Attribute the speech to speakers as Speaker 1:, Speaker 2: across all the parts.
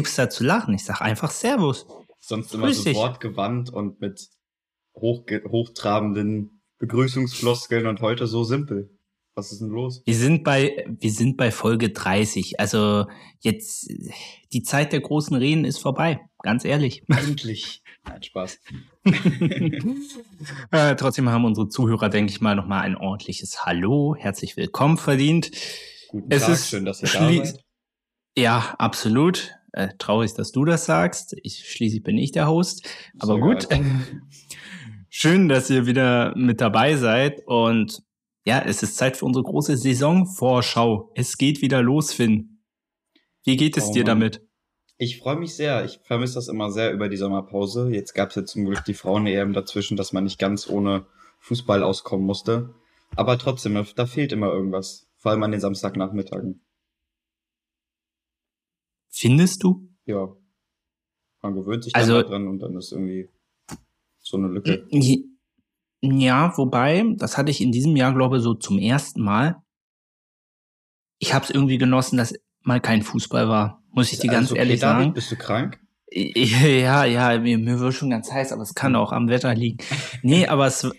Speaker 1: gibt's da zu lachen? Ich sag einfach Servus.
Speaker 2: Sonst immer Grüß so wortgewandt und mit hoch, hochtrabenden Begrüßungsfloskeln und heute so simpel. Was ist denn los?
Speaker 1: Wir sind bei, wir sind bei Folge 30. Also jetzt, die Zeit der großen Reden ist vorbei. Ganz ehrlich.
Speaker 2: Endlich. Nein, Spaß.
Speaker 1: äh, trotzdem haben unsere Zuhörer, denke ich mal, nochmal ein ordentliches Hallo. Herzlich willkommen verdient.
Speaker 2: Guten es Tag, ist schön, dass ihr da seid.
Speaker 1: Ja, absolut. Äh, traurig, dass du das sagst. Ich, schließlich bin ich der Host. Aber Sehr gut. schön, dass ihr wieder mit dabei seid und ja, es ist Zeit für unsere große Saisonvorschau. Es geht wieder los, Finn. Wie geht es oh, dir damit?
Speaker 2: Ich freue mich sehr. Ich vermisse das immer sehr über die Sommerpause. Jetzt gab es ja zum Glück die Frauen-EM dazwischen, dass man nicht ganz ohne Fußball auskommen musste. Aber trotzdem, da fehlt immer irgendwas. Vor allem an den Samstagnachmittagen.
Speaker 1: Findest du?
Speaker 2: Ja. Man gewöhnt sich also, dran und dann ist irgendwie so eine Lücke.
Speaker 1: Ja, wobei, das hatte ich in diesem Jahr, glaube ich, so zum ersten Mal. Ich habe es irgendwie genossen, dass mal kein Fußball war, muss ich dir ganz okay, ehrlich David, sagen.
Speaker 2: Bist du krank?
Speaker 1: Ja, ja, mir, mir wird schon ganz heiß, aber es kann auch am Wetter liegen. Nee, aber es,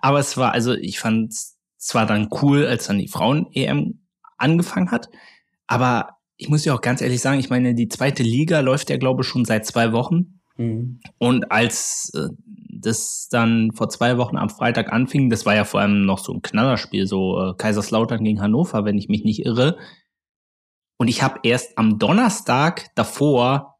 Speaker 1: aber es war, also ich fand es zwar dann cool, als dann die Frauen-EM angefangen hat, aber ich muss ja auch ganz ehrlich sagen, ich meine, die zweite Liga läuft ja, glaube ich, schon seit zwei Wochen. Mhm. Und als äh, das dann vor zwei Wochen am Freitag anfing, das war ja vor allem noch so ein Knallerspiel, so äh, Kaiserslautern gegen Hannover, wenn ich mich nicht irre. Und ich habe erst am Donnerstag davor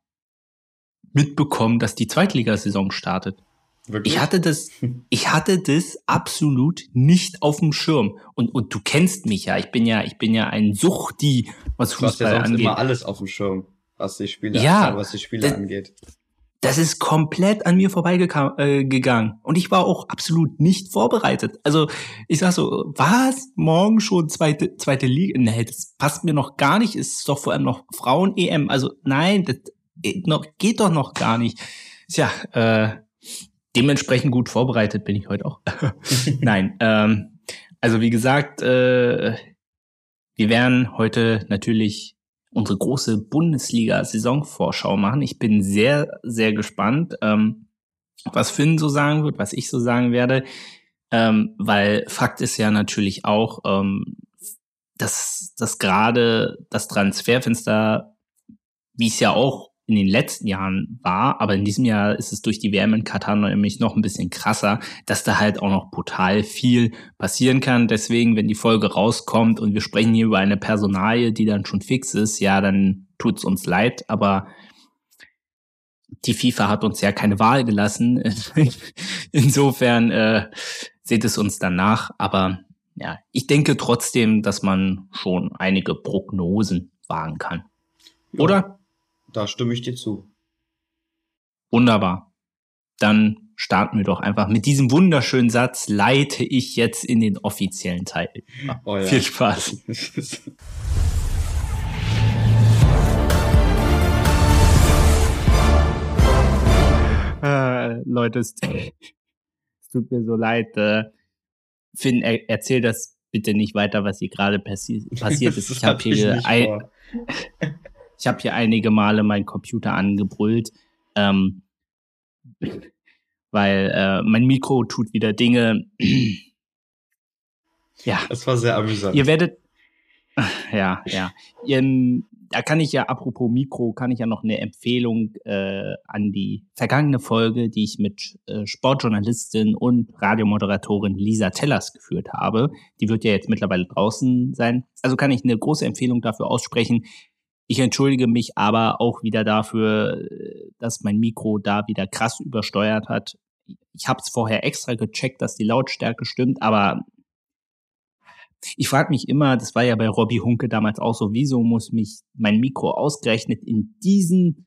Speaker 1: mitbekommen, dass die Zweitligasaison startet. Wirklich? Ich hatte das, ich hatte das absolut nicht auf dem Schirm. Und, und du kennst mich ja. Ich bin ja, ich bin ja ein Suchti, was Fußball angeht. Du hast ja angeht. immer
Speaker 2: alles auf dem Schirm, was die Spiele, ja, was die Spiele das, angeht
Speaker 1: das ist komplett an mir vorbeigegangen äh, und ich war auch absolut nicht vorbereitet. Also ich sag so, was? Morgen schon zweite, zweite Liga? Nee, das passt mir noch gar nicht. ist doch vor allem noch Frauen-EM. Also nein, das geht doch noch gar nicht. Tja, äh, dementsprechend gut vorbereitet bin ich heute auch. nein, ähm, also wie gesagt, äh, wir werden heute natürlich unsere große Bundesliga-Saisonvorschau machen. Ich bin sehr, sehr gespannt, ähm, was Finn so sagen wird, was ich so sagen werde, ähm, weil Fakt ist ja natürlich auch, ähm, dass, dass gerade das Transferfenster, wie es ja auch in den letzten Jahren war, aber in diesem Jahr ist es durch die WM in Katar nämlich noch ein bisschen krasser, dass da halt auch noch brutal viel passieren kann. Deswegen, wenn die Folge rauskommt und wir sprechen hier über eine Personalie, die dann schon fix ist, ja, dann tut's uns leid, aber die FIFA hat uns ja keine Wahl gelassen. Insofern äh, seht es uns dann nach. Aber ja, ich denke trotzdem, dass man schon einige Prognosen wagen kann. Oder?
Speaker 2: Da stimme ich dir zu.
Speaker 1: Wunderbar. Dann starten wir doch einfach mit diesem wunderschönen Satz, leite ich jetzt in den offiziellen Teil. Oh ja. Viel Spaß. äh, Leute, es, tut mir so leid. Äh, Finn, er, erzähl das bitte nicht weiter, was hier gerade passi passiert ist. Ich habe hier ein, ich habe hier einige Male meinen Computer angebrüllt, ähm, weil äh, mein Mikro tut wieder Dinge.
Speaker 2: ja. Das war sehr amüsant.
Speaker 1: Ihr werdet, ja, ja. Ihr, da kann ich ja, apropos Mikro, kann ich ja noch eine Empfehlung äh, an die vergangene Folge, die ich mit äh, Sportjournalistin und Radiomoderatorin Lisa Tellers geführt habe. Die wird ja jetzt mittlerweile draußen sein. Also kann ich eine große Empfehlung dafür aussprechen. Ich entschuldige mich aber auch wieder dafür, dass mein Mikro da wieder krass übersteuert hat. Ich habe es vorher extra gecheckt, dass die Lautstärke stimmt, aber ich frage mich immer, das war ja bei Robbie Hunke damals auch so, wieso muss mich mein Mikro ausgerechnet in diesen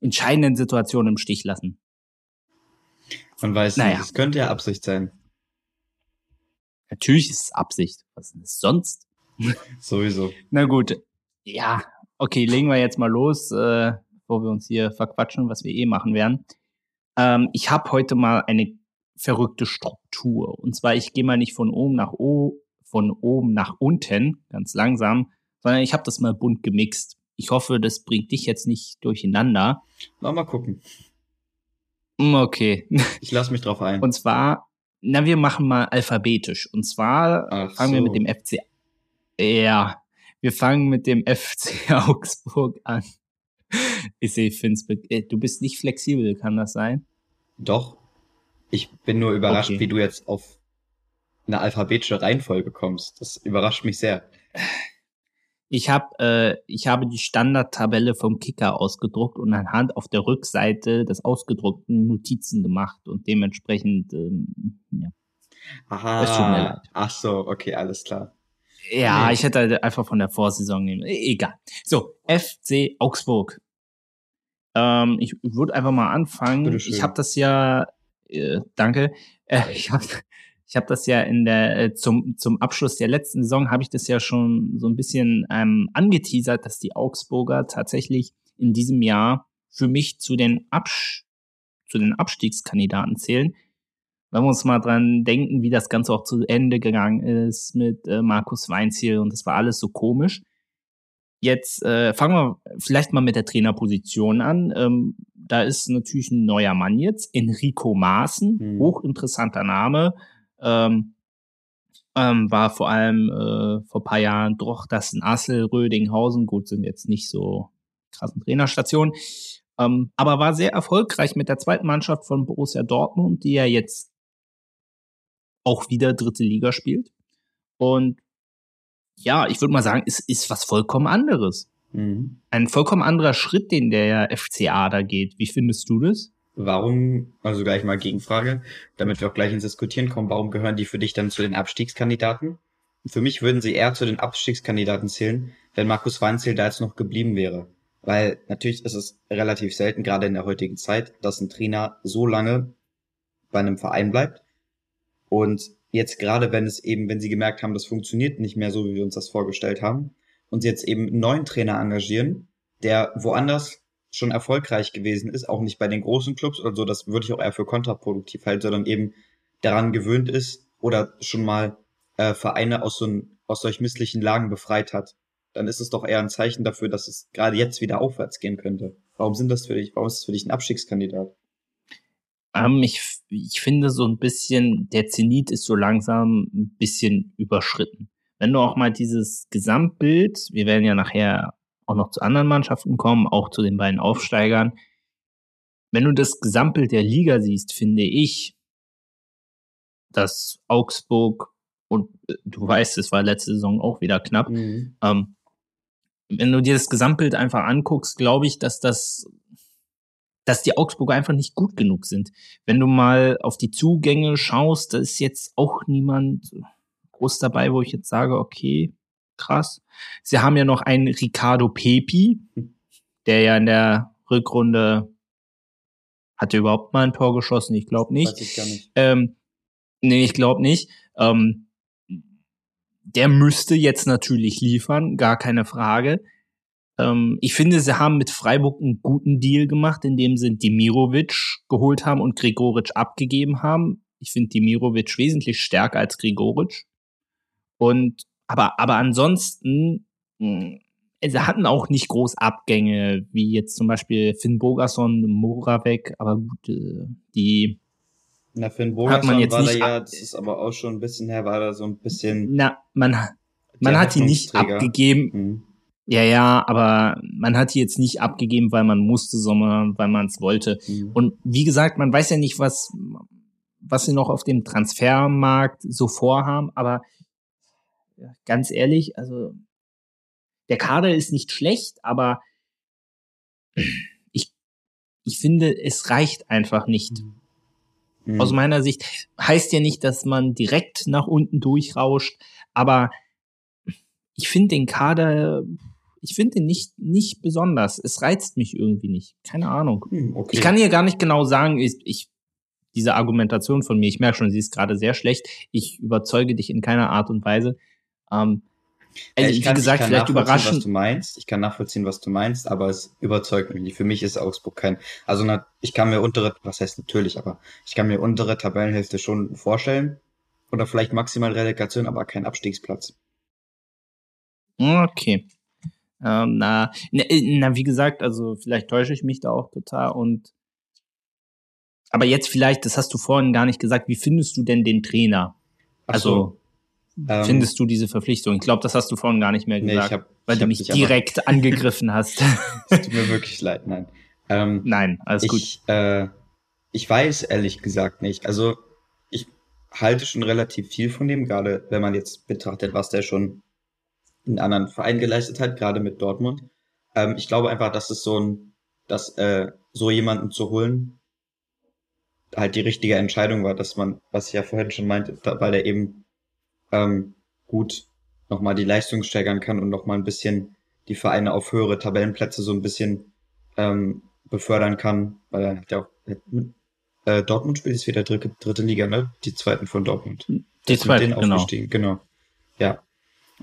Speaker 1: entscheidenden Situationen im Stich lassen?
Speaker 2: Man weiß naja. nicht, es könnte ja Absicht sein.
Speaker 1: Natürlich ist es Absicht. Was ist es sonst?
Speaker 2: Sowieso.
Speaker 1: Na gut. Ja, Okay, legen wir jetzt mal los, äh, bevor wir uns hier verquatschen, was wir eh machen werden. Ähm, ich habe heute mal eine verrückte Struktur. Und zwar, ich gehe mal nicht von oben nach o, von oben nach unten, ganz langsam, sondern ich habe das mal bunt gemixt. Ich hoffe, das bringt dich jetzt nicht durcheinander.
Speaker 2: Na, mal gucken.
Speaker 1: Hm, okay.
Speaker 2: Ich lasse mich drauf ein.
Speaker 1: Und zwar, na, wir machen mal alphabetisch. Und zwar
Speaker 2: Ach
Speaker 1: fangen wir
Speaker 2: so.
Speaker 1: mit dem FC. Ja, wir fangen mit dem FC Augsburg an. Ich sehe, Finns, be- äh, du bist nicht flexibel, kann das sein?
Speaker 2: Doch. Ich bin nur überrascht,
Speaker 1: Okay.
Speaker 2: wie du jetzt auf eine alphabetische Reihenfolge kommst. Das überrascht mich sehr.
Speaker 1: Ich habe äh, ich habe die Standardtabelle vom Kicker ausgedruckt und anhand auf der Rückseite des ausgedruckten Notizen gemacht und dementsprechend ähm, ja.
Speaker 2: Aha.
Speaker 1: Es tut mir leid.
Speaker 2: Ach so, okay, alles klar.
Speaker 1: Ja,
Speaker 2: Nee.
Speaker 1: ich hätte halt einfach von der Vorsaison nehmen. E- Egal. So, FC Augsburg. Ähm, ich würde einfach mal anfangen. Ich habe das ja, äh, danke. Äh, ich habe ich hab das ja in der äh, zum zum Abschluss der letzten Saison habe ich das ja schon so ein bisschen ähm, angeteasert, dass die Augsburger tatsächlich in diesem Jahr für mich zu den Absch zu den Abstiegskandidaten zählen wenn wir uns mal dran denken, wie das Ganze auch zu Ende gegangen ist mit äh, Markus Weinziel und das war alles so komisch. Jetzt äh, fangen wir vielleicht mal mit der Trainerposition an. Ähm, da ist natürlich ein neuer Mann jetzt, Enrico Maaßen,
Speaker 2: Mhm.
Speaker 1: hochinteressanter Name. Ähm, ähm, war vor allem äh, vor paar Jahren doch das in Assel, Rödinghausen, gut, sind jetzt nicht so krassen Trainerstationen, ähm, aber war sehr erfolgreich mit der zweiten Mannschaft von Borussia Dortmund, die ja jetzt auch wieder dritte Liga spielt. Und ja, ich würde mal sagen, es ist was vollkommen anderes.
Speaker 2: Mhm.
Speaker 1: Ein vollkommen anderer Schritt, den der FCA da geht. Wie findest du das?
Speaker 2: Warum, also gleich mal Gegenfrage, damit wir auch gleich ins Diskutieren kommen, warum gehören die für dich dann zu den Abstiegskandidaten? Für mich würden sie eher zu den Abstiegskandidaten zählen, wenn Markus Weinziel da jetzt noch geblieben wäre. Weil natürlich ist es relativ selten, gerade in der heutigen Zeit, dass ein Trainer so lange bei einem Verein bleibt. Und jetzt gerade, wenn es eben, wenn sie gemerkt haben, das funktioniert nicht mehr so, wie wir uns das vorgestellt haben, und sie jetzt eben einen neuen Trainer engagieren, der woanders schon erfolgreich gewesen ist, auch nicht bei den großen Clubs oder so, das würde ich auch eher für kontraproduktiv halten, sondern eben daran gewöhnt ist oder schon mal äh, Vereine aus so ein, aus solch misslichen Lagen befreit hat, dann ist es doch eher ein Zeichen dafür, dass es gerade jetzt wieder aufwärts gehen könnte. Warum sind das für dich, warum ist das für dich ein Abstiegskandidat?
Speaker 1: Ähm, ich, ich finde so ein bisschen, der Zenit ist so langsam ein bisschen überschritten. Wenn du auch mal dieses Gesamtbild, wir werden ja nachher auch noch zu anderen Mannschaften kommen, auch zu den beiden Aufsteigern. Wenn du das Gesamtbild der Liga siehst, finde ich, dass Augsburg und äh, du weißt, es war letzte Saison auch wieder knapp.
Speaker 2: Mhm.
Speaker 1: Ähm, wenn du dir das Gesamtbild einfach anguckst, glaube ich, dass das, dass die Augsburger einfach nicht gut genug sind. Wenn du mal auf die Zugänge schaust, da ist jetzt auch niemand groß dabei, wo ich jetzt sage, okay, krass. Sie haben ja noch einen Ricardo Pepi, der ja in der Rückrunde hatte überhaupt mal ein Tor geschossen, ich glaube nicht.
Speaker 2: Weiß ich gar nicht.
Speaker 1: Ähm, nee, ich glaube nicht. Ähm, der müsste jetzt natürlich liefern, gar keine Frage. Ähm, ich finde, sie haben mit Freiburg einen guten Deal gemacht, indem sie Dimirovic geholt haben und Gregoritsch abgegeben haben. Ich finde Dimirovic wesentlich stärker als Gregoritsch. Und aber aber ansonsten mh, sie hatten auch nicht groß Abgänge, wie jetzt zum Beispiel Finn Bogerson, Moravec, aber gut, äh, die
Speaker 2: Na, Finn
Speaker 1: Hat man jetzt
Speaker 2: war da
Speaker 1: nicht
Speaker 2: ja,
Speaker 1: ab-
Speaker 2: das ist aber auch schon ein bisschen her, war da so ein bisschen
Speaker 1: Na, man, man hat die nicht abgegeben.
Speaker 2: Mhm.
Speaker 1: Ja, ja, aber man hat die jetzt nicht abgegeben, weil man musste, sondern weil man es wollte.
Speaker 2: Mhm.
Speaker 1: Und wie gesagt, man weiß ja nicht, was, was sie noch auf dem Transfermarkt so vorhaben, aber ganz ehrlich, also der Kader ist nicht schlecht, aber ich, ich finde, es reicht einfach nicht.
Speaker 2: Mhm.
Speaker 1: Aus meiner Sicht heißt ja nicht, dass man direkt nach unten durchrauscht, aber ich finde den Kader, ich finde ihn nicht, nicht besonders. Es reizt mich irgendwie nicht. Keine Ahnung.
Speaker 2: Hm, okay.
Speaker 1: Ich kann hier gar nicht genau sagen, ich, ich diese Argumentation von mir, ich merke schon, sie ist gerade sehr schlecht. Ich überzeuge dich in keiner Art und Weise. Ähm, also,
Speaker 2: ich
Speaker 1: wie
Speaker 2: kann,
Speaker 1: gesagt,
Speaker 2: ich
Speaker 1: vielleicht
Speaker 2: was
Speaker 1: überraschend.
Speaker 2: du meinst. Ich kann nachvollziehen, was du meinst, aber es überzeugt mich nicht. Für mich ist Augsburg kein, also na, ich kann mir untere, was heißt natürlich, aber ich kann mir untere Tabellenhälfte schon vorstellen. Oder vielleicht maximal Relegation, aber kein Abstiegsplatz.
Speaker 1: Okay. Ähm, na, na, na, wie gesagt, also vielleicht täusche ich mich da auch total und aber jetzt vielleicht, das hast du vorhin gar nicht gesagt, wie findest du denn den Trainer? Also ähm, findest du diese Verpflichtung? Ich glaube, das hast du vorhin gar nicht mehr gesagt, nee, hab, weil du mich direkt angegriffen hast.
Speaker 2: Es tut mir wirklich leid, nein.
Speaker 1: Ähm, nein, alles
Speaker 2: ich,
Speaker 1: gut.
Speaker 2: Äh, ich weiß ehrlich gesagt nicht. Also ich halte schon relativ viel von dem, gerade wenn man jetzt betrachtet, was der schon in anderen Vereinen geleistet hat, gerade mit Dortmund. Ähm, ich glaube einfach, dass es so ein, dass äh, so jemanden zu holen, halt die richtige Entscheidung war, dass man, was ich ja vorhin schon meinte, weil er eben ähm, gut nochmal die Leistung steigern kann und nochmal ein bisschen die Vereine auf höhere Tabellenplätze so ein bisschen ähm, befördern kann, weil er hat ja auch äh, Dortmund spielt jetzt wieder dritte, dritte Liga, ne? Die zweiten von Dortmund.
Speaker 1: Die zweiten, genau.
Speaker 2: genau. Ja.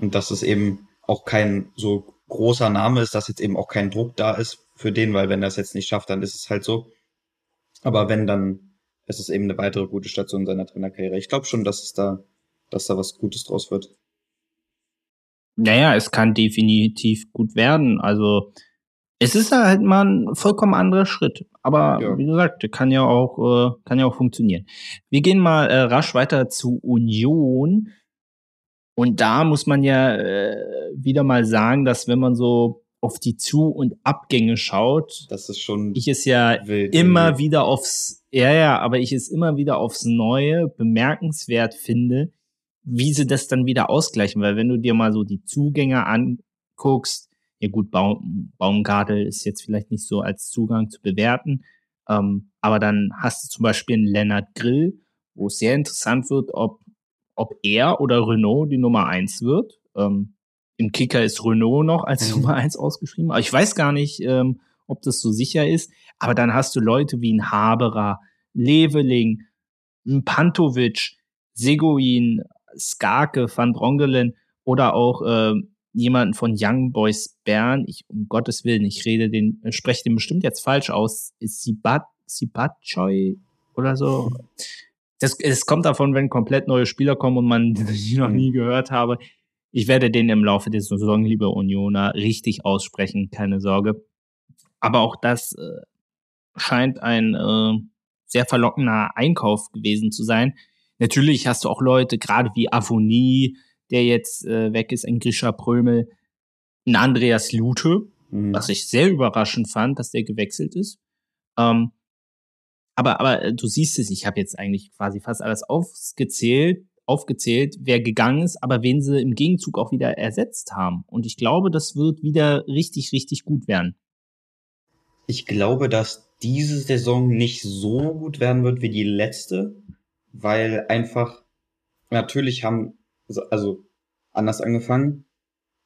Speaker 2: Und dass es eben auch kein so großer Name ist, dass jetzt eben auch kein Druck da ist für den, weil wenn er es jetzt nicht schafft, dann ist es halt so. Aber wenn, dann ist es eben eine weitere gute Station seiner Trainerkarriere. Ich glaube schon, dass es da, dass da was Gutes draus wird.
Speaker 1: Naja, es kann definitiv gut werden. Also es ist halt mal ein vollkommen anderer Schritt. Aber ja. wie gesagt, kann ja auch, äh, kann ja auch funktionieren. Wir gehen mal äh, rasch weiter zu Union. Und da muss man ja äh, wieder mal sagen, dass wenn man so auf die Zu- und Abgänge schaut,
Speaker 2: das ist schon
Speaker 1: ich es ja wild, immer wild. wieder aufs, ja, ja, aber ich es immer wieder aufs Neue bemerkenswert finde, wie sie das dann wieder ausgleichen, weil wenn du dir mal so die Zugänge anguckst, ja gut, Baum, Baumgartel ist jetzt vielleicht nicht so als Zugang zu bewerten, ähm, aber dann hast du zum Beispiel einen Lennart Grill, wo es sehr interessant wird, ob ob er oder Renault die Nummer eins wird. Ähm, Im Kicker ist Renault noch als mhm. Nummer eins ausgeschrieben. Aber ich weiß gar nicht, ähm, ob das so sicher ist. Aber dann hast du Leute wie ein Haberer, Leveling, ein Pantovic, Seguin, Skarke, Van Drongelen oder auch äh, jemanden von Young Boys Bern. Ich, um Gottes Willen, ich rede den, spreche den bestimmt jetzt falsch aus. Ist Sibat, Sibatchoy oder so? Das, es kommt davon, wenn komplett neue Spieler kommen und man die noch nie gehört habe. Ich werde den im Laufe der Saison, liebe Unioner, richtig aussprechen, keine Sorge. Aber auch das äh, scheint ein äh, sehr verlockender Einkauf gewesen zu sein. Natürlich hast du auch Leute, gerade wie Avonie, der jetzt äh, weg ist, ein Grisha Prömel, ein Andreas Lute, mhm. was ich sehr überraschend fand, dass der gewechselt ist. Ähm, aber, aber äh, du siehst es, ich habe jetzt eigentlich quasi fast alles aufgezählt, aufgezählt, wer gegangen ist, aber wen sie im Gegenzug auch wieder ersetzt haben. Und ich glaube, das wird wieder richtig, richtig gut werden.
Speaker 2: Ich glaube, dass diese Saison nicht so gut werden wird wie die letzte, weil einfach natürlich haben, also anders angefangen,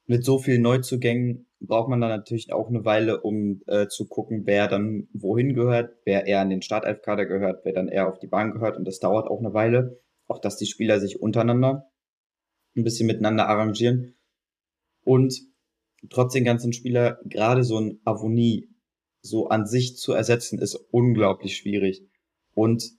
Speaker 2: mit so vielen Neuzugängen braucht man dann natürlich auch eine Weile, um äh, zu gucken, wer dann wohin gehört, wer eher an den Startelfkader gehört, wer dann eher auf die Bahn gehört. Und das dauert auch eine Weile. Auch, dass die Spieler sich untereinander ein bisschen miteinander arrangieren. Und trotz den ganzen Spieler, gerade so ein Avonie so an sich zu ersetzen, ist unglaublich schwierig. Und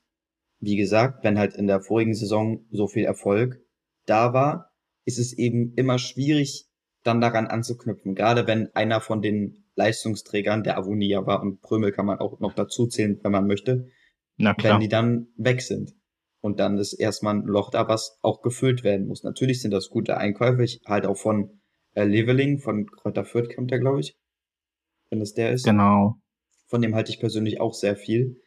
Speaker 2: wie gesagt, wenn halt in der vorigen Saison so viel Erfolg da war, ist es eben immer schwierig, dann daran anzuknüpfen. Gerade wenn einer von den Leistungsträgern der Avonia war und Prömel kann man auch noch dazu zählen, wenn man möchte, Na klar. wenn die dann weg sind. Und dann ist erstmal ein Loch da, was auch gefüllt werden muss. Natürlich sind das gute Einkäufe. Ich halt auch von äh, Leveling, von Kräuter Fürth kommt der, glaube ich. Wenn das der ist.
Speaker 1: Genau.
Speaker 2: Von dem halte ich persönlich auch sehr viel.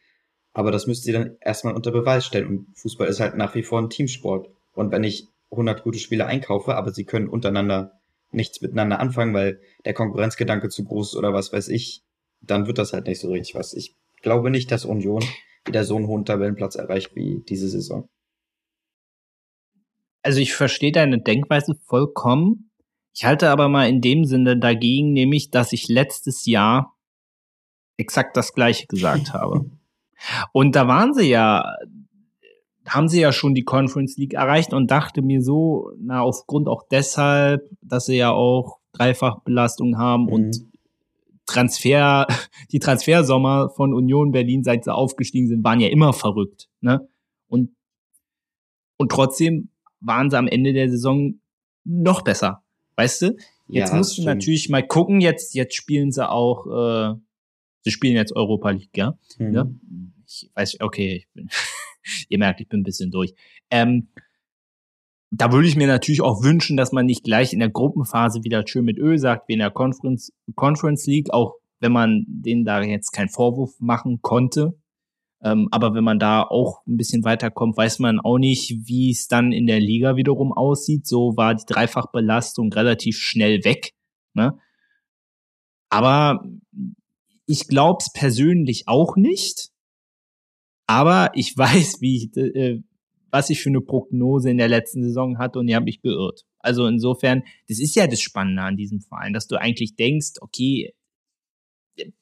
Speaker 2: Aber das müsst ihr dann erstmal unter Beweis stellen. Und Fußball ist halt nach wie vor ein Teamsport. Und wenn ich 100 gute Spieler einkaufe, aber sie können untereinander nichts miteinander anfangen, weil der Konkurrenzgedanke zu groß ist oder was weiß ich, dann wird das halt nicht so richtig was. Ich glaube nicht, dass Union wieder so einen hohen Tabellenplatz erreicht wie diese Saison.
Speaker 1: Also ich verstehe deine Denkweise vollkommen. Ich halte aber mal in dem Sinne dagegen, nämlich, dass ich letztes Jahr exakt das Gleiche gesagt habe. Und da waren sie ja haben sie ja schon die Conference League erreicht und dachte mir so, na, aufgrund auch deshalb, dass sie ja auch Dreifachbelastung haben mhm. und Transfer, die Transfersommer von Union Berlin, seit sie aufgestiegen sind, waren ja immer verrückt, ne? Und, Und trotzdem waren sie am Ende der Saison noch besser. Weißt du? Jetzt ja, musst du natürlich mal gucken, jetzt, jetzt spielen sie auch, äh, sie spielen jetzt Europa League, ja? Mhm. ja? Ich weiß, okay, ich bin, ihr merkt, ich bin ein bisschen durch. Ähm, da würde ich mir natürlich auch wünschen, dass man nicht gleich in der Gruppenphase wieder schön mit Öl sagt, wie in der Conference, Conference League, auch wenn man denen da jetzt keinen Vorwurf machen konnte. Ähm, aber wenn man da auch ein bisschen weiterkommt, weiß man auch nicht, wie es dann in der Liga wiederum aussieht. So war die Dreifachbelastung relativ schnell weg. Ne? Aber ich glaube es persönlich auch nicht. Aber ich weiß, wie ich, äh, was ich für eine Prognose in der letzten Saison hatte und die habe ich geirrt. Also insofern, das ist ja das Spannende an diesem Verein, dass du eigentlich denkst, okay,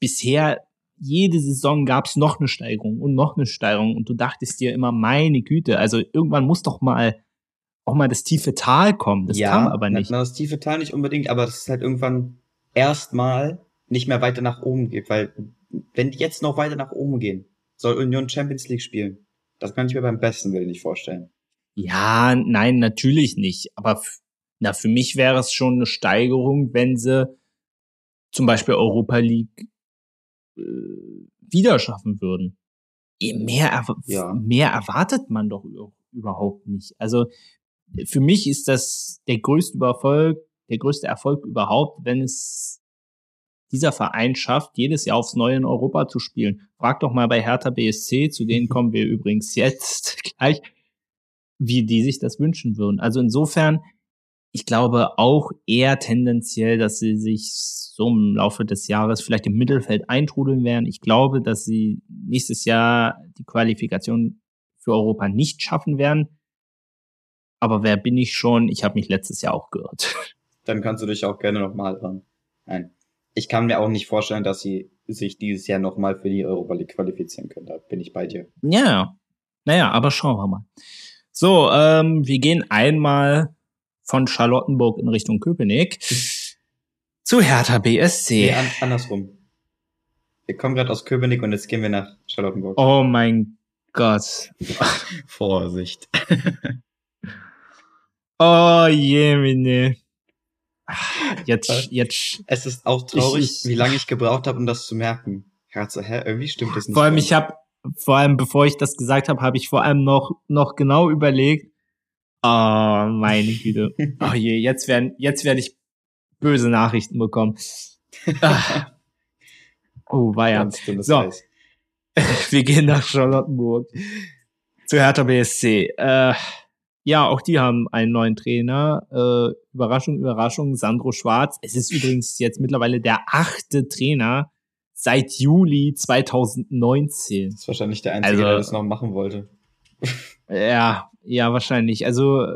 Speaker 1: bisher jede Saison gab es noch eine Steigerung und noch eine Steigerung und du dachtest dir immer, meine Güte, also irgendwann muss doch mal auch mal das tiefe Tal kommen. Das ja, kam aber nicht.
Speaker 2: Na, das tiefe Tal nicht unbedingt, aber das ist halt irgendwann erstmal nicht mehr weiter nach oben geht, weil wenn die jetzt noch weiter nach oben gehen, soll Union Champions League spielen. Das kann ich mir beim besten Willen nicht vorstellen.
Speaker 1: Ja, nein, natürlich nicht. Aber na, für mich wäre es schon eine Steigerung, wenn sie zum Beispiel Europa League äh, wieder schaffen würden. Mehr, erw ja. mehr erwartet man doch überhaupt nicht. Also für mich ist das der größte Erfolg, der größte Erfolg überhaupt, wenn es dieser Verein schafft, jedes Jahr aufs Neue in Europa zu spielen. Frag doch mal bei Hertha BSC, zu denen kommen wir übrigens jetzt gleich, wie die sich das wünschen würden. Also insofern, ich glaube auch eher tendenziell, dass sie sich so im Laufe des Jahres vielleicht im Mittelfeld eintrudeln werden. Ich glaube, dass sie nächstes Jahr die Qualifikation für Europa nicht schaffen werden. Aber wer bin ich schon? Ich habe mich letztes Jahr auch gehört.
Speaker 2: Dann kannst du dich auch gerne nochmal hören. Nein ich kann mir auch nicht vorstellen, dass sie sich dieses Jahr nochmal für die Europa League qualifizieren können. Da bin ich bei dir.
Speaker 1: Ja, naja, aber schauen wir mal. So, ähm, wir gehen einmal von Charlottenburg in Richtung Köpenick zu Hertha BSC.
Speaker 2: Nee, an andersrum. Wir kommen gerade aus Köpenick und jetzt gehen wir nach Charlottenburg.
Speaker 1: Oh mein Gott.
Speaker 2: Vorsicht.
Speaker 1: oh je, meine. Jetzt, jetzt.
Speaker 2: Es ist auch traurig, ich, wie lange ich gebraucht habe, um das zu merken. Herze, hä, irgendwie stimmt das nicht.
Speaker 1: Vor allem, ich habe, vor allem, bevor ich das gesagt habe, habe ich vor allem noch, noch genau überlegt. Oh, meine Güte. Oh je, jetzt werden, jetzt werde ich böse Nachrichten bekommen. Ah. Oh, war ja. So. Wir gehen nach Charlottenburg. Zu Hertha BSC. Äh, ja, auch die haben einen neuen Trainer. Äh, Überraschung, Überraschung, Sandro Schwarz. Es ist übrigens jetzt mittlerweile der achte Trainer seit Juli 2019. Das
Speaker 2: ist wahrscheinlich der Einzige, also, der das noch machen wollte.
Speaker 1: ja, ja, wahrscheinlich. Also,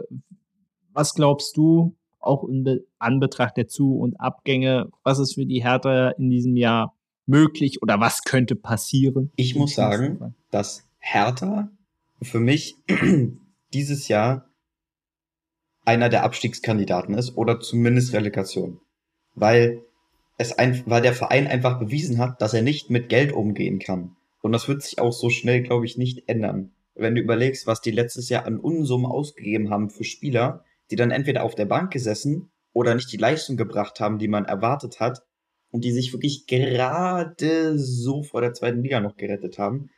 Speaker 1: was glaubst du, auch in Be Anbetracht der Zu- und Abgänge, was ist für die Hertha in diesem Jahr möglich oder was könnte passieren?
Speaker 2: Ich muss sagen, dass Hertha für mich dieses Jahr einer der Abstiegskandidaten ist oder zumindest Relegation. Weil es ein, weil der Verein einfach bewiesen hat, dass er nicht mit Geld umgehen kann. Und das wird sich auch so schnell, glaube ich, nicht ändern. Wenn du überlegst, was die letztes Jahr an Unsummen ausgegeben haben für Spieler, die dann entweder auf der Bank gesessen oder nicht die Leistung gebracht haben, die man erwartet hat, und die sich wirklich gerade so vor der zweiten Liga noch gerettet haben,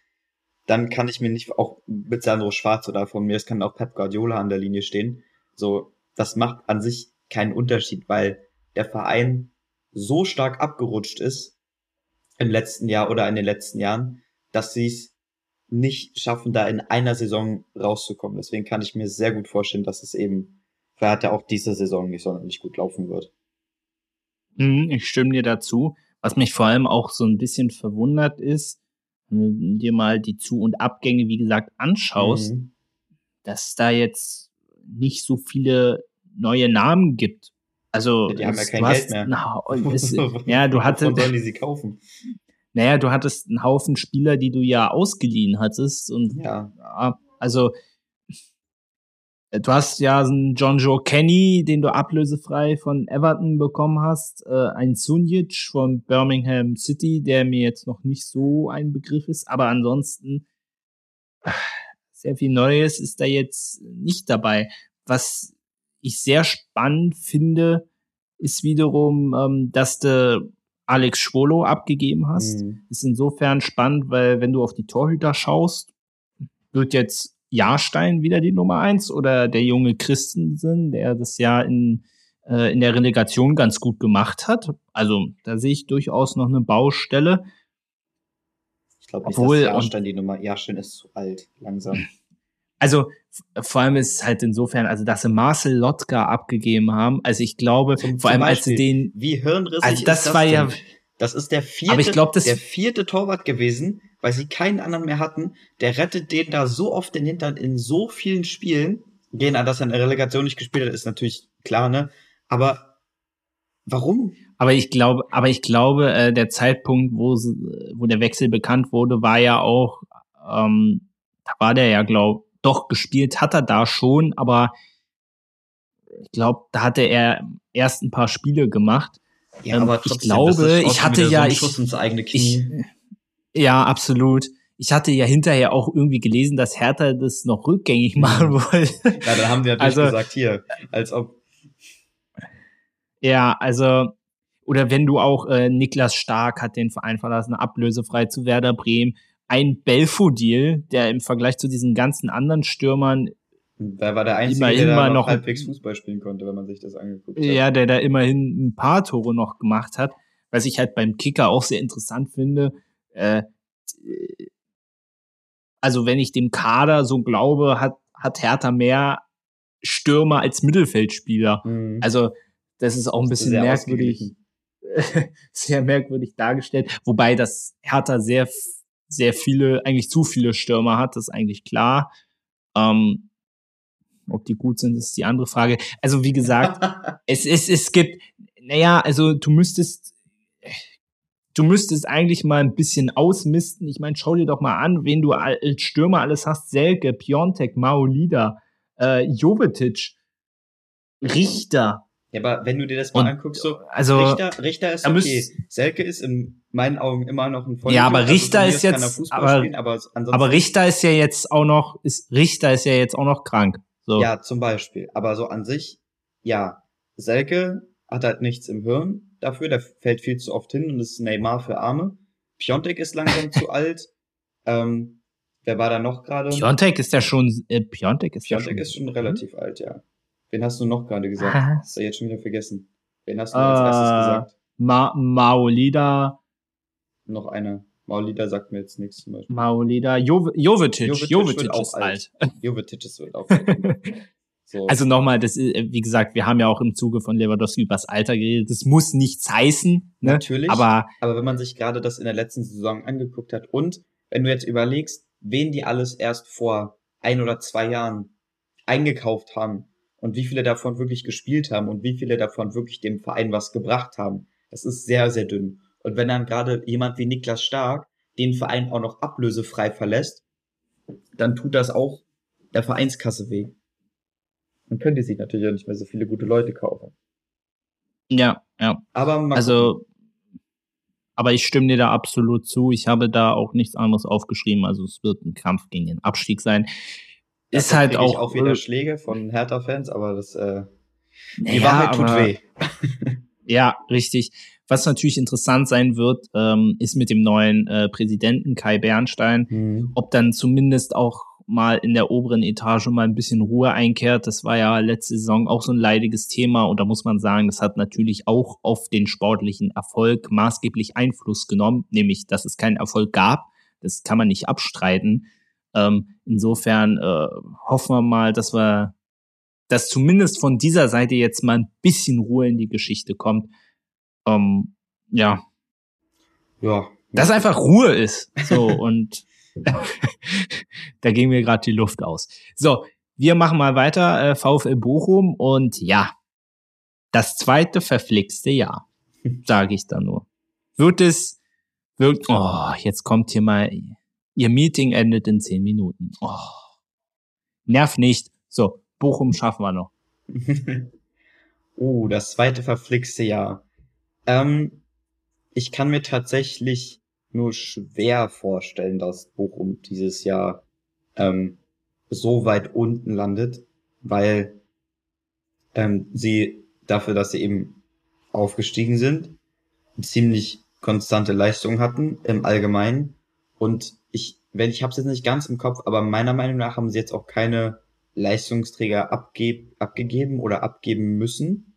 Speaker 2: dann kann ich mir nicht, auch mit Sandro Schwarz oder von mir, es kann auch Pep Guardiola an der Linie stehen. So, das macht an sich keinen Unterschied, weil der Verein so stark abgerutscht ist im letzten Jahr oder in den letzten Jahren, dass sie es nicht schaffen, da in einer Saison rauszukommen. Deswegen kann ich mir sehr gut vorstellen, dass es eben Hertha auch diese Saison nicht sonderlich gut laufen wird.
Speaker 1: Mhm, ich stimme dir dazu. Was mich vor allem auch so ein bisschen verwundert ist, wenn du dir mal die Zu- und Abgänge, wie gesagt, anschaust, mhm. dass da jetzt nicht so viele neue Namen gibt. Also,
Speaker 2: die haben ja kein Geld mehr.
Speaker 1: Na, es, ja, du hattest.
Speaker 2: sollen die sie kaufen?
Speaker 1: Naja, du hattest einen Haufen Spieler, die du ja ausgeliehen hattest. Und
Speaker 2: ja.
Speaker 1: also Du hast ja einen John Joe Kenny, den du ablösefrei von Everton bekommen hast, äh, ein Sunjic von Birmingham City, der mir jetzt noch nicht so ein Begriff ist, aber ansonsten äh, sehr viel Neues ist da jetzt nicht dabei. Was ich sehr spannend finde, ist wiederum, ähm, dass du Alex Schwolo abgegeben hast. Mhm. Ist insofern spannend, weil wenn du auf die Torhüter schaust, wird jetzt Jahrstein wieder die Nummer eins oder der junge Christensen, der das ja in, äh, in der Relegation ganz gut gemacht hat. Also da sehe ich durchaus noch eine Baustelle.
Speaker 2: Ich glaube nicht, Obwohl, dass Jahrstein die Nummer, Jahrstein ist zu alt, langsam.
Speaker 1: Also vor allem ist es halt insofern, also dass sie Marcel Lotka abgegeben haben. Also ich glaube, zum, vor allem Beispiel, als sie den,
Speaker 2: wie hirnrissig
Speaker 1: also das, das war denn? ja,
Speaker 2: das ist der vierte,
Speaker 1: glaub,
Speaker 2: der vierte Torwart gewesen, weil sie keinen anderen mehr hatten. Der rettet den da so oft den Hintern in so vielen Spielen. Gehen an, dass er in der Relegation nicht gespielt hat, ist natürlich klar, ne? Aber warum?
Speaker 1: Aber ich glaube, aber ich glaube, äh, der Zeitpunkt, wo, wo der Wechsel bekannt wurde, war ja auch, ähm, da war der ja, glaub, doch gespielt hat er da schon, aber ich glaube, da hatte er erst ein paar Spiele gemacht.
Speaker 2: Ja, ähm, aber trotzdem,
Speaker 1: ich glaube, ich hatte ja,
Speaker 2: so ich, ins eigene Knie.
Speaker 1: Ich, ja, absolut. Ich hatte ja hinterher auch irgendwie gelesen, dass Hertha das noch rückgängig machen wollte.
Speaker 2: Ja, dann haben die natürlich also, gesagt, hier, als ob.
Speaker 1: Ja, also, oder wenn du auch äh, Niklas Stark hat den Verein verlassen, ablösefrei zu Werder Bremen ein Belfodil, der im Vergleich zu diesen ganzen anderen Stürmern
Speaker 2: da war der Einzige, immerhin der da noch, noch halbwegs Fußball spielen konnte, wenn man sich das angeguckt hat.
Speaker 1: Ja, der da immerhin ein paar Tore noch gemacht hat. Was ich halt beim Kicker auch sehr interessant finde. Äh, also wenn ich dem Kader so glaube, hat, hat Hertha mehr Stürmer als Mittelfeldspieler. Mhm. Also das ist auch ein bisschen merkwürdig, sehr merkwürdig dargestellt. Wobei das Hertha sehr sehr viele, eigentlich zu viele Stürmer hat, das ist eigentlich klar. Ähm, ob die gut sind, ist die andere Frage. Also wie gesagt, es, es, es gibt, naja, also du müsstest, du müsstest eigentlich mal ein bisschen ausmisten. Ich meine, schau dir doch mal an, wen du als Stürmer alles hast. Selke, Piontek, Maolida, äh, Jovetic, Richter.
Speaker 2: Ja, aber wenn du dir das mal und, anguckst, so
Speaker 1: also,
Speaker 2: Richter, Richter ist okay. Selke ist in meinen Augen immer noch ein
Speaker 1: Vollblut. Ja, aber also Richter also ist jetzt, aber, spielen, aber, aber, Richter ist ja jetzt auch noch, ist, Richter ist ja jetzt auch noch krank. So.
Speaker 2: Ja, zum Beispiel. Aber so an sich, ja, Selke hat halt nichts im Hirn dafür, der fällt viel zu oft hin und ist Neymar für Arme. Piontek ist langsam zu alt. Ähm, wer war da noch gerade?
Speaker 1: Piontek ist ja schon, äh, Piontek ist
Speaker 2: Piontek schon, ist schon relativ hm? alt, ja. Wen hast du noch gerade gesagt? Hast du jetzt schon wieder vergessen. Wen hast du als erstes äh, gesagt?
Speaker 1: Ma Maolida.
Speaker 2: Noch einer. Maolida sagt mir jetzt nichts zum Beispiel.
Speaker 1: Maolida. Jo Jovetic. Jovetic, Jovetic
Speaker 2: ist alt. alt. Jovetic ist auch alt.
Speaker 1: So. Also nochmal, das ist, wie gesagt, wir haben ja auch im Zuge von Lewandowski übers Alter geredet. Das muss nichts heißen. Ne?
Speaker 2: Natürlich. Aber, aber wenn man sich gerade das in der letzten Saison angeguckt hat und wenn du jetzt überlegst, wen die alles erst vor ein oder zwei Jahren eingekauft haben, und wie viele davon wirklich gespielt haben und wie viele davon wirklich dem Verein was gebracht haben. Das ist sehr, sehr dünn. Und wenn dann gerade jemand wie Niklas Stark den Verein auch noch ablösefrei verlässt, dann tut das auch der Vereinskasse weh. Dann können die sich natürlich auch nicht mehr so viele gute Leute kaufen.
Speaker 1: Ja, ja.
Speaker 2: Aber
Speaker 1: also, aber ich stimme dir da absolut zu. Ich habe da auch nichts anderes aufgeschrieben. Also es wird ein Kampf gegen den Abstieg sein ist halt auch.
Speaker 2: auch wieder Schläge von Hertha-Fans, aber das, äh, die ja, Wahrheit tut weh.
Speaker 1: ja, richtig. Was natürlich interessant sein wird, ähm, ist mit dem neuen äh, Präsidenten Kai Bernstein, mhm. ob dann zumindest auch mal in der oberen Etage mal ein bisschen Ruhe einkehrt. Das war ja letzte Saison auch so ein leidiges Thema und da muss man sagen, das hat natürlich auch auf den sportlichen Erfolg maßgeblich Einfluss genommen, nämlich dass es keinen Erfolg gab. Das kann man nicht abstreiten. Ähm, insofern äh, hoffen wir mal, dass wir, dass zumindest von dieser Seite jetzt mal ein bisschen Ruhe in die Geschichte kommt. Ähm, ja.
Speaker 2: Ja.
Speaker 1: Dass einfach Ruhe ist. So, und da ging mir gerade die Luft aus. So, wir machen mal weiter, äh, VfL Bochum und ja, das zweite verflixte Jahr, sage ich da nur. Wird es, wird, oh, jetzt kommt hier mal Ihr Meeting endet in zehn Minuten. Oh. Nerv nicht. So, Bochum schaffen wir noch.
Speaker 2: oh, das zweite verflixte Jahr. Ähm, ich kann mir tatsächlich nur schwer vorstellen, dass Bochum dieses Jahr ähm, so weit unten landet, weil ähm, sie dafür, dass sie eben aufgestiegen sind, ziemlich konstante Leistung hatten im Allgemeinen. Und ich, wenn ich habe es jetzt nicht ganz im Kopf, aber meiner Meinung nach haben sie jetzt auch keine Leistungsträger abgeb, abgegeben oder abgeben müssen.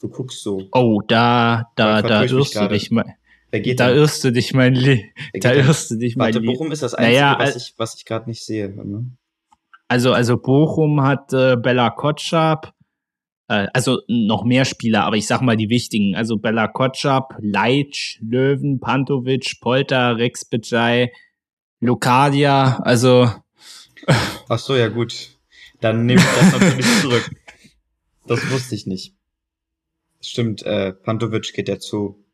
Speaker 2: Du guckst so.
Speaker 1: Oh, da, da, da irrst du dich mal. Da denn? irrst du dich, mein Lie Da irrst du dich, mein
Speaker 2: Warte, Bochum ist das Einzige, naja, was ich, was ich gerade nicht sehe. Ne?
Speaker 1: Also, also Bochum hat äh, Bella Kotschap, äh, also noch mehr Spieler, aber ich sag mal die wichtigen. Also Bella Kotschap, Leitsch, Löwen, Pantovic, Polter, Rex Bejai, Lucadia, also.
Speaker 2: Ach so, ja gut. Dann nehme ich das natürlich zurück. Das wusste ich nicht. Stimmt, äh, Pantovic geht ja zu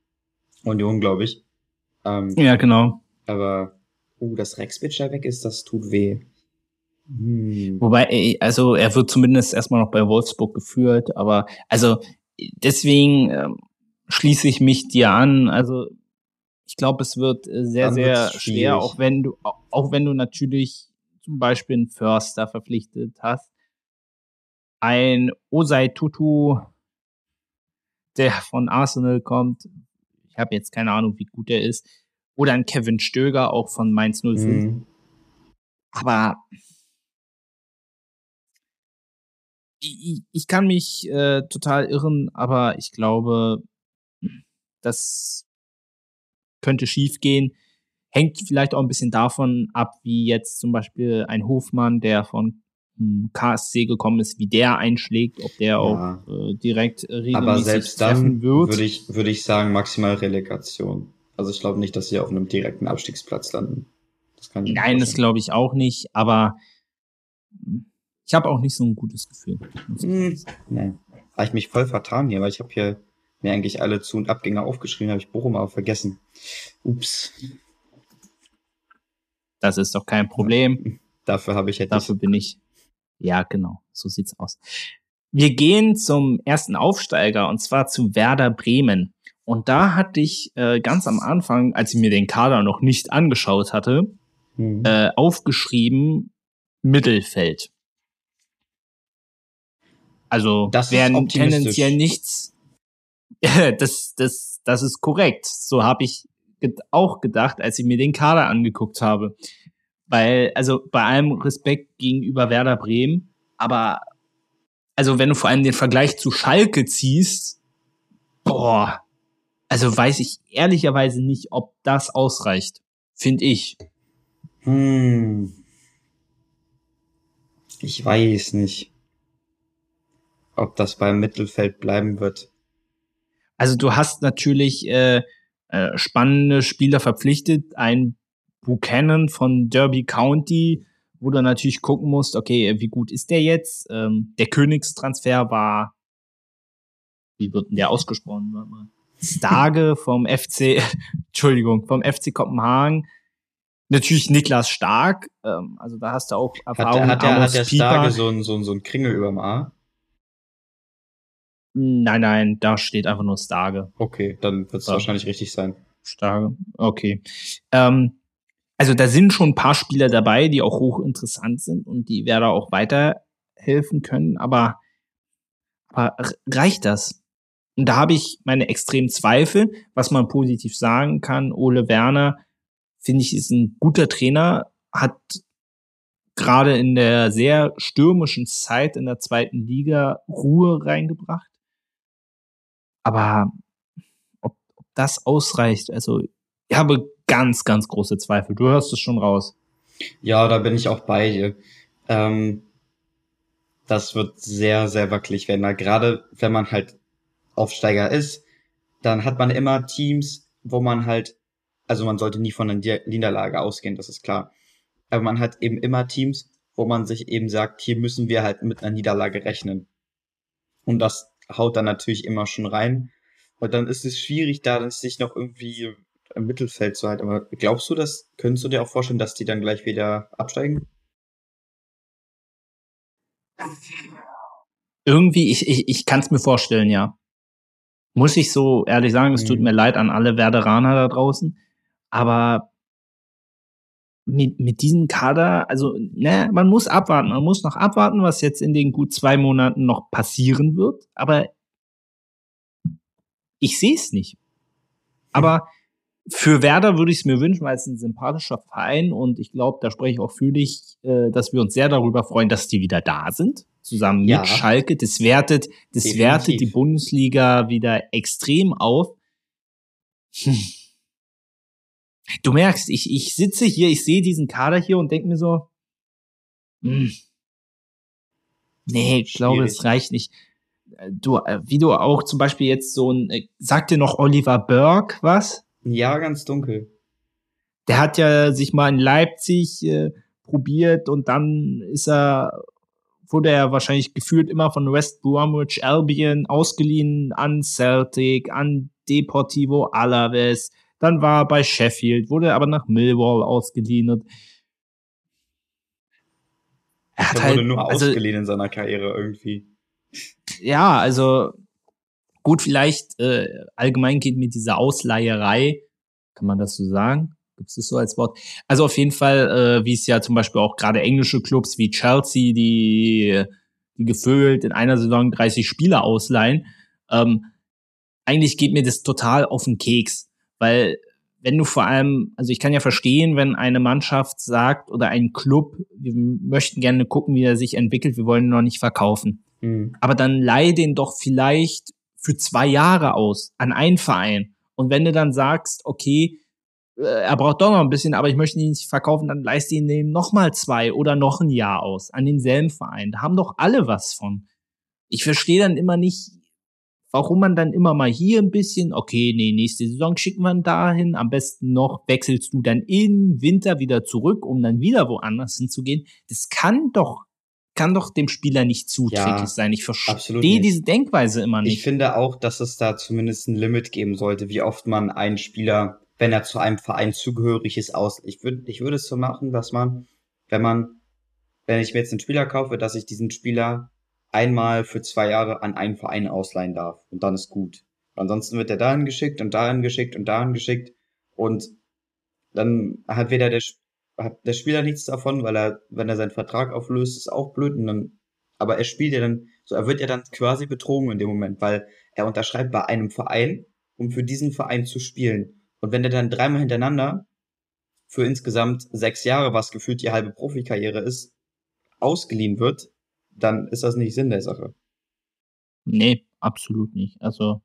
Speaker 2: Union, glaube ich.
Speaker 1: Ähm, ja, genau.
Speaker 2: Aber, uh, dass Rex Bejai weg ist, das tut weh.
Speaker 1: Hm. Wobei, also er wird zumindest erstmal noch bei Wolfsburg geführt, aber also deswegen äh, schließe ich mich dir an. Also ich glaube, es wird äh, sehr, sehr schwer, auch wenn du, auch wenn du natürlich zum Beispiel einen Förster verpflichtet hast. Ein Osei Tutu, der von Arsenal kommt. Ich habe jetzt keine Ahnung, wie gut er ist. Oder ein Kevin Stöger, auch von Mainz 05. Mhm. Aber ich, ich kann mich äh, total irren, aber ich glaube, das könnte schief gehen. Hängt vielleicht auch ein bisschen davon ab, wie jetzt zum Beispiel ein Hofmann, der von hm, KSC gekommen ist, wie der einschlägt, ob der ja. auch äh, direkt regelmäßig
Speaker 2: Aber selbst dann würde ich, würde ich sagen, maximal Relegation. Also ich glaube nicht, dass sie auf einem direkten Abstiegsplatz landen.
Speaker 1: Das Nein, das glaube ich auch nicht, aber ich habe auch nicht so ein gutes Gefühl.
Speaker 2: Hm, nee. Habe ich mich voll vertan hier, weil ich habe hier mir eigentlich alle Zu- und Abgänge aufgeschrieben, habe ich Bochum aber vergessen. Ups.
Speaker 1: Das ist doch kein Problem.
Speaker 2: Dafür habe ich jetzt.
Speaker 1: Dafür bin ich. Ja, genau. So sieht's aus. Wir gehen zum ersten Aufsteiger und zwar zu Werder Bremen. Und da hatte ich äh, ganz am Anfang, als ich mir den Kader noch nicht angeschaut hatte, mhm. äh, aufgeschrieben Mittelfeld. Also das wären tendenziell nichts. das, das, das ist korrekt. So habe ich auch gedacht, als ich mir den Kader angeguckt habe. Weil, also bei allem Respekt gegenüber Werder Bremen, aber also wenn du vor allem den Vergleich zu Schalke ziehst, boah, also weiß ich ehrlicherweise nicht, ob das ausreicht. Finde ich.
Speaker 2: Hm. Ich weiß nicht ob das beim Mittelfeld bleiben wird.
Speaker 1: Also du hast natürlich äh, äh, spannende Spieler verpflichtet. Ein Buchanan von Derby County, wo du natürlich gucken musst, okay, wie gut ist der jetzt? Ähm, der Königstransfer war, wie wird denn der ausgesprochen? Warte mal. Stage vom FC, Entschuldigung, vom FC Kopenhagen. Natürlich Niklas Stark, ähm, also da hast du auch
Speaker 2: Erfahrung. Hat, hat, der, hat der Starke so ein, so, ein, so ein Kringel überm A?
Speaker 1: Nein, nein, da steht einfach nur Starge.
Speaker 2: Okay, dann wird es ja. wahrscheinlich richtig sein.
Speaker 1: Starge, okay. Ähm, also da sind schon ein paar Spieler dabei, die auch hochinteressant sind und die werden auch weiterhelfen können, aber, aber reicht das? Und da habe ich meine extremen Zweifel, was man positiv sagen kann. Ole Werner, finde ich, ist ein guter Trainer, hat gerade in der sehr stürmischen Zeit in der zweiten Liga Ruhe reingebracht. Aber ob, ob das ausreicht, also ich habe ganz, ganz große Zweifel. Du hörst es schon raus.
Speaker 2: Ja, da bin ich auch bei dir. Ähm, das wird sehr, sehr wackelig werden. Gerade wenn man halt Aufsteiger ist, dann hat man immer Teams, wo man halt, also man sollte nie von einer Niederlage ausgehen, das ist klar. Aber man hat eben immer Teams, wo man sich eben sagt, hier müssen wir halt mit einer Niederlage rechnen. Und das haut dann natürlich immer schon rein. Und dann ist es schwierig, da sich noch irgendwie im Mittelfeld zu halten. Aber glaubst du das? Könntest du dir auch vorstellen, dass die dann gleich wieder absteigen?
Speaker 1: Irgendwie, ich, ich, ich kann es mir vorstellen, ja. Muss ich so ehrlich sagen, es tut mhm. mir leid an alle Werderaner da draußen. Aber mit, mit diesem Kader, also, ne, man muss abwarten, man muss noch abwarten, was jetzt in den gut zwei Monaten noch passieren wird, aber ich sehe es nicht. Aber für Werder würde ich es mir wünschen, weil es ein sympathischer Verein und ich glaube, da spreche ich auch für dich, äh, dass wir uns sehr darüber freuen, dass die wieder da sind, zusammen mit ja. Schalke. Das wertet, das Definitiv. wertet die Bundesliga wieder extrem auf. Hm. Du merkst, ich, ich sitze hier, ich sehe diesen Kader hier und denke mir so, hm, nee, ich glaube, es reicht nicht. Du, äh, wie du auch zum Beispiel jetzt so ein, äh, sagt dir noch Oliver Burke was?
Speaker 2: Ja, ganz dunkel.
Speaker 1: Der hat ja sich mal in Leipzig äh, probiert und dann ist er, wurde er wahrscheinlich gefühlt immer von West Bromwich Albion ausgeliehen an Celtic, an Deportivo Alaves, dann war er bei Sheffield, wurde aber nach Millwall ausgeliehen und
Speaker 2: er hat er wurde halt, nur also, ausgeliehen in seiner Karriere irgendwie.
Speaker 1: Ja, also gut, vielleicht äh, allgemein geht mir diese Ausleiherei, kann man das so sagen? Gibt es das so als Wort? Also auf jeden Fall, äh, wie es ja zum Beispiel auch gerade englische Clubs wie Chelsea, die, die gefüllt in einer Saison 30 Spieler ausleihen, ähm, eigentlich geht mir das total auf den Keks. Weil wenn du vor allem, also ich kann ja verstehen, wenn eine Mannschaft sagt oder ein Club, wir möchten gerne gucken, wie er sich entwickelt, wir wollen ihn noch nicht verkaufen. Mhm. Aber dann leih den doch vielleicht für zwei Jahre aus an einen Verein. Und wenn du dann sagst, okay, äh, er braucht doch noch ein bisschen, aber ich möchte ihn nicht verkaufen, dann leist ihn dem noch mal zwei oder noch ein Jahr aus an denselben Verein. Da haben doch alle was von. Ich verstehe dann immer nicht, warum man dann immer mal hier ein bisschen, okay, nee, nächste Saison schicken wir ihn dahin, am besten noch wechselst du dann im Winter wieder zurück, um dann wieder woanders hinzugehen. Das kann doch kann doch dem Spieler nicht zuträglich ja, sein. Ich verstehe diese Denkweise immer nicht.
Speaker 2: Ich finde auch, dass es da zumindest ein Limit geben sollte, wie oft man einen Spieler, wenn er zu einem Verein zugehörig ist, aus. Ich würde, ich würde es so machen, dass man, wenn man, wenn ich mir jetzt einen Spieler kaufe, dass ich diesen Spieler einmal für zwei Jahre an einen Verein ausleihen darf. Und dann ist gut. Ansonsten wird er dahin geschickt und dahin geschickt und dahin geschickt. Und dann hat weder der, hat der Spieler nichts davon, weil er, wenn er seinen Vertrag auflöst, ist auch blöd. Und dann, aber er spielt ja dann, so er wird ja dann quasi betrogen in dem Moment, weil er unterschreibt bei einem Verein, um für diesen Verein zu spielen. Und wenn er dann dreimal hintereinander für insgesamt sechs Jahre, was gefühlt die halbe Profikarriere ist, ausgeliehen wird, dann ist das nicht Sinn der Sache.
Speaker 1: Nee, absolut nicht. Also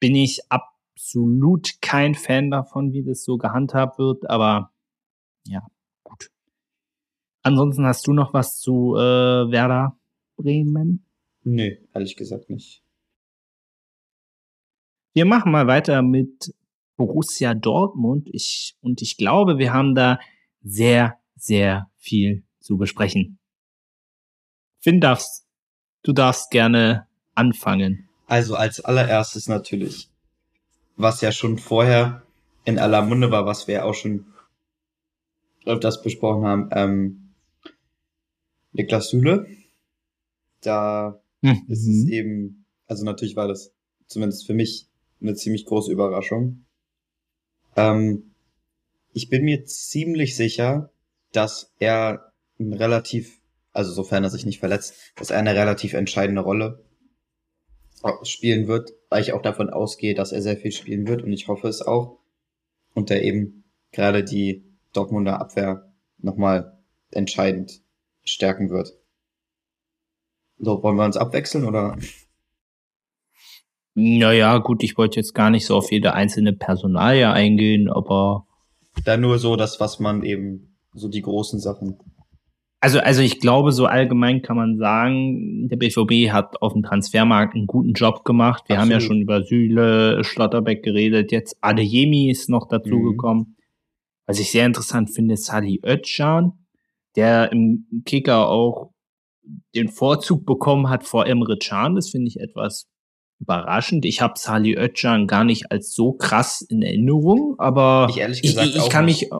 Speaker 1: bin ich absolut kein Fan davon, wie das so gehandhabt wird, aber ja, gut. Ansonsten hast du noch was zu äh, Werder Bremen?
Speaker 2: Nee, ehrlich gesagt nicht.
Speaker 1: Wir machen mal weiter mit Borussia Dortmund. Ich, und ich glaube, wir haben da sehr, sehr viel zu besprechen. Finn darfst, du darfst gerne anfangen.
Speaker 2: Also als allererstes natürlich, was ja schon vorher in aller Munde war, was wir auch schon öfters besprochen haben, ähm, Niklas Süle. Da mhm. ist es eben, also natürlich war das zumindest für mich eine ziemlich große Überraschung. Ähm, ich bin mir ziemlich sicher, dass er ein relativ also sofern er sich nicht verletzt, dass er eine relativ entscheidende Rolle spielen wird, weil ich auch davon ausgehe, dass er sehr viel spielen wird und ich hoffe es auch. Und der eben gerade die Dortmunder Abwehr nochmal entscheidend stärken wird. So, wollen wir uns abwechseln oder?
Speaker 1: Naja, gut, ich wollte jetzt gar nicht so auf jede einzelne Personalie eingehen, aber.
Speaker 2: Da nur so das, was man eben, so die großen Sachen
Speaker 1: also, also ich glaube, so allgemein kann man sagen, der BVB hat auf dem Transfermarkt einen guten Job gemacht. Wir Absolut. haben ja schon über Süle, Schlotterbeck geredet. Jetzt Adeyemi ist noch dazugekommen. Mhm. Was ich sehr interessant finde, Sali Özcan, der im Kicker auch den Vorzug bekommen hat vor Emre Can. Das finde ich etwas überraschend. Ich habe Sali Özcan gar nicht als so krass in Erinnerung, aber ich, ich, ich kann nicht. mich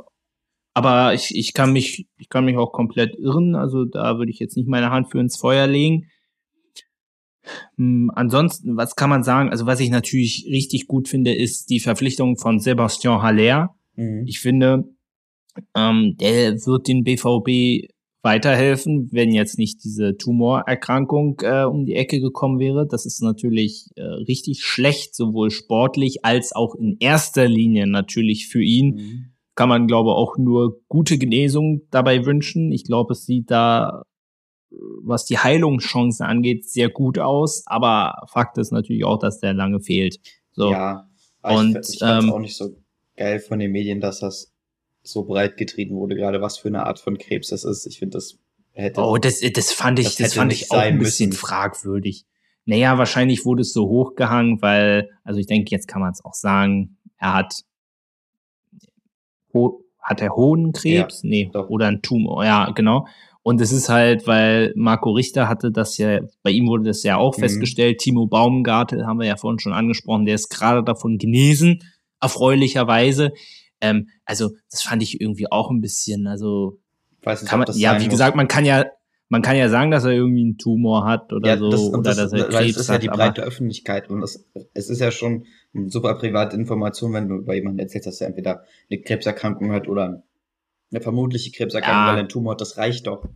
Speaker 1: aber ich, ich kann mich, ich kann mich auch komplett irren. Also da würde ich jetzt nicht meine Hand für ins Feuer legen. Hm, ansonsten, was kann man sagen? Also was ich natürlich richtig gut finde, ist die Verpflichtung von Sebastian Haller. Mhm. Ich finde, Ähm, der wird den BVB weiterhelfen, wenn jetzt nicht diese Tumorerkrankung äh, um die Ecke gekommen wäre. Das ist natürlich äh, richtig schlecht, sowohl sportlich als auch in erster Linie natürlich für ihn. Mhm. Kann man, glaube ich, auch nur gute Genesung dabei wünschen. Ich glaube, es sieht da, was die Heilungschancen angeht, sehr gut aus. Aber Fakt ist natürlich auch, dass der lange fehlt. So.
Speaker 2: Ja, und ich, ich ähm, auch nicht so geil von den Medien, dass das so breit getrieben wurde, gerade was für eine Art von Krebs das ist. Ich finde, das hätte.
Speaker 1: Oh, das, das fand ich, das, das fand ich auch ein bisschen müssen. fragwürdig. Naja, wahrscheinlich wurde es so hochgehangen, weil, also ich denke, jetzt kann man es auch sagen, er hat, hat er Hodenkrebs? Ja, nee, doch. oder ein Tumor, ja, genau. Und es ist halt, weil Marco Richter hatte das ja, bei ihm wurde das ja auch mhm. festgestellt, Timo Baumgartel haben wir ja vorhin schon angesprochen, der ist gerade davon genesen, erfreulicherweise. Ähm, also das fand ich irgendwie auch ein bisschen, also
Speaker 2: Weiß nicht,
Speaker 1: kann man, ja, wie gesagt, man kann ja, man kann ja sagen, dass er irgendwie einen Tumor hat oder ja, so das, oder das, dass er Krebs
Speaker 2: das ist ja die breite Öffentlichkeit und das, es ist ja schon super private Information, wenn du bei jemandem erzählst, dass er entweder eine Krebserkrankung hat oder eine vermutliche Krebserkrankung, ja. weil er einen Tumor hat, das reicht doch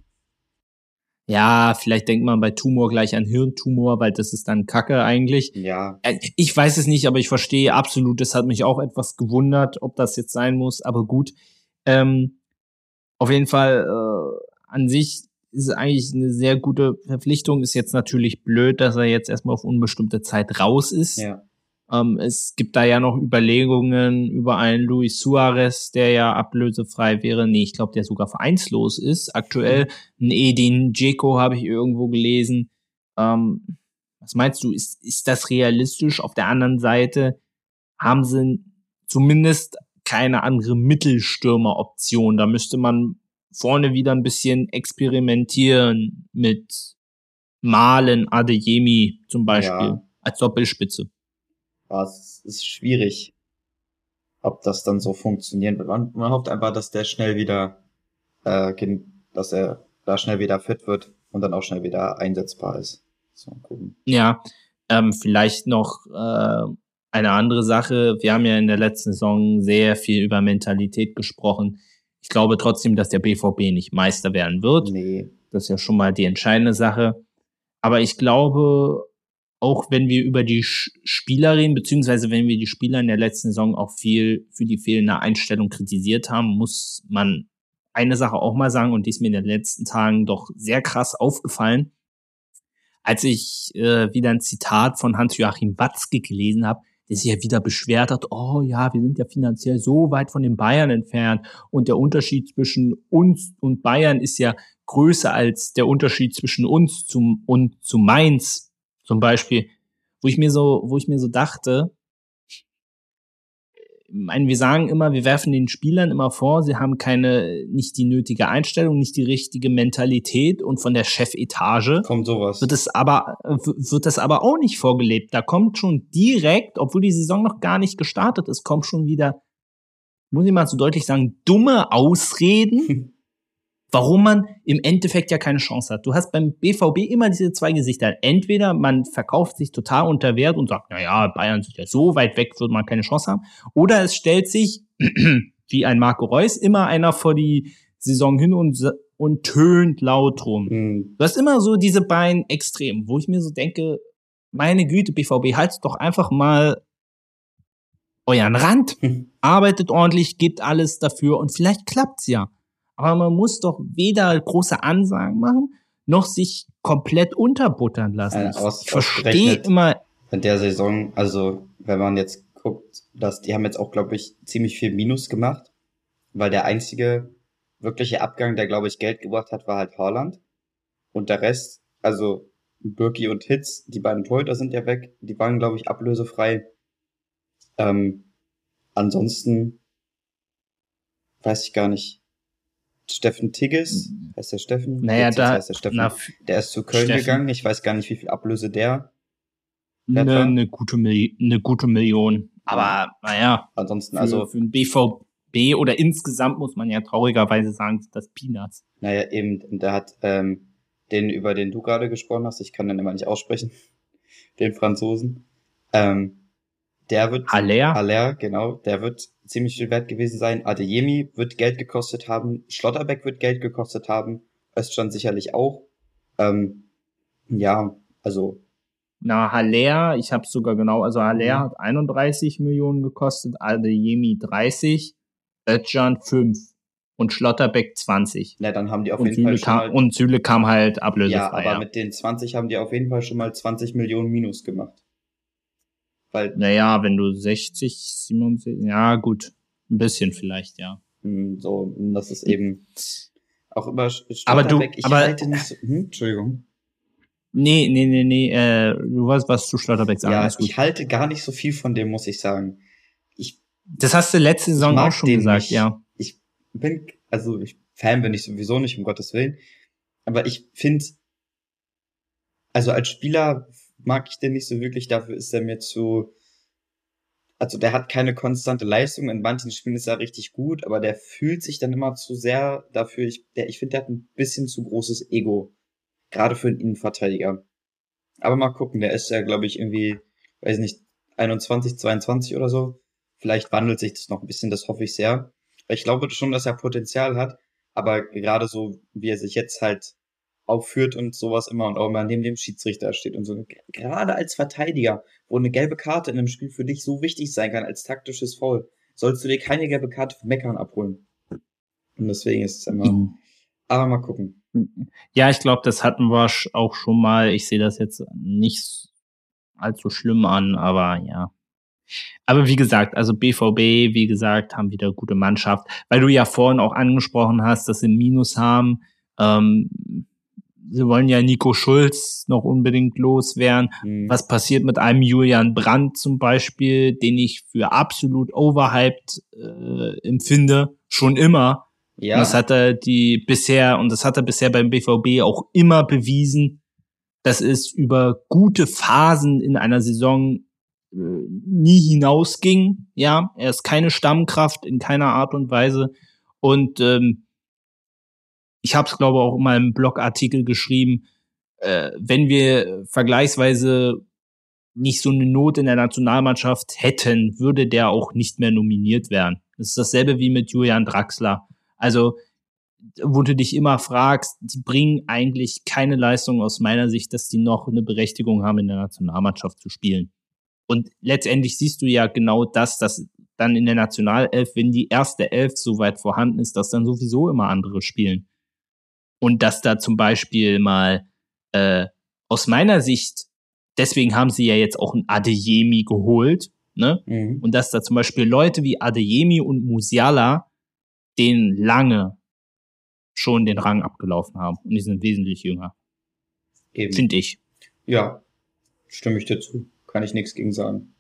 Speaker 1: ja, vielleicht denkt man bei Tumor gleich an Hirntumor, weil das ist dann Kacke eigentlich.
Speaker 2: Ja.
Speaker 1: Äh, ich weiß es nicht, aber ich verstehe absolut. Das hat mich auch etwas gewundert, ob das jetzt sein muss, aber gut. Ähm, auf jeden Fall äh, an sich ist eigentlich eine sehr gute Verpflichtung. Ist jetzt natürlich blöd, dass er jetzt erstmal auf unbestimmte Zeit raus ist.
Speaker 2: Ja.
Speaker 1: Ähm, es gibt da ja noch Überlegungen über einen Luis Suarez, der ja ablösefrei wäre. Nee, ich glaube, der sogar vereinslos ist. Aktuell ein Edin Dzeko habe ich irgendwo gelesen. Ähm, was meinst du, ist, ist das realistisch? Auf der anderen Seite haben sie zumindest keine andere Mittelstürmeroption. Da müsste man vorne wieder ein bisschen experimentieren mit Malen Adeyemi zum Beispiel ja. als Doppelspitze
Speaker 2: ja, es ist schwierig, ob das dann so funktionieren wird. Man, man hofft einfach, dass der schnell wieder, äh, dass er da schnell wieder fit wird und dann auch schnell wieder einsetzbar ist. So.
Speaker 1: Ja, ähm, vielleicht noch äh, eine andere Sache. Wir haben ja in der letzten Saison sehr viel über Mentalität gesprochen. Ich glaube trotzdem, dass der BVB nicht Meister werden wird.
Speaker 2: Nee.
Speaker 1: Das ist ja schon mal die entscheidende Sache. Aber ich glaube, auch wenn wir über die Spieler reden, beziehungsweise wenn wir die Spieler in der letzten Saison auch viel für die fehlende Einstellung kritisiert haben, muss man eine Sache auch mal sagen, und die ist mir in den letzten Tagen doch sehr krass aufgefallen. Als ich äh, wieder ein Zitat von Hans-Joachim Watzke gelesen habe, der sich ja wieder beschwert hat, oh ja, wir sind ja finanziell so weit von den Bayern entfernt. Und der Unterschied zwischen uns und Bayern ist ja größer als der Unterschied zwischen uns zum, und zu Mainz zum Beispiel, wo ich mir so, wo ich mir so dachte, meine, wir sagen immer, wir werfen den Spielern immer vor, sie haben keine, nicht die nötige Einstellung, nicht die richtige Mentalität und von der Chefetage
Speaker 2: kommt sowas.
Speaker 1: Wird es aber, wird das aber auch nicht vorgelebt. Da kommt schon direkt, obwohl die Saison noch gar nicht gestartet ist, kommt schon wieder, muss ich mal so deutlich sagen, dumme Ausreden warum man im Endeffekt ja keine Chance hat. Du hast beim BVB immer diese zwei Gesichter. Entweder man verkauft sich total unter Wert und sagt, na ja, Bayern sind ja so weit weg, wird man keine Chance haben. Oder es stellt sich, wie ein Marco Reus, immer einer vor die Saison hin und, und tönt laut rum. Mhm. Du hast immer so diese beiden Extremen, wo ich mir so denke, meine Güte, BVB, haltet doch einfach mal euren Rand, arbeitet ordentlich, gebt alles dafür und vielleicht klappt's ja. Aber man muss doch weder große Ansagen machen, noch sich komplett unterbuttern lassen.
Speaker 2: Also aus, ich verstehe immer. In der Saison, also wenn man jetzt guckt, dass die haben jetzt auch, glaube ich, ziemlich viel Minus gemacht, weil der einzige wirkliche Abgang, der, glaube ich, Geld gebracht hat, war halt Haaland. Und der Rest, also Birki und Hitz, die beiden Torhüter sind ja weg, die waren, glaube ich, ablösefrei. Ähm, ansonsten weiß ich gar nicht. Steffen Tigges, mhm. heißt der Steffen?
Speaker 1: Naja, Jetzt da, heißt
Speaker 2: der Steffen. Na, der ist zu Köln Steffen. gegangen. Ich weiß gar nicht, wie viel Ablöse der.
Speaker 1: Eine, eine, gute, eine gute Million. Aber naja.
Speaker 2: Ansonsten,
Speaker 1: für,
Speaker 2: also.
Speaker 1: Für ein BVB oder insgesamt muss man ja traurigerweise sagen, das Peanuts.
Speaker 2: Naja, eben, der hat ähm, den, über den du gerade gesprochen hast, ich kann den immer nicht aussprechen, den Franzosen. Ähm, Der wird
Speaker 1: Haller.
Speaker 2: Haller, genau, der wird ziemlich viel wert gewesen sein. Adeyemi wird Geld gekostet haben. Schlotterbeck wird Geld gekostet haben. Öststand sicherlich auch. Ähm, ja, also.
Speaker 1: Na, Haller, ich habe sogar genau, also Haller
Speaker 2: Mhm.
Speaker 1: hat 31 Millionen gekostet, Adeyemi 30, Özcan 5 und Schlotterbeck 20.
Speaker 2: Na, dann haben die auf
Speaker 1: Und
Speaker 2: jeden
Speaker 1: Süle,
Speaker 2: Fall schon
Speaker 1: kam,
Speaker 2: mal.
Speaker 1: und Süle kam halt
Speaker 2: ja,
Speaker 1: ablösefrei.
Speaker 2: aber
Speaker 1: Ja,
Speaker 2: mit den 20 haben die auf jeden Fall schon mal 20 Millionen Minus gemacht. Weil
Speaker 1: naja, wenn du 60, 67, ja gut, ein bisschen vielleicht, ja.
Speaker 2: mh, so, das ist eben auch immer
Speaker 1: Aber du-
Speaker 2: Schlotterbeck, ich
Speaker 1: aber-
Speaker 2: halte nicht so, hm, Entschuldigung.
Speaker 1: Nee, nee, nee, nee, äh, du weißt, was zu Schlotterbeck sagen.
Speaker 2: Ja, ich halte gar nicht so viel von dem, muss ich sagen. Ich
Speaker 1: Das hast du letzte Saison auch schon gesagt,
Speaker 2: nicht.
Speaker 1: ja.
Speaker 2: ich bin, also ich Fan bin ich sowieso nicht, um Gottes Willen. Aber ich finde, also als Spieler mag ich den nicht so wirklich, dafür ist er mir zu, also der hat keine konstante Leistung, in manchen Spielen ist er richtig gut, aber der fühlt sich dann immer zu sehr dafür, ich, der, ich finde, der hat ein bisschen zu großes Ego. Gerade für einen Innenverteidiger. Aber mal gucken, der ist ja, glaube ich, irgendwie, weiß nicht, 21, 22 oder so. Vielleicht wandelt sich das noch ein bisschen, das hoffe ich sehr. Weil ich glaube schon, dass er Potenzial hat, aber gerade so, wie er sich jetzt halt aufführt und sowas immer und auch immer neben dem Schiedsrichter steht und so. Gerade als Verteidiger, wo eine gelbe Karte in einem Spiel für dich so wichtig sein kann als taktisches Foul, sollst du dir keine gelbe Karte für Meckern abholen. Und deswegen ist es immer,
Speaker 1: Mhm.
Speaker 2: aber mal gucken.
Speaker 1: Ja, ich glaube, das hatten wir auch schon mal. Ich sehe das jetzt nicht allzu schlimm an, aber ja. Aber wie gesagt, also BVB, wie gesagt, haben wieder gute Mannschaft, weil du ja vorhin auch angesprochen hast, dass sie Minus haben. Ähm, sie wollen ja Nico Schulz noch unbedingt loswerden.
Speaker 2: Hm.
Speaker 1: Was passiert mit einem Julian Brandt zum Beispiel, den ich für absolut overhyped äh, empfinde, schon immer.
Speaker 2: Ja,
Speaker 1: Und das hat er die bisher, und das hat er bisher beim BVB auch immer bewiesen, dass es über gute Phasen in einer Saison äh, nie hinausging. Ja, er ist keine Stammkraft in keiner Art und Weise. Und ähm, ich habe es, glaube ich, auch in meinem Blogartikel geschrieben, äh, wenn wir vergleichsweise nicht so eine Not in der Nationalmannschaft hätten, würde der auch nicht mehr nominiert werden. Das ist dasselbe wie mit Julian Draxler. Also, wo du dich immer fragst, die bringen eigentlich keine Leistung aus meiner Sicht, dass die noch eine Berechtigung haben, in der Nationalmannschaft zu spielen. Und letztendlich siehst du ja genau das, dass dann in der Nationalelf, wenn die erste Elf soweit vorhanden ist, dass dann sowieso immer andere spielen. Und dass da zum Beispiel mal äh, aus meiner Sicht, deswegen haben sie ja jetzt auch ein Adeyemi geholt, ne?
Speaker 2: Mhm.
Speaker 1: Und dass da zum Beispiel Leute wie Adeyemi und Musiala den lange schon den Rang abgelaufen haben. Und die sind wesentlich jünger,
Speaker 2: Eben.
Speaker 1: finde ich.
Speaker 2: Ja, stimme ich dir zu. Kann ich nichts gegen sagen.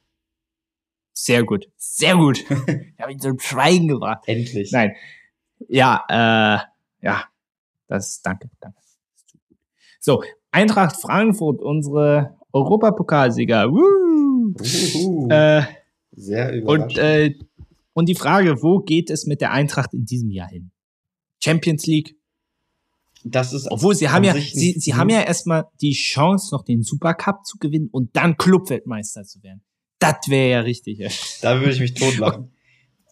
Speaker 1: Sehr gut. Sehr gut. ich habe ihn zum Schweigen gebracht.
Speaker 2: Endlich.
Speaker 1: Nein. Ja, äh, ja. Das, danke, danke. So, Eintracht Frankfurt, unsere Europapokalsieger. Woo!
Speaker 2: Uhuhu.
Speaker 1: Äh,
Speaker 2: Sehr
Speaker 1: und,
Speaker 2: überraschend.
Speaker 1: äh, und die Frage, wo geht es mit der Eintracht in diesem Jahr hin? Champions League?
Speaker 2: das ist
Speaker 1: Obwohl, sie haben ja, sie, sie haben ja erstmal die Chance, noch den Supercup zu gewinnen und dann Clubweltmeister zu werden. Das wäre ja richtig.
Speaker 2: Da würde ich mich totlachen.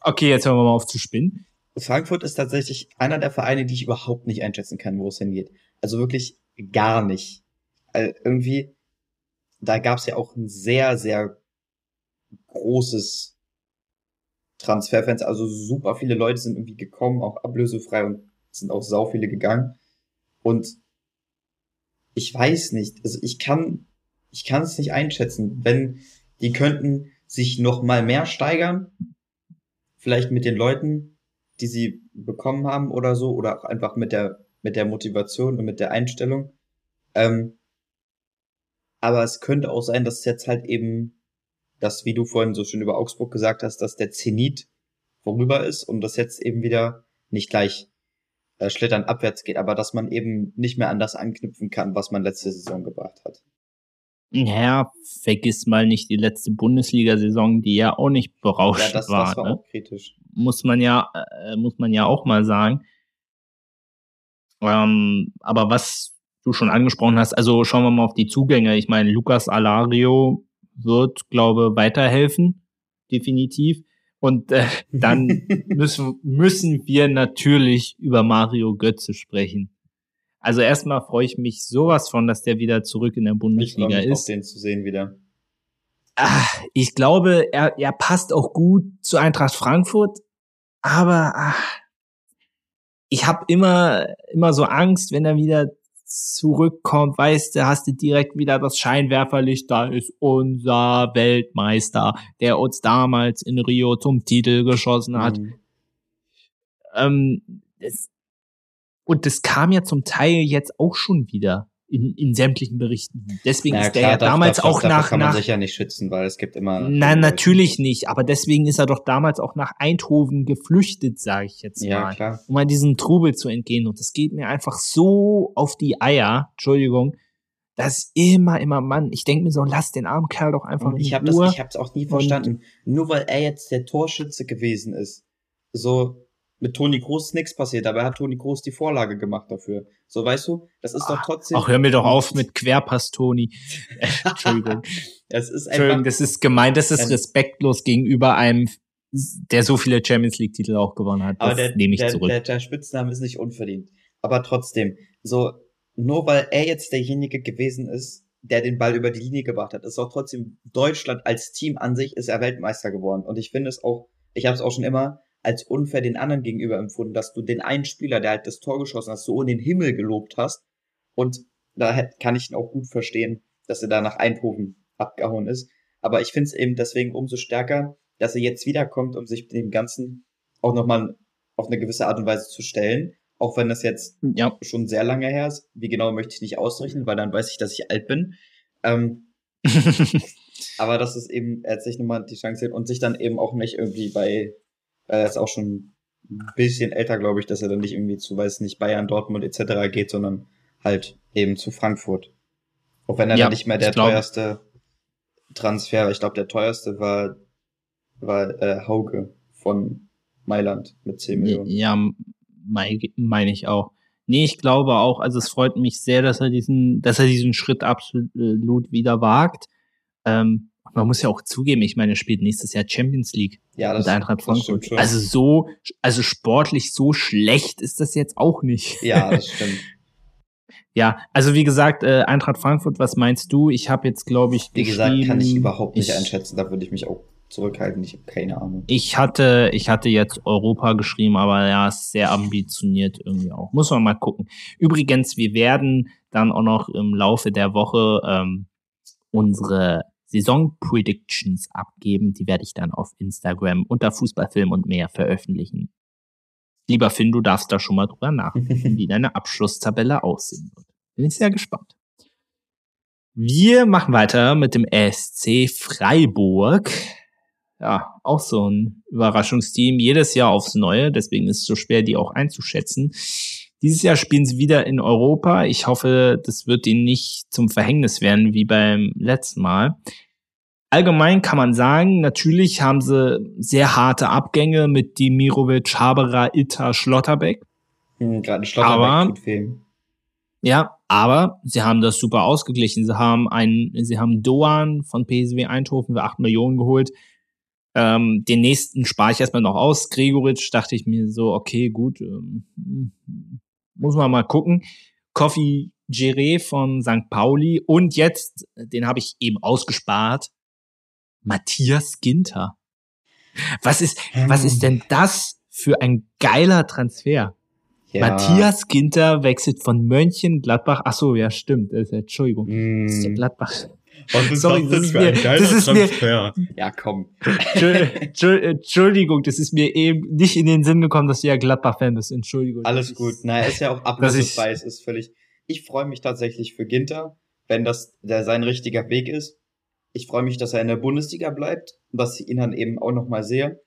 Speaker 1: Okay, jetzt hören wir mal auf zu spinnen.
Speaker 2: Frankfurt ist tatsächlich einer der Vereine, die ich überhaupt nicht einschätzen kann, wo es hingeht. Also wirklich gar nicht. Also irgendwie, da gab es ja auch ein sehr, sehr großes Transferfans. Also super viele Leute sind irgendwie gekommen, auch ablösefrei und sind auch sau viele gegangen. Und ich weiß nicht, also ich kann, ich kann es nicht einschätzen. Wenn die könnten sich noch mal mehr steigern, vielleicht mit den Leuten, die sie bekommen haben oder so, oder auch einfach mit der, mit der Motivation und mit der Einstellung. Ähm, aber es könnte auch sein, dass jetzt halt eben, das, wie du vorhin so schön über Augsburg gesagt hast, dass der Zenit vorüber ist und das jetzt eben wieder nicht gleich äh, schlittern abwärts geht, aber dass man eben nicht mehr an das anknüpfen kann, was man letzte Saison gebracht hat.
Speaker 1: Ja, vergiss mal nicht die letzte Bundesliga-Saison, die ja auch nicht
Speaker 2: Ja,
Speaker 1: berauschend
Speaker 2: das,
Speaker 1: war.
Speaker 2: das war
Speaker 1: ne?
Speaker 2: auch kritisch.
Speaker 1: muss man ja, äh, muss man ja auch mal sagen. Ähm, aber was du schon angesprochen hast, also schauen wir mal auf die Zugänge. Ich meine, Lukas Alario wird, glaube weiterhelfen. definitiv. Und äh, dann müssen, müssen wir natürlich über Mario Götze sprechen. Also erstmal freue ich mich sowas von, dass der wieder zurück in der Bundesliga
Speaker 2: ich
Speaker 1: ist.
Speaker 2: Auch den zu sehen wieder.
Speaker 1: Ach, ich glaube, er, er passt auch gut zu Eintracht Frankfurt, aber ach, ich habe immer immer so Angst, wenn er wieder zurückkommt, weißt du, hast du direkt wieder das Scheinwerferlicht, da ist unser Weltmeister, der uns damals in Rio zum Titel geschossen hat. Mhm. Ähm, und das kam ja zum Teil jetzt auch schon wieder in, in sämtlichen Berichten. Deswegen naja, ist der klar, ja damals darf, auch nach.
Speaker 2: kann man
Speaker 1: nach,
Speaker 2: sich ja nicht schützen, weil es gibt immer.
Speaker 1: Nein, natürlich nicht. Aber deswegen ist er doch damals auch nach Eindhoven geflüchtet, sage ich jetzt ja, mal. Klar. Um an diesen Trubel zu entgehen. Und das geht mir einfach so auf die Eier. Entschuldigung. Das ist immer, immer, Mann. Ich denke mir so, lass den armen Kerl doch einfach
Speaker 2: ich hab Ruhe. Das, ich hab's auch nie verstanden. Nur weil er jetzt der Torschütze gewesen ist. So, mit Toni Groß ist nichts passiert. Dabei hat Toni Groß die Vorlage gemacht dafür. So, weißt du, das ist doch trotzdem.
Speaker 1: Ach, hör mir doch auf mit Querpass, Toni. Entschuldigung.
Speaker 2: es ist
Speaker 1: Entschuldigung, das ist gemeint, das ist respektlos gegenüber einem, der so viele Champions League Titel auch gewonnen hat. Das
Speaker 2: aber der,
Speaker 1: nehme ich
Speaker 2: der,
Speaker 1: zurück.
Speaker 2: Der, der Spitzname ist nicht unverdient. Aber trotzdem, so, nur weil er jetzt derjenige gewesen ist, der den Ball über die Linie gebracht hat, ist auch trotzdem Deutschland als Team an sich ist er Weltmeister geworden. Und ich finde es auch, ich habe es auch schon immer als unfair den anderen gegenüber empfunden, dass du den einen Spieler, der halt das Tor geschossen hast, so in den Himmel gelobt hast. Und da kann ich ihn auch gut verstehen, dass er da nach Eindhoven abgehauen ist. Aber ich finde es eben deswegen umso stärker, dass er jetzt wiederkommt, um sich dem Ganzen auch nochmal auf eine gewisse Art und Weise zu stellen. Auch wenn das jetzt ja. schon sehr lange her ist. Wie genau möchte ich nicht ausrechnen, weil dann weiß ich, dass ich alt bin. Ähm, aber dass es eben, er hat sich nochmal die Chance hat und sich dann eben auch nicht irgendwie bei er ist auch schon ein bisschen älter, glaube ich, dass er dann nicht irgendwie zu, weiß nicht, Bayern, Dortmund etc. geht, sondern halt eben zu Frankfurt. Auch wenn er ja, dann nicht mehr der teuerste Transfer, ich glaube, der teuerste war, war äh, Hauge von Mailand mit 10 Millionen.
Speaker 1: Ja, meine mein ich auch. Nee, ich glaube auch, also es freut mich sehr, dass er diesen, dass er diesen Schritt absolut wieder wagt. Ähm, man muss ja auch zugeben, ich meine, er spielt nächstes Jahr Champions League
Speaker 2: ja, das,
Speaker 1: mit Eintracht Frankfurt. Also so, also sportlich so schlecht ist das jetzt auch nicht.
Speaker 2: Ja, das stimmt.
Speaker 1: ja, also wie gesagt, äh, Eintracht Frankfurt, was meinst du? Ich habe jetzt, glaube ich,
Speaker 2: wie gesagt, kann ich überhaupt nicht ich, einschätzen. Da würde ich mich auch zurückhalten. Ich habe keine Ahnung.
Speaker 1: Ich hatte, ich hatte jetzt Europa geschrieben, aber ja, ist sehr ambitioniert irgendwie auch. Muss man mal gucken. Übrigens, wir werden dann auch noch im Laufe der Woche ähm, unsere Saison-Predictions abgeben. Die werde ich dann auf Instagram unter Fußballfilm und mehr veröffentlichen. Lieber Finn, du darfst da schon mal drüber nachdenken, wie deine Abschlusstabelle aussehen wird. Bin ich sehr gespannt. Wir machen weiter mit dem SC Freiburg. Ja, auch so ein Überraschungsteam. Jedes Jahr aufs Neue. Deswegen ist es so schwer, die auch einzuschätzen. Dieses Jahr spielen sie wieder in Europa. Ich hoffe, das wird ihnen nicht zum Verhängnis werden wie beim letzten Mal. Allgemein kann man sagen, natürlich haben sie sehr harte Abgänge mit Dimirovic, Haberer, Itta, Schlotterbeck.
Speaker 2: Hm, Gerade Schlotterbeck aber, tut fehlen.
Speaker 1: Ja, aber sie haben das super ausgeglichen. Sie haben einen, sie haben Doan von PSW Eindhoven für 8 Millionen geholt. Ähm, den nächsten spare ich erstmal noch aus. Gregoritsch dachte ich mir so, okay, gut, ähm, muss man mal gucken. Coffee Gere von St. Pauli und jetzt, den habe ich eben ausgespart, Matthias Ginter. Was ist, was ist denn das für ein geiler Transfer? Ja. Matthias Ginter wechselt von Mönchengladbach. Ach so, ja, stimmt. Entschuldigung. Mm. Das ist ja Gladbach.
Speaker 2: Was Sorry, das, das ist mir, das ist Transfer? mir, ja, komm.
Speaker 1: Entschuldigung, das ist mir eben nicht in den Sinn gekommen, dass du ja Gladbach-Fan bist. Entschuldigung.
Speaker 2: Alles gut. Naja, ist ja auch ablösefrei. ist völlig, ich freue mich tatsächlich für Ginter, wenn das der sein richtiger Weg ist. Ich freue mich, dass er in der Bundesliga bleibt, dass ich ihn dann eben auch nochmal sehe.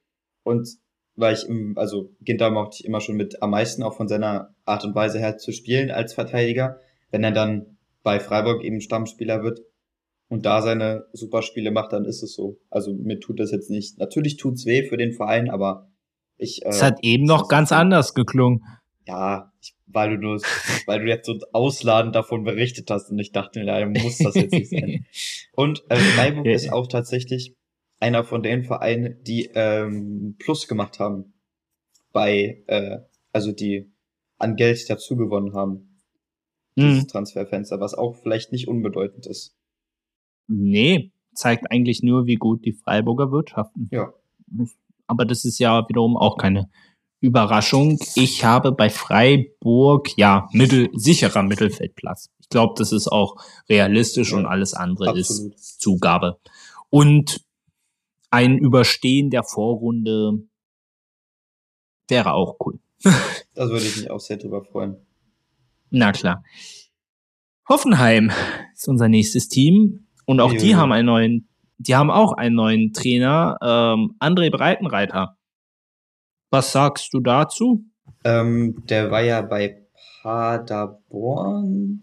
Speaker 2: Und weil ich, im, also Ginter mochte ich immer schon mit am meisten auch von seiner Art und Weise her zu spielen als Verteidiger. Wenn er dann bei Freiburg eben Stammspieler wird, und da seine Superspiele macht, dann ist es so. Also mir tut das jetzt nicht. Natürlich tut's weh für den Verein, aber ich.
Speaker 1: Äh, es hat eben noch ganz anders geklungen.
Speaker 2: Ja, ich, weil du nur, weil du jetzt so ausladend davon berichtet hast und ich dachte, ja, muss das jetzt nicht sein. Und äh, Freiburg ist auch tatsächlich einer von den Vereinen, die ähm, Plus gemacht haben bei, äh, also die an Geld dazu gewonnen haben. Dieses
Speaker 1: Mhm.
Speaker 2: Transferfenster, was auch vielleicht nicht unbedeutend ist.
Speaker 1: Nee, zeigt eigentlich nur, wie gut die Freiburger wirtschaften.
Speaker 2: Ja.
Speaker 1: Aber das ist ja wiederum auch keine Überraschung. Ich habe bei Freiburg, ja, mittel, sicherer Mittelfeldplatz. Ich glaube, das ist auch realistisch
Speaker 2: Ja,
Speaker 1: und alles andere
Speaker 2: absolut.
Speaker 1: ist Zugabe. Und ein Überstehen der Vorrunde wäre auch cool.
Speaker 2: Da würde ich mich auch sehr drüber freuen.
Speaker 1: Na klar. Hoffenheim ist unser nächstes Team. Und auch die haben einen neuen, die haben auch einen neuen Trainer, ähm, André Breitenreiter. Was sagst du dazu?
Speaker 2: Ähm, der war ja bei Paderborn,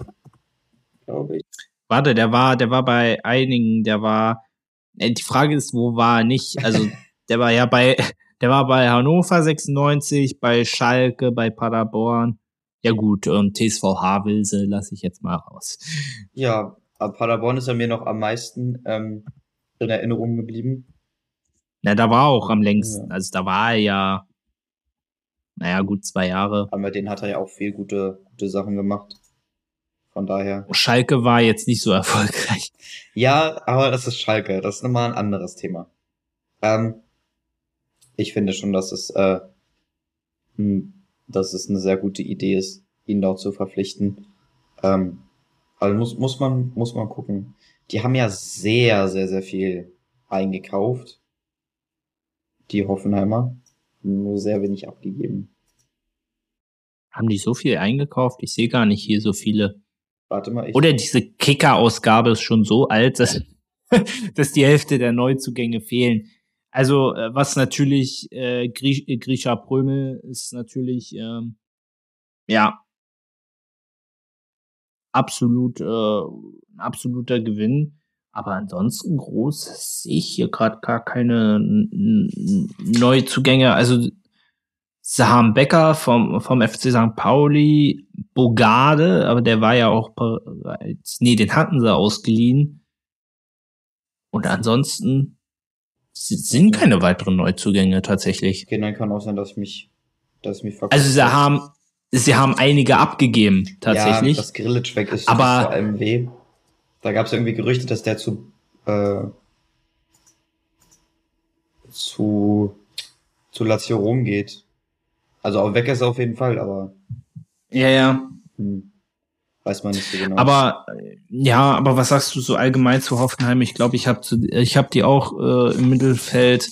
Speaker 2: glaube ich.
Speaker 1: Warte, der war, der war bei einigen, der war, äh, die Frage ist, wo war er nicht? Also, der war ja bei, der war bei Hannover 96, bei Schalke, bei Paderborn. Ja gut, und TSV Havelse lasse ich jetzt mal raus.
Speaker 2: Ja, aber Paderborn ist ja mir noch am meisten ähm, in Erinnerung geblieben.
Speaker 1: Na, da war er auch am längsten.
Speaker 2: Ja.
Speaker 1: Also da war er ja, naja, gut zwei Jahre.
Speaker 2: Aber den hat er ja auch viel gute, gute Sachen gemacht. Von daher.
Speaker 1: Schalke war jetzt nicht so erfolgreich.
Speaker 2: Ja, aber das ist Schalke. Das ist nochmal ein anderes Thema. Ähm, ich finde schon, dass es, äh, hm, dass es eine sehr gute Idee ist, ihn dort zu verpflichten. Ähm, also muss, muss man, muss man gucken. Die haben ja sehr, sehr, sehr viel eingekauft. Die Hoffenheimer. Nur sehr wenig abgegeben.
Speaker 1: Haben die so viel eingekauft? Ich sehe gar nicht hier so viele.
Speaker 2: Warte mal, ich.
Speaker 1: Oder diese Kicker-Ausgabe ist schon so alt, dass, dass die Hälfte der Neuzugänge fehlen. Also, äh, was natürlich, äh, Grie Grisha Prömel ist natürlich, ähm, ja, absolut, äh, ein absoluter Gewinn. Aber ansonsten groß sehe ich hier gerade gar keine Neuzugänge. Also, Saham Becker vom, vom FC St. Pauli, Bogarde, aber der war ja auch bereits, nee, den hatten sie ausgeliehen. Und ansonsten sind keine weiteren Neuzugänge tatsächlich.
Speaker 2: Okay, dann kann auch sein, dass ich mich, dass ich mich
Speaker 1: Also sie
Speaker 2: habe.
Speaker 1: haben, sie haben einige abgegeben, tatsächlich.
Speaker 2: Ja, dass Grillitsch weg ist,
Speaker 1: Aber-
Speaker 2: vor allem weh. Da gab es irgendwie Gerüchte, dass der zu äh, zu zu Lazio Rom geht. Also auch weg ist er auf jeden Fall, aber
Speaker 1: ja, ja.
Speaker 2: hm, weiß man nicht so genau.
Speaker 1: Aber ja, aber was sagst du so allgemein zu Hoffenheim? Ich glaube, ich habe ich hab die auch äh, im Mittelfeld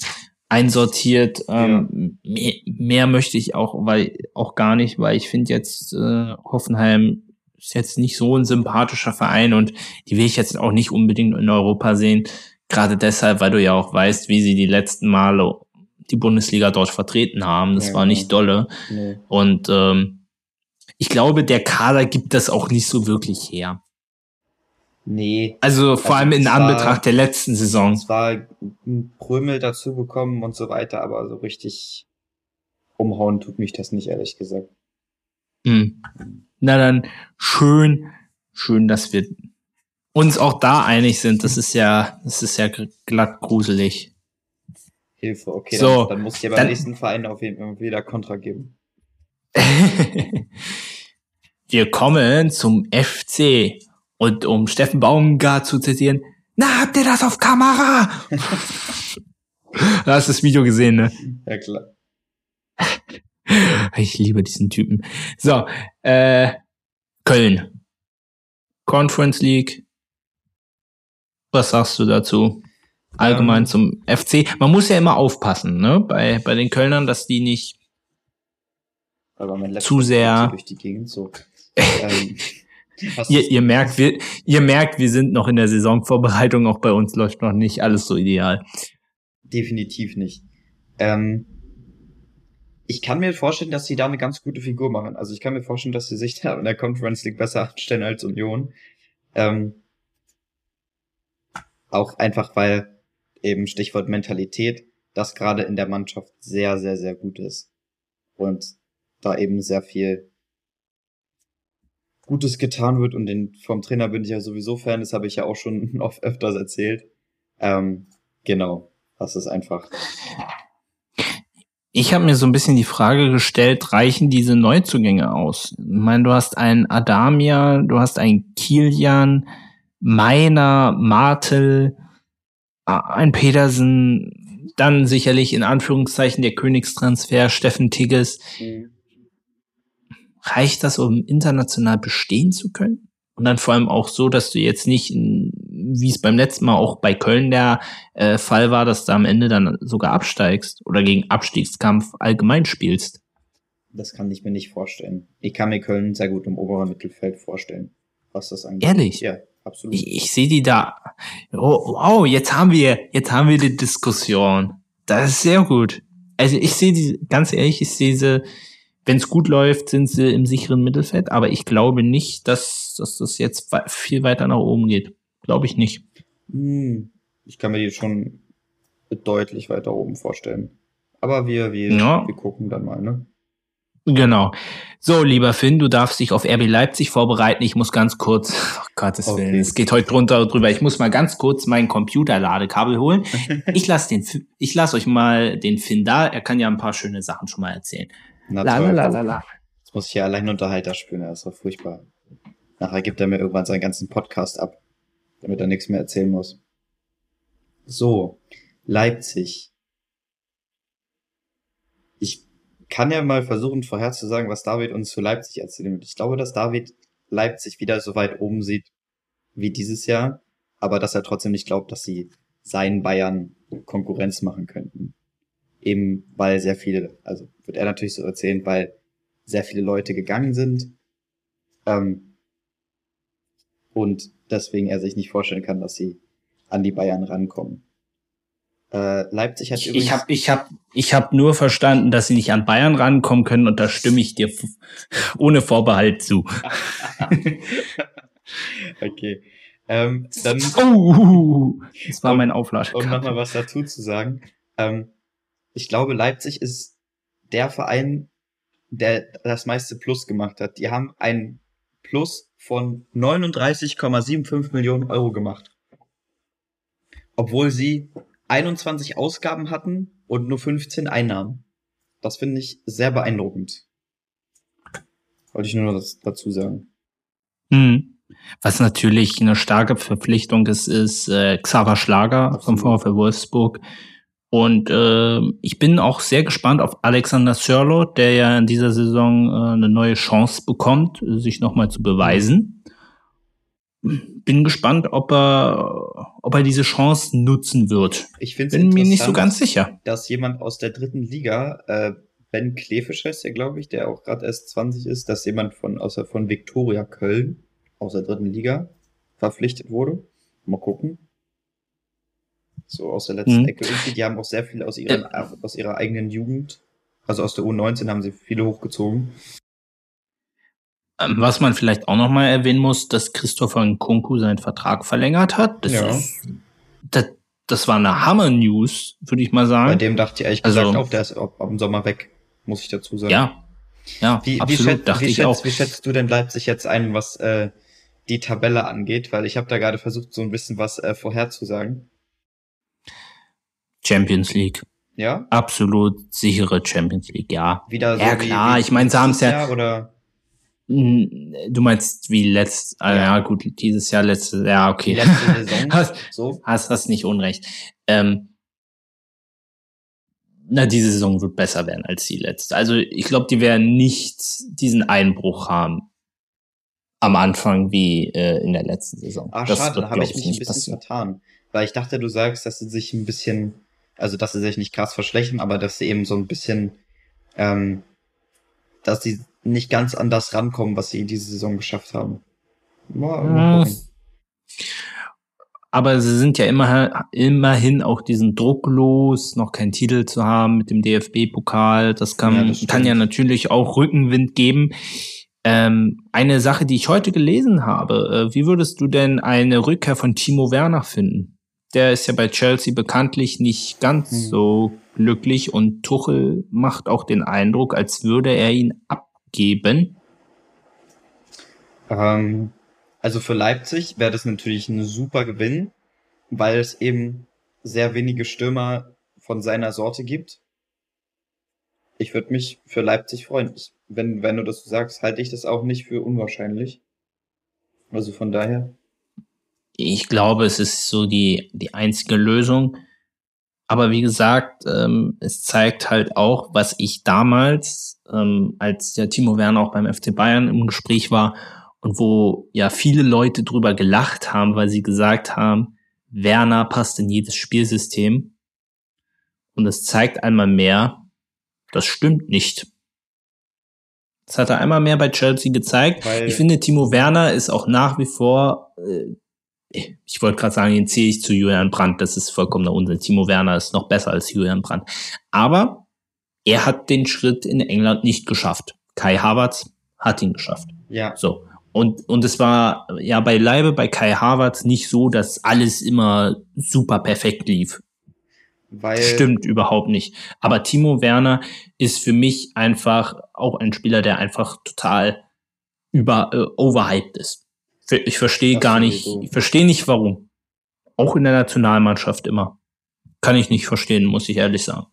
Speaker 1: einsortiert. Ähm, mehr, mehr möchte ich auch, weil auch gar nicht, weil ich finde jetzt äh, Hoffenheim ist jetzt nicht so ein sympathischer Verein und die will ich jetzt auch nicht unbedingt in Europa sehen. Gerade deshalb, weil du ja auch weißt, wie sie die letzten Male die Bundesliga dort vertreten haben. Das
Speaker 2: Ja,
Speaker 1: war nicht dolle.
Speaker 2: nee.
Speaker 1: Und ähm, ich glaube, der Kader gibt das auch nicht so wirklich her.
Speaker 2: Nee,
Speaker 1: Also vor
Speaker 2: Also
Speaker 1: allem in
Speaker 2: es war-
Speaker 1: Anbetracht der letzten Saison.
Speaker 2: zwar ein Prömel dazu bekommen und so weiter, aber so richtig umhauen tut mich das nicht, ehrlich gesagt.
Speaker 1: Hm. Na dann schön, schön, dass wir uns auch da einig sind. Das ist ja, das ist ja glatt gruselig.
Speaker 2: Hilfe, okay,
Speaker 1: So,
Speaker 2: dann, dann muss ich ja beim
Speaker 1: dann-
Speaker 2: nächsten Verein auf jeden Fall wieder Kontra geben.
Speaker 1: wir kommen zum FC. Und um Steffen Baumgart zu zitieren, na, habt ihr das auf Kamera? du hast das Video gesehen, ne?
Speaker 2: Ja klar.
Speaker 1: Ich liebe diesen Typen. So, äh, Köln. Conference League. Was sagst du dazu? Allgemein
Speaker 2: Ähm.
Speaker 1: zum FC. Man muss ja immer aufpassen, ne? Bei, bei den Kölnern, dass die nicht. Zu sehr.
Speaker 2: durch die Gegend so. ähm,
Speaker 1: Ihr, ihr merkt, wir, ihr merkt, wir sind noch in der Saisonvorbereitung. Auch bei uns läuft noch nicht alles so ideal.
Speaker 2: definitiv nicht. Ähm, ich kann mir vorstellen, dass sie da eine ganz gute Figur machen. Also ich kann mir vorstellen, dass sie sich da in der Conference League besser anstellen als Union. Ähm, auch einfach, weil eben Stichwort Mentalität, das gerade in der Mannschaft sehr, sehr, sehr gut ist. Und da eben sehr viel Gutes getan wird und den, vom Trainer bin ich ja sowieso Fan, das habe ich ja auch schon oft öfters erzählt. Ähm, genau. Das ist einfach.
Speaker 1: Ich habe mir so ein bisschen die Frage gestellt, reichen diese Neuzugänge aus? Ich meine, du hast einen Adamia, du hast einen Kilian, Meiner, Martel, ein Pedersen, dann sicherlich in Anführungszeichen der Königstransfer Steffen Tigges. Mhm. Reicht das, um international bestehen zu können? Und dann vor allem auch so, dass du jetzt nicht, wie es beim letzten Mal auch bei Köln der äh, Fall war, dass du am Ende dann sogar absteigst oder gegen Abstiegskampf allgemein spielst.
Speaker 2: Das kann ich mir nicht vorstellen. Ich kann mir Köln sehr gut im oberen Mittelfeld vorstellen, was das angeht.
Speaker 1: Ehrlich?
Speaker 2: Ja, absolut.
Speaker 1: Ich, ich sehe die da. Oh, wow, jetzt haben wir, jetzt haben wir die Diskussion. Das ist sehr gut. Also ich sehe die, ganz ehrlich, ich sehe sie, wenn es gut läuft, sind sie im sicheren Mittelfeld, aber ich glaube nicht, dass, dass das jetzt viel weiter nach oben geht. Glaube ich nicht.
Speaker 2: Hm, ich kann mir die schon deutlich weiter oben vorstellen. Aber wir, wir,
Speaker 1: ja.
Speaker 2: wir gucken dann mal, ne?
Speaker 1: Genau. So, lieber Finn, du darfst dich auf RB Leipzig vorbereiten. Ich muss ganz kurz, oh Gottes okay. Willen, es geht heute drunter und drüber. Ich muss mal ganz kurz mein Computerladekabel holen. Ich lasse den, ich lasse euch mal den Finn da. Er kann ja ein paar schöne Sachen schon mal erzählen.
Speaker 2: Na la, toll. la, la, la, Jetzt muss ich ja allein Unterhalter spielen, das ist doch furchtbar. Nachher gibt er mir irgendwann seinen ganzen Podcast ab, damit er nichts mehr erzählen muss. So, Leipzig. Ich kann ja mal versuchen, vorherzusagen, was David uns zu Leipzig erzählen wird. Ich glaube, dass David Leipzig wieder so weit oben sieht wie dieses Jahr, aber dass er trotzdem nicht glaubt, dass sie seinen Bayern Konkurrenz machen könnten eben weil sehr viele, also wird er natürlich so erzählen, weil sehr viele Leute gegangen sind ähm, und deswegen er sich nicht vorstellen kann, dass sie an die Bayern rankommen. Äh, Leipzig hat
Speaker 1: übrigens. Ich habe ich hab, ich hab nur verstanden, dass sie nicht an Bayern rankommen können und da stimme ich dir ohne Vorbehalt zu.
Speaker 2: okay. Ähm, dann.
Speaker 1: Oh, das war mein Auflad.
Speaker 2: Um nochmal was dazu zu sagen. Ähm, ich glaube, Leipzig ist der Verein, der das meiste Plus gemacht hat. Die haben ein Plus von 39,75 Millionen Euro gemacht. Obwohl sie 21 Ausgaben hatten und nur 15 Einnahmen. Das finde ich sehr beeindruckend. Wollte ich nur noch dazu sagen.
Speaker 1: Hm. Was natürlich eine starke Verpflichtung ist, ist äh, Xaver Schlager vom VfL Wolfsburg und äh, ich bin auch sehr gespannt auf Alexander Sörlot, der ja in dieser Saison äh, eine neue Chance bekommt, sich nochmal zu beweisen. Bin gespannt, ob er, ob er diese Chance nutzen wird.
Speaker 2: Ich finde
Speaker 1: bin mir nicht so ganz sicher.
Speaker 2: Dass jemand aus der dritten Liga, äh, Ben Klefisch heißt der, glaube ich, der auch gerade erst 20 ist, dass jemand von außer von Viktoria Köln aus der dritten Liga verpflichtet wurde. Mal gucken so aus der letzten mhm. Ecke irgendwie. Die haben auch sehr viel aus, ihren, ja. aus ihrer eigenen Jugend, also aus der U19 haben sie viele hochgezogen.
Speaker 1: Ähm, was man vielleicht auch nochmal erwähnen muss, dass Christopher Nkunku seinen Vertrag verlängert hat. Das, ja. ist, das, das war eine Hammer-News, würde ich mal sagen.
Speaker 2: Bei dem dachte ich ehrlich also, gesagt auch, der ist ab, ab dem Sommer weg, muss ich dazu sagen.
Speaker 1: Ja, ja,
Speaker 2: wie, absolut, wie, schätzt, dachte wie, ich schätzt, auch. wie schätzt du denn Leipzig jetzt ein, was äh, die Tabelle angeht? Weil ich habe da gerade versucht, so ein bisschen was äh, vorherzusagen.
Speaker 1: Champions League.
Speaker 2: Ja?
Speaker 1: Absolut sichere Champions League, ja.
Speaker 2: Wieder
Speaker 1: so ja, klar. Wie, ich meine, sie haben es ja.
Speaker 2: Oder?
Speaker 1: Du meinst wie letzt, ah, ja. ja gut, dieses Jahr, letzte, ja, okay.
Speaker 2: letzte Saison,
Speaker 1: hast, so. hast, hast nicht unrecht. Ähm, na, diese Saison wird besser werden als die letzte. Also ich glaube, die werden nicht diesen Einbruch haben am Anfang wie äh, in der letzten Saison.
Speaker 2: Ah, schade, da habe ich mich ein bisschen passieren. vertan. Weil ich dachte, du sagst, dass sie sich ein bisschen also dass sie sich nicht krass verschlechtern, aber dass sie eben so ein bisschen, ähm, dass sie nicht ganz an das rankommen, was sie in dieser Saison geschafft haben.
Speaker 1: Mal aber sie sind ja immer, immerhin auch diesen Druck los, noch keinen Titel zu haben mit dem DFB-Pokal. Das kann, ja, das kann ja natürlich auch Rückenwind geben. Ähm, eine Sache, die ich heute gelesen habe, äh, wie würdest du denn eine Rückkehr von Timo Werner finden? Der ist ja bei Chelsea bekanntlich nicht ganz mhm. so glücklich und Tuchel macht auch den Eindruck, als würde er ihn abgeben.
Speaker 2: Ähm, also für Leipzig wäre das natürlich ein super Gewinn, weil es eben sehr wenige Stürmer von seiner Sorte gibt. Ich würde mich für Leipzig freuen. Ich, wenn, wenn du das sagst, halte ich das auch nicht für unwahrscheinlich. Also von daher.
Speaker 1: Ich glaube, es ist so die, die einzige Lösung. Aber wie gesagt, ähm, es zeigt halt auch, was ich damals, ähm, als der Timo Werner auch beim FC Bayern im Gespräch war und wo ja viele Leute drüber gelacht haben, weil sie gesagt haben, Werner passt in jedes Spielsystem. Und es zeigt einmal mehr, das stimmt nicht. Das hat er einmal mehr bei Chelsea gezeigt. Weil ich finde, Timo Werner ist auch nach wie vor, äh, ich wollte gerade sagen, den ziehe ich zu Julian Brandt. Das ist vollkommener Unsinn. Timo Werner ist noch besser als Julian Brandt. Aber er hat den Schritt in England nicht geschafft. Kai Havertz hat ihn geschafft.
Speaker 2: Ja.
Speaker 1: So. Und, und es war ja beileibe bei Kai Havertz nicht so, dass alles immer super perfekt lief. Weil Stimmt überhaupt nicht. Aber Timo Werner ist für mich einfach auch ein Spieler, der einfach total über äh, overhyped ist. Ich verstehe gar nicht, ich verstehe nicht warum. Auch in der Nationalmannschaft immer. Kann ich nicht verstehen, muss ich ehrlich sagen.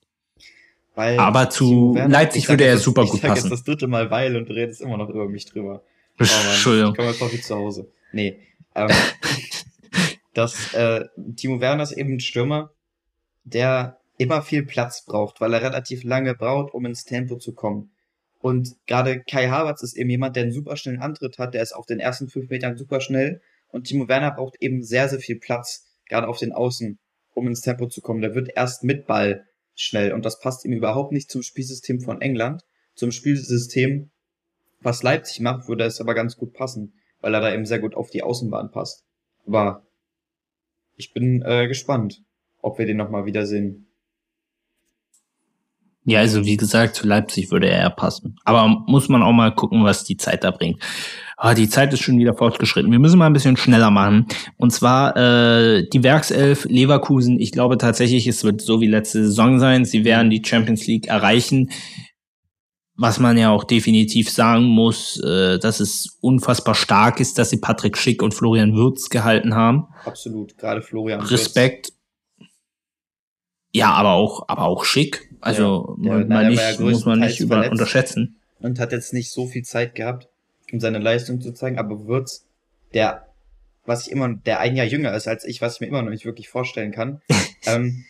Speaker 1: Weil Aber zu Werner, Leipzig würde er super gut passen. Ich sag
Speaker 2: jetzt das dritte Mal weil und du redest immer noch über mich drüber. Oh Entschuldigung. Ich komme jetzt viel zu Hause. Nee. Ähm, das, äh, Timo Werner ist eben ein Stürmer, der immer viel Platz braucht, weil er relativ lange braucht, um ins Tempo zu kommen. Und gerade Kai Havertz ist eben jemand, der einen super schnellen Antritt hat, der ist auf den ersten fünf Metern super schnell. Und Timo Werner braucht eben sehr, sehr viel Platz, gerade auf den Außen, um ins Tempo zu kommen. Der wird erst mit Ball schnell. Und das passt ihm überhaupt nicht zum Spielsystem von England. Zum Spielsystem, was Leipzig macht, würde es aber ganz gut passen, weil er da eben sehr gut auf die Außenbahn passt. Aber ich bin äh, gespannt ob wir den nochmal wiedersehen.
Speaker 1: Ja, also wie gesagt, zu Leipzig würde er passen. Aber muss man auch mal gucken, was die Zeit da bringt. Ah, die Zeit ist schon wieder fortgeschritten. Wir müssen mal ein bisschen schneller machen. Und zwar äh, die Werkself Leverkusen. Ich glaube tatsächlich, es wird so wie letzte Saison sein. Sie werden die Champions League erreichen. Was man ja auch definitiv sagen muss, äh, dass es unfassbar stark ist, dass sie Patrick Schick und Florian Würz gehalten haben.
Speaker 2: Absolut, gerade Florian
Speaker 1: Respekt. Würz. Ja, aber auch, aber auch schick. Also ja, man, man nicht, ja muss man nicht über, unterschätzen.
Speaker 2: Und hat jetzt nicht so viel Zeit gehabt, um seine Leistung zu zeigen, aber Würz, der, was ich immer, der ein Jahr jünger ist als ich, was ich mir immer noch nicht wirklich vorstellen kann, ähm,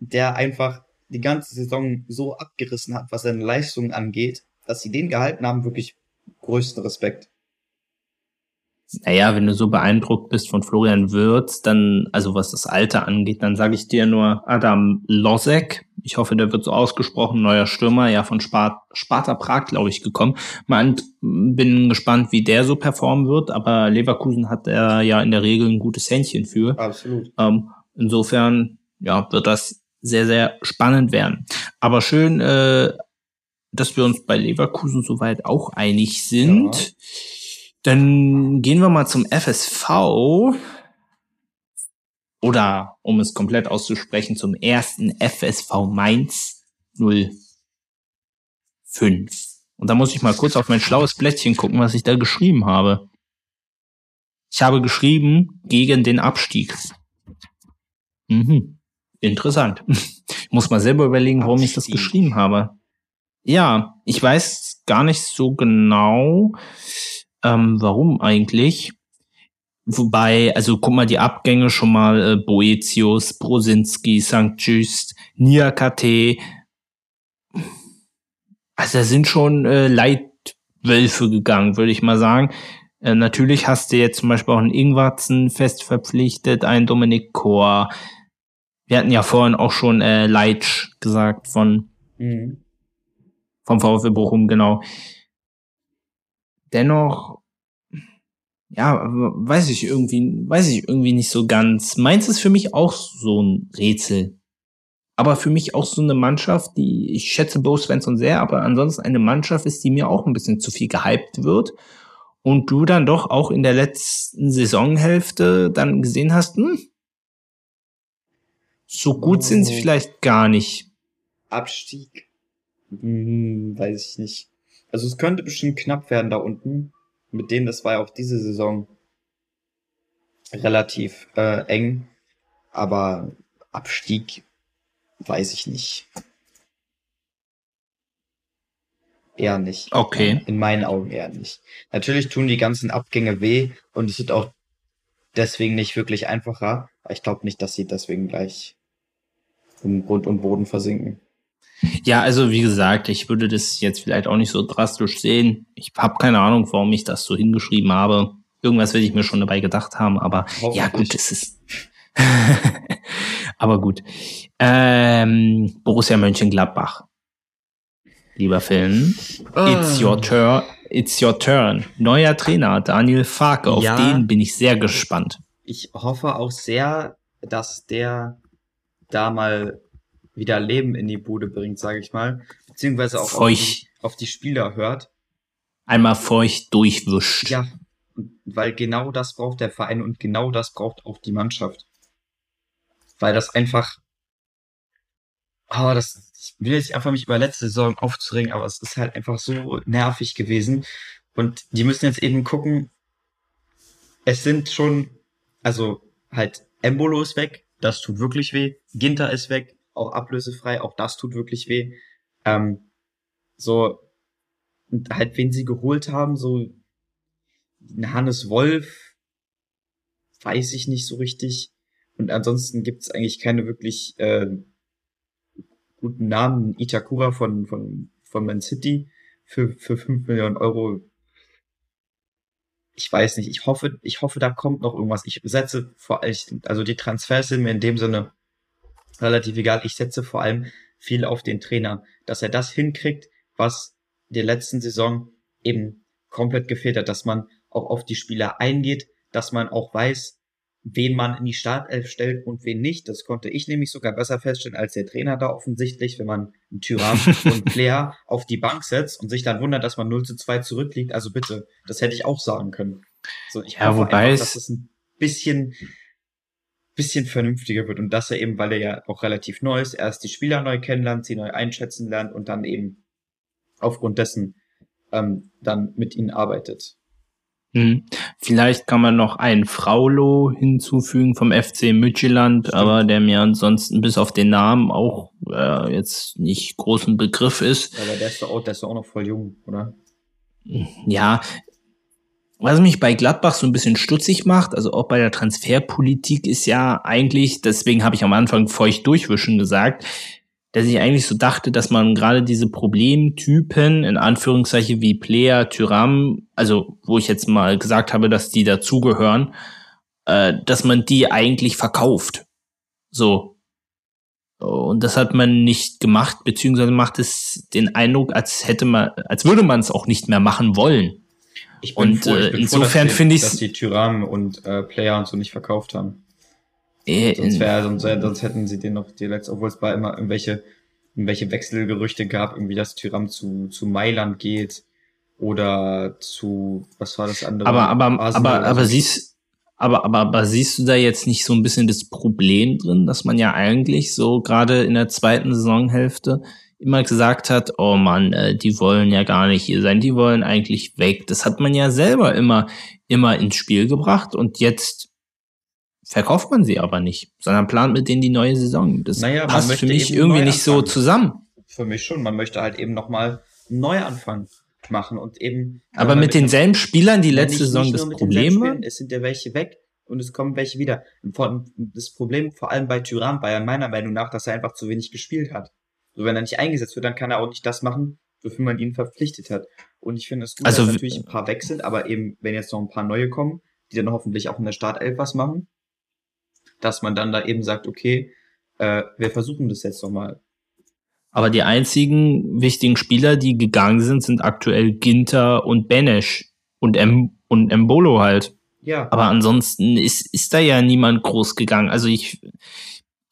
Speaker 2: der einfach die ganze Saison so abgerissen hat, was seine Leistung angeht, dass sie den gehalten haben, wirklich größten Respekt.
Speaker 1: Naja, wenn du so beeindruckt bist von Florian Würz, dann, also was das Alter angeht, dann sage ich dir nur Adam Losek. Ich hoffe, der wird so ausgesprochen, neuer Stürmer, ja von Spart Sparta Prag, glaube ich, gekommen. Man bin gespannt, wie der so performen wird, aber Leverkusen hat er ja in der Regel ein gutes Händchen für.
Speaker 2: Absolut.
Speaker 1: Ähm, insofern, ja, wird das sehr, sehr spannend werden. Aber schön, äh, dass wir uns bei Leverkusen soweit auch einig sind. Ja. Dann gehen wir mal zum FSV. Oder, um es komplett auszusprechen, zum ersten FSV Mainz 05. Und da muss ich mal kurz auf mein schlaues Blättchen gucken, was ich da geschrieben habe. Ich habe geschrieben gegen den Abstieg. Mhm. Interessant. Ich muss mal selber überlegen, warum Abstieg. ich das geschrieben habe. Ja, ich weiß gar nicht so genau. Ähm, warum eigentlich? Wobei, also guck mal die Abgänge schon mal, äh, Boetius, Brosinski, St. Just, Niakate. Also da sind schon äh, Leitwölfe gegangen, würde ich mal sagen. Äh, natürlich hast du jetzt zum Beispiel auch einen Ingwarzen fest verpflichtet, einen Dominik Kor. Wir hatten ja vorhin auch schon äh, Leitsch gesagt von mhm. vom VfB Bochum, genau dennoch, ja, weiß ich irgendwie, weiß ich irgendwie nicht so ganz. Mainz ist für mich auch so ein Rätsel. Aber für mich auch so eine Mannschaft, die, ich schätze Bo Svensson sehr, aber ansonsten eine Mannschaft ist, die mir auch ein bisschen zu viel gehypt wird. Und du dann doch auch in der letzten Saisonhälfte dann gesehen hast, hm, so gut sind sie oh. vielleicht gar nicht.
Speaker 2: Abstieg? Hm, weiß ich nicht. Also es könnte bestimmt knapp werden da unten. Mit denen, das war ja auch diese Saison relativ äh, eng. Aber Abstieg weiß ich nicht. Eher nicht.
Speaker 1: Okay.
Speaker 2: In meinen Augen eher nicht. Natürlich tun die ganzen Abgänge weh und es wird auch deswegen nicht wirklich einfacher. Aber ich glaube nicht, dass sie deswegen gleich im Grund und Boden versinken.
Speaker 1: Ja, also wie gesagt, ich würde das jetzt vielleicht auch nicht so drastisch sehen. Ich habe keine Ahnung, warum ich das so hingeschrieben habe. Irgendwas werde ich mir schon dabei gedacht haben, aber ja gut, es ist. aber gut. Ähm, Borussia Mönchengladbach. Lieber Phil, it's your turn. It's your turn. Neuer Trainer, Daniel Farke. Auf ja, den bin ich sehr gespannt.
Speaker 2: Ich hoffe auch sehr, dass der da mal wieder Leben in die Bude bringt, sage ich mal. Beziehungsweise auch auf die, auf die, Spieler hört.
Speaker 1: Einmal feucht durchwischt.
Speaker 2: Ja, weil genau das braucht der Verein und genau das braucht auch die Mannschaft. Weil das einfach. Oh, das, ich will jetzt einfach mich über letzte Saison aufzuregen, aber es ist halt einfach so nervig gewesen. Und die müssen jetzt eben gucken, es sind schon, also halt Embolo ist weg, das tut wirklich weh. Ginter ist weg, auch ablösefrei, auch das tut wirklich weh. Ähm, so, und halt, wen sie geholt haben, so Hannes Wolf, weiß ich nicht so richtig. Und ansonsten gibt's eigentlich keine wirklich äh, guten Namen. Itakura von, von, von Man City für, für 5 Millionen Euro. Ich weiß nicht. Ich hoffe, ich hoffe, da kommt noch irgendwas. Ich setze vor allem, also die Transfers sind mir in dem Sinne relativ egal. Ich setze vor allem viel auf den Trainer, dass er das hinkriegt, was der letzten Saison eben komplett gefehlt hat, dass man auch auf die Spieler eingeht, dass man auch weiß, wen man in die Startelf stellt und wen nicht. Das konnte ich nämlich sogar besser feststellen als der Trainer da offensichtlich, wenn man einen Tyrann und Player auf die Bank setzt und sich dann wundert, dass man 0 zu 2 zurückliegt. Also bitte, das hätte ich auch sagen können.
Speaker 1: So, ich ja, wobei einfach,
Speaker 2: dass es ein bisschen bisschen vernünftiger wird und dass er eben, weil er ja auch relativ neu ist, erst die Spieler neu kennenlernt, sie neu einschätzen lernt und dann eben aufgrund dessen ähm, dann mit ihnen arbeitet.
Speaker 1: Hm. Vielleicht kann man noch einen Fraulo hinzufügen vom FC Mütjeland, aber der mir ansonsten bis auf den Namen auch äh, jetzt nicht großen Begriff ist.
Speaker 2: Aber der ist, doch auch, der ist doch auch noch voll jung, oder?
Speaker 1: Ja, was mich bei Gladbach so ein bisschen stutzig macht, also auch bei der Transferpolitik, ist ja eigentlich, deswegen habe ich am Anfang feucht durchwischen gesagt, dass ich eigentlich so dachte, dass man gerade diese Problemtypen, in Anführungszeichen wie Player, Tyram, also wo ich jetzt mal gesagt habe, dass die dazugehören, äh, dass man die eigentlich verkauft. So. Und das hat man nicht gemacht, beziehungsweise macht es den Eindruck, als hätte man, als würde man es auch nicht mehr machen wollen.
Speaker 2: Ich bin und froh, ich äh, bin insofern finde ich, dass die Tyram und äh, Player und so nicht verkauft haben. Äh, sonst, wär, sonst, sonst hätten sie den noch die letzte, obwohl es bei immer irgendwelche, irgendwelche Wechselgerüchte gab, irgendwie, dass Tyram zu, zu Mailand geht oder zu, was war das andere?
Speaker 1: Aber, aber, aber, aber so. siehst, aber, aber, aber siehst du da jetzt nicht so ein bisschen das Problem drin, dass man ja eigentlich so gerade in der zweiten Saisonhälfte immer gesagt hat, oh Mann, äh, die wollen ja gar nicht hier sein, die wollen eigentlich weg. Das hat man ja selber immer, immer ins Spiel gebracht und jetzt verkauft man sie aber nicht, sondern plant mit denen die neue Saison. Das naja, passt für mich irgendwie nicht so zusammen.
Speaker 2: Für mich schon. Man möchte halt eben nochmal einen Neuanfang machen und eben.
Speaker 1: Aber mit, denselben Spielern, die letzte Saison das Problem war?
Speaker 2: Es sind ja welche weg und es kommen welche wieder. Das Problem vor allem bei Tyrann, Bayern meiner Meinung nach, dass er einfach zu wenig gespielt hat. So, wenn er nicht eingesetzt wird, dann kann er auch nicht das machen, wofür man ihn verpflichtet hat. Und ich finde es gut, also, dass natürlich ein paar weg sind, aber eben, wenn jetzt noch ein paar neue kommen, die dann hoffentlich auch in der Startelf was machen, dass man dann da eben sagt, okay, äh, wir versuchen das jetzt nochmal.
Speaker 1: Aber die einzigen wichtigen Spieler, die gegangen sind, sind aktuell Ginter und Benesch und, M und Mbolo halt. Ja. Aber ansonsten ist, ist da ja niemand groß gegangen. Also ich,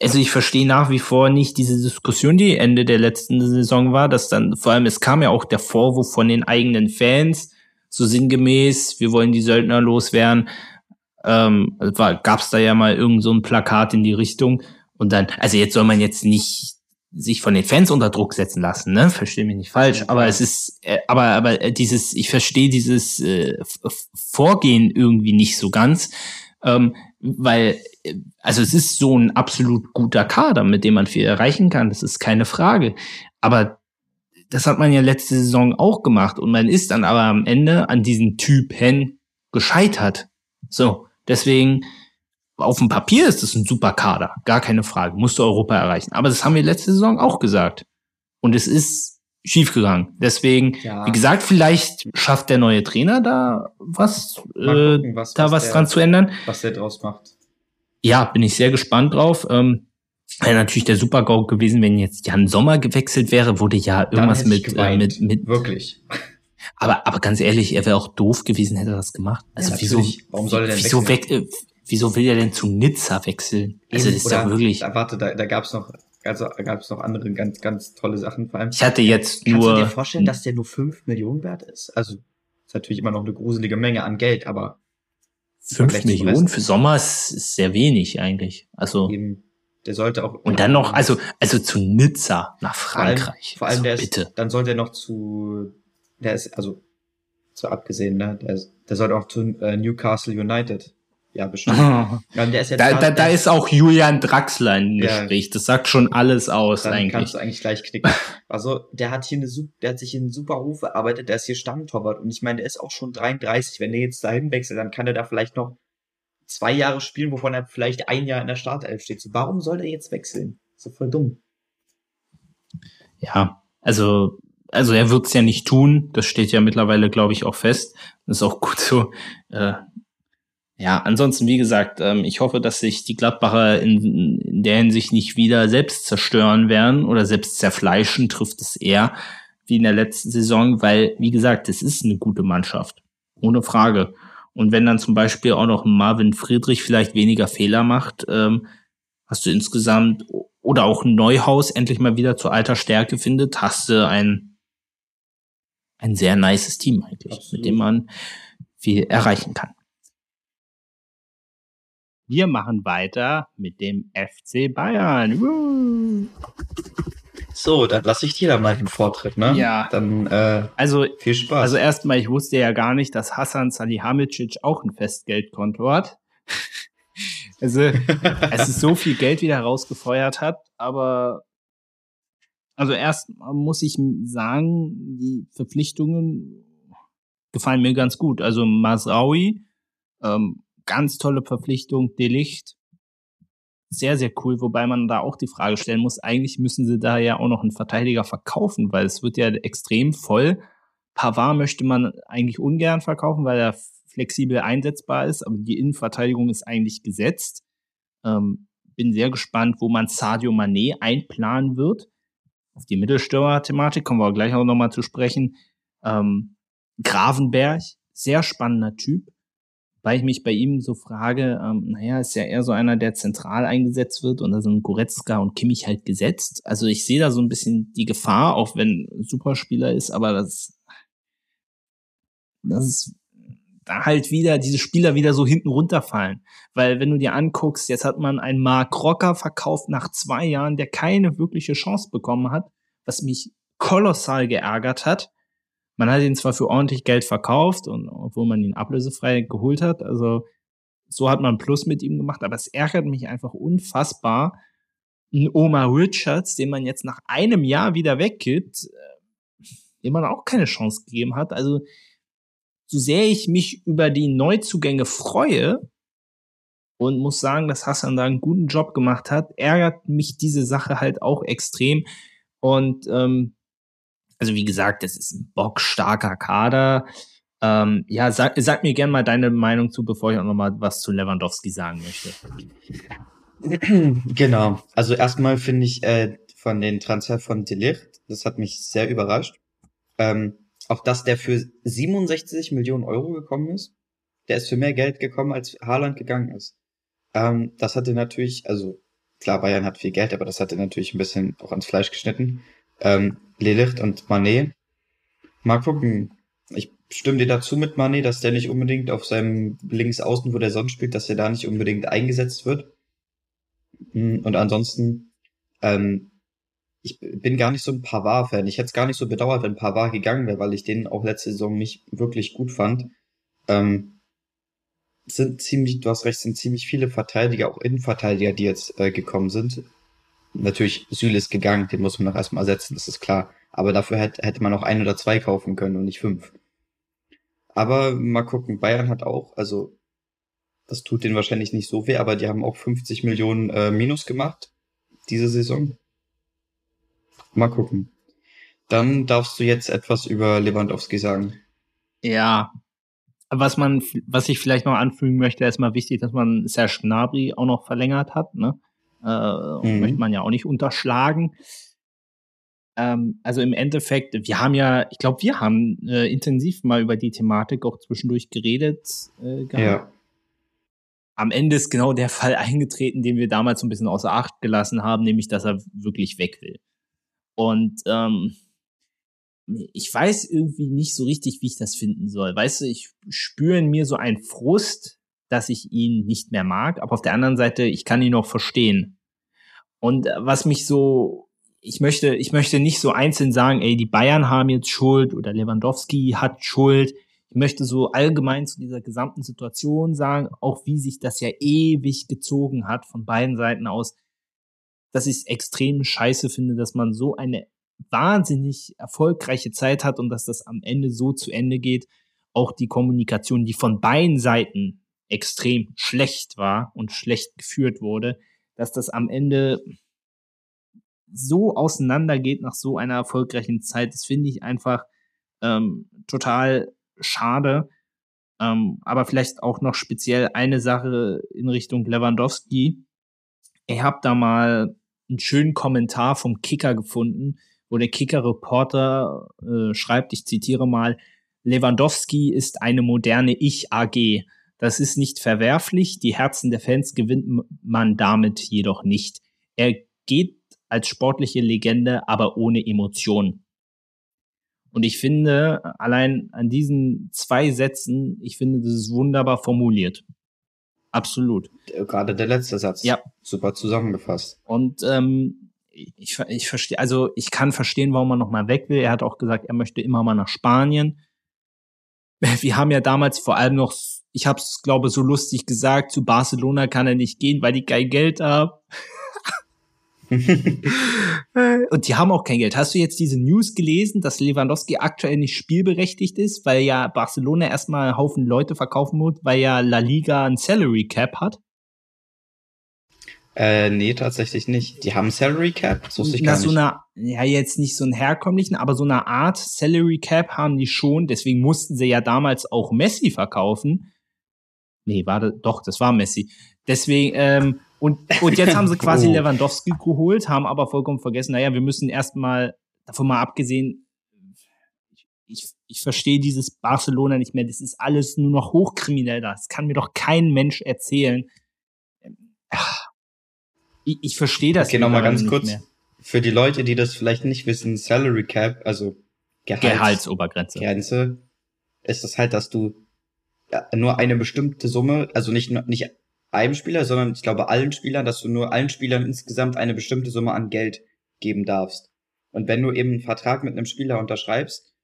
Speaker 1: also ich verstehe nach wie vor nicht diese Diskussion, die Ende der letzten Saison war, dass dann vor allem, es kam ja auch der Vorwurf von den eigenen Fans, so sinngemäß, wir wollen die Söldner loswerden. Ähm, Gab es da ja mal irgend so ein Plakat in die Richtung. Und dann, also jetzt soll man jetzt nicht sich von den Fans unter Druck setzen lassen, ne? Verstehe mich nicht falsch, aber es ist, äh, aber aber dieses, ich verstehe dieses äh, Vorgehen irgendwie nicht so ganz. Ähm, weil, also es ist so ein absolut guter Kader, mit dem man viel erreichen kann, das ist keine Frage. Aber das hat man ja letzte Saison auch gemacht und man ist dann aber am Ende an diesen Typen gescheitert. So, deswegen, auf dem Papier ist es ein super Kader, gar keine Frage, musst du Europa erreichen. Aber das haben wir letzte Saison auch gesagt. Und es ist schiefgegangen. Deswegen, ja. wie gesagt, vielleicht schafft der neue Trainer da was, äh, gucken, was da was, was der, dran zu ändern.
Speaker 2: Was der draus macht.
Speaker 1: Ja, bin ich sehr gespannt drauf. Ähm, Wäre natürlich der Super-GO gewesen, wenn jetzt Jan Sommer gewechselt wäre, wurde ja irgendwas mit, äh, mit, mit.
Speaker 2: Wirklich.
Speaker 1: Aber, aber ganz ehrlich, er wäre auch doof gewesen, hätte er das gemacht. Also ja, wieso,
Speaker 2: warum soll er denn
Speaker 1: wieso wechseln? weg, äh, wieso will er denn zu Nizza wechseln? Also das ist ja wirklich.
Speaker 2: Da, warte, da, da gab's noch, also gab es noch andere ganz, ganz tolle Sachen vor allem.
Speaker 1: Ich hatte jetzt Kannst nur.
Speaker 2: Kannst du dir vorstellen, dass der nur fünf Millionen wert ist? Also ist natürlich immer noch eine gruselige Menge an Geld, aber
Speaker 1: fünf Millionen für Sommer ist, ist sehr wenig eigentlich. Also
Speaker 2: Eben, der sollte auch
Speaker 1: und dann noch also also zu Nizza nach Frankreich.
Speaker 2: Vor allem, vor allem
Speaker 1: also,
Speaker 2: der
Speaker 1: bitte.
Speaker 2: Ist, dann sollte er noch zu der ist also so abgesehen, ne? Der, der sollte auch zu äh, Newcastle United ja, bestimmt. ja,
Speaker 1: der ist da, da, da ist auch Julian Draxler im ja, Gespräch. Das sagt schon alles aus
Speaker 2: dann
Speaker 1: eigentlich.
Speaker 2: kannst du eigentlich gleich knicken. Also, der hat hier eine, der hat sich in einen super Ruf erarbeitet, der ist hier Stammtorwart. Und ich meine, der ist auch schon 33. Wenn der jetzt dahin wechselt, dann kann er da vielleicht noch zwei Jahre spielen, wovon er vielleicht ein Jahr in der Startelf steht. So, warum soll er jetzt wechseln? So voll dumm.
Speaker 1: Ja, also, also er wird's ja nicht tun. Das steht ja mittlerweile, glaube ich, auch fest. Das ist auch gut so. Äh, ja, ansonsten, wie gesagt, ähm, ich hoffe, dass sich die Gladbacher in, in der Hinsicht nicht wieder selbst zerstören werden oder selbst zerfleischen, trifft es eher wie in der letzten Saison, weil, wie gesagt, es ist eine gute Mannschaft. Ohne Frage. Und wenn dann zum Beispiel auch noch Marvin Friedrich vielleicht weniger Fehler macht, ähm, hast du insgesamt oder auch Neuhaus endlich mal wieder zur alter Stärke findet, hast du ein, ein sehr nices Team eigentlich, Absolut. mit dem man viel erreichen kann. Wir machen weiter mit dem FC Bayern. Uh.
Speaker 2: So, dann lasse ich dir da mal den Vortritt, ne?
Speaker 1: Ja.
Speaker 2: Dann äh,
Speaker 1: also
Speaker 2: viel Spaß.
Speaker 1: Also erstmal, ich wusste ja gar nicht, dass Hassan Salihamidzic auch ein Festgeldkonto hat. also es ist so viel Geld wieder rausgefeuert hat, aber also erst muss ich sagen, die Verpflichtungen gefallen mir ganz gut. Also Masraui ähm, ganz tolle Verpflichtung, Delicht. Sehr, sehr cool, wobei man da auch die Frage stellen muss, eigentlich müssen sie da ja auch noch einen Verteidiger verkaufen, weil es wird ja extrem voll. Pavard möchte man eigentlich ungern verkaufen, weil er flexibel einsetzbar ist, aber die Innenverteidigung ist eigentlich gesetzt. Ähm, bin sehr gespannt, wo man Sadio Mané einplanen wird. Auf die Mittelstürmer-Thematik kommen wir gleich auch nochmal zu sprechen. Ähm, Gravenberg, sehr spannender Typ weil ich mich bei ihm so frage, ähm, naja, ist ja eher so einer, der zentral eingesetzt wird und da sind Goretzka und Kimmich halt gesetzt. Also ich sehe da so ein bisschen die Gefahr, auch wenn Superspieler ist, aber das, das ist da halt wieder, diese Spieler wieder so hinten runterfallen. Weil wenn du dir anguckst, jetzt hat man einen Mark Rocker verkauft nach zwei Jahren, der keine wirkliche Chance bekommen hat, was mich kolossal geärgert hat. Man hat ihn zwar für ordentlich Geld verkauft und obwohl man ihn ablösefrei geholt hat, also so hat man Plus mit ihm gemacht, aber es ärgert mich einfach unfassbar. Ein Omar Richards, den man jetzt nach einem Jahr wieder weggibt, äh, dem man auch keine Chance gegeben hat. Also so sehr ich mich über die Neuzugänge freue und muss sagen, dass Hassan da einen guten Job gemacht hat, ärgert mich diese Sache halt auch extrem. Und ähm, also wie gesagt, das ist ein bockstarker Kader. Ähm, ja, sag, sag mir gerne mal deine Meinung zu, bevor ich auch noch mal was zu Lewandowski sagen möchte.
Speaker 2: Genau. Also erstmal finde ich äh, von den Transfer von Delicht, das hat mich sehr überrascht. Ähm, auch dass der für 67 Millionen Euro gekommen ist. Der ist für mehr Geld gekommen, als Haaland gegangen ist. Ähm, das hatte natürlich, also klar, Bayern hat viel Geld, aber das hatte natürlich ein bisschen auch ans Fleisch geschnitten. Ähm, Lilith und Manet. Mal gucken. Ich stimme dir dazu mit Manet, dass der nicht unbedingt auf seinem Linksaußen, wo der sonst spielt, dass er da nicht unbedingt eingesetzt wird. Hm, und ansonsten, ähm, ich bin gar nicht so ein Pavard-Fan. Ich hätte es gar nicht so bedauert, wenn Pavard gegangen wäre, weil ich den auch letzte Saison nicht wirklich gut fand. Ähm, sind ziemlich, du hast recht, sind ziemlich viele Verteidiger, auch Innenverteidiger, die jetzt äh, gekommen sind. Natürlich, Süle ist gegangen, den muss man noch erstmal ersetzen, das ist klar. Aber dafür hätte, hätte man auch ein oder zwei kaufen können und nicht fünf. Aber mal gucken, Bayern hat auch, also das tut denen wahrscheinlich nicht so weh, aber die haben auch 50 Millionen äh, Minus gemacht diese Saison. Mal gucken. Dann darfst du jetzt etwas über Lewandowski sagen.
Speaker 1: Ja, was man, was ich vielleicht noch anfügen möchte, ist mal wichtig, dass man Serge Gnabry auch noch verlängert hat. Ne? Äh, mhm. Möchte man ja auch nicht unterschlagen. Ähm, also im Endeffekt, wir haben ja, ich glaube, wir haben äh, intensiv mal über die Thematik auch zwischendurch geredet. Äh,
Speaker 2: ja.
Speaker 1: Am Ende ist genau der Fall eingetreten, den wir damals so ein bisschen außer Acht gelassen haben, nämlich, dass er wirklich weg will. Und ähm, ich weiß irgendwie nicht so richtig, wie ich das finden soll. Weißt du, ich spüre in mir so einen Frust, dass ich ihn nicht mehr mag, aber auf der anderen Seite, ich kann ihn auch verstehen. Und was mich so, ich möchte, ich möchte nicht so einzeln sagen, ey, die Bayern haben jetzt Schuld oder Lewandowski hat Schuld. Ich möchte so allgemein zu dieser gesamten Situation sagen, auch wie sich das ja ewig gezogen hat von beiden Seiten aus, dass ich es extrem scheiße finde, dass man so eine wahnsinnig erfolgreiche Zeit hat und dass das am Ende so zu Ende geht. Auch die Kommunikation, die von beiden Seiten extrem schlecht war und schlecht geführt wurde, dass das am Ende so auseinandergeht nach so einer erfolgreichen Zeit, das finde ich einfach ähm, total schade. Ähm, aber vielleicht auch noch speziell eine Sache in Richtung Lewandowski. Ich habe da mal einen schönen Kommentar vom Kicker gefunden, wo der Kicker-Reporter äh, schreibt, ich zitiere mal, Lewandowski ist eine moderne Ich-AG. Das ist nicht verwerflich, die Herzen der Fans gewinnt man damit jedoch nicht. Er geht als sportliche Legende, aber ohne Emotionen. Und ich finde, allein an diesen zwei Sätzen, ich finde, das ist wunderbar formuliert. Absolut.
Speaker 2: Gerade der letzte Satz.
Speaker 1: Ja.
Speaker 2: Super zusammengefasst.
Speaker 1: Und ähm, ich, ich verstehe, also ich kann verstehen, warum er nochmal weg will. Er hat auch gesagt, er möchte immer mal nach Spanien. Wir haben ja damals vor allem noch, ich habe es, glaube so lustig gesagt, zu Barcelona kann er nicht gehen, weil die kein Geld haben. und die haben auch kein Geld. Hast du jetzt diese News gelesen, dass Lewandowski aktuell nicht spielberechtigt ist, weil ja Barcelona erstmal einen Haufen Leute verkaufen muss, weil ja La Liga ein Salary Cap hat?
Speaker 2: Äh, nee, tatsächlich nicht. Die haben Salary Cap, so ich Na, gar
Speaker 1: so eine, ja, jetzt nicht so einen herkömmlichen, aber so eine Art Salary Cap haben die schon. Deswegen mussten sie ja damals auch Messi verkaufen. Nee, warte, doch, das war Messi. Deswegen, ähm, und, und jetzt haben sie quasi oh. Lewandowski geholt, haben aber vollkommen vergessen, naja, wir müssen erstmal, davon mal abgesehen, ich, ich verstehe dieses Barcelona nicht mehr. Das ist alles nur noch hochkriminell da. Das kann mir doch kein Mensch erzählen. Ich, ich verstehe das
Speaker 2: okay, nochmal ganz kurz. Mehr. Für die Leute, die das vielleicht nicht wissen, Salary Cap, also
Speaker 1: Gehalts Gehaltsobergrenze.
Speaker 2: Grenze, ist das halt, dass du nur eine bestimmte Summe, also nicht, nicht einem Spieler, sondern ich glaube allen Spielern, dass du nur allen Spielern insgesamt eine bestimmte Summe an Geld geben darfst. Und wenn du eben einen Vertrag mit einem Spieler unterschreibst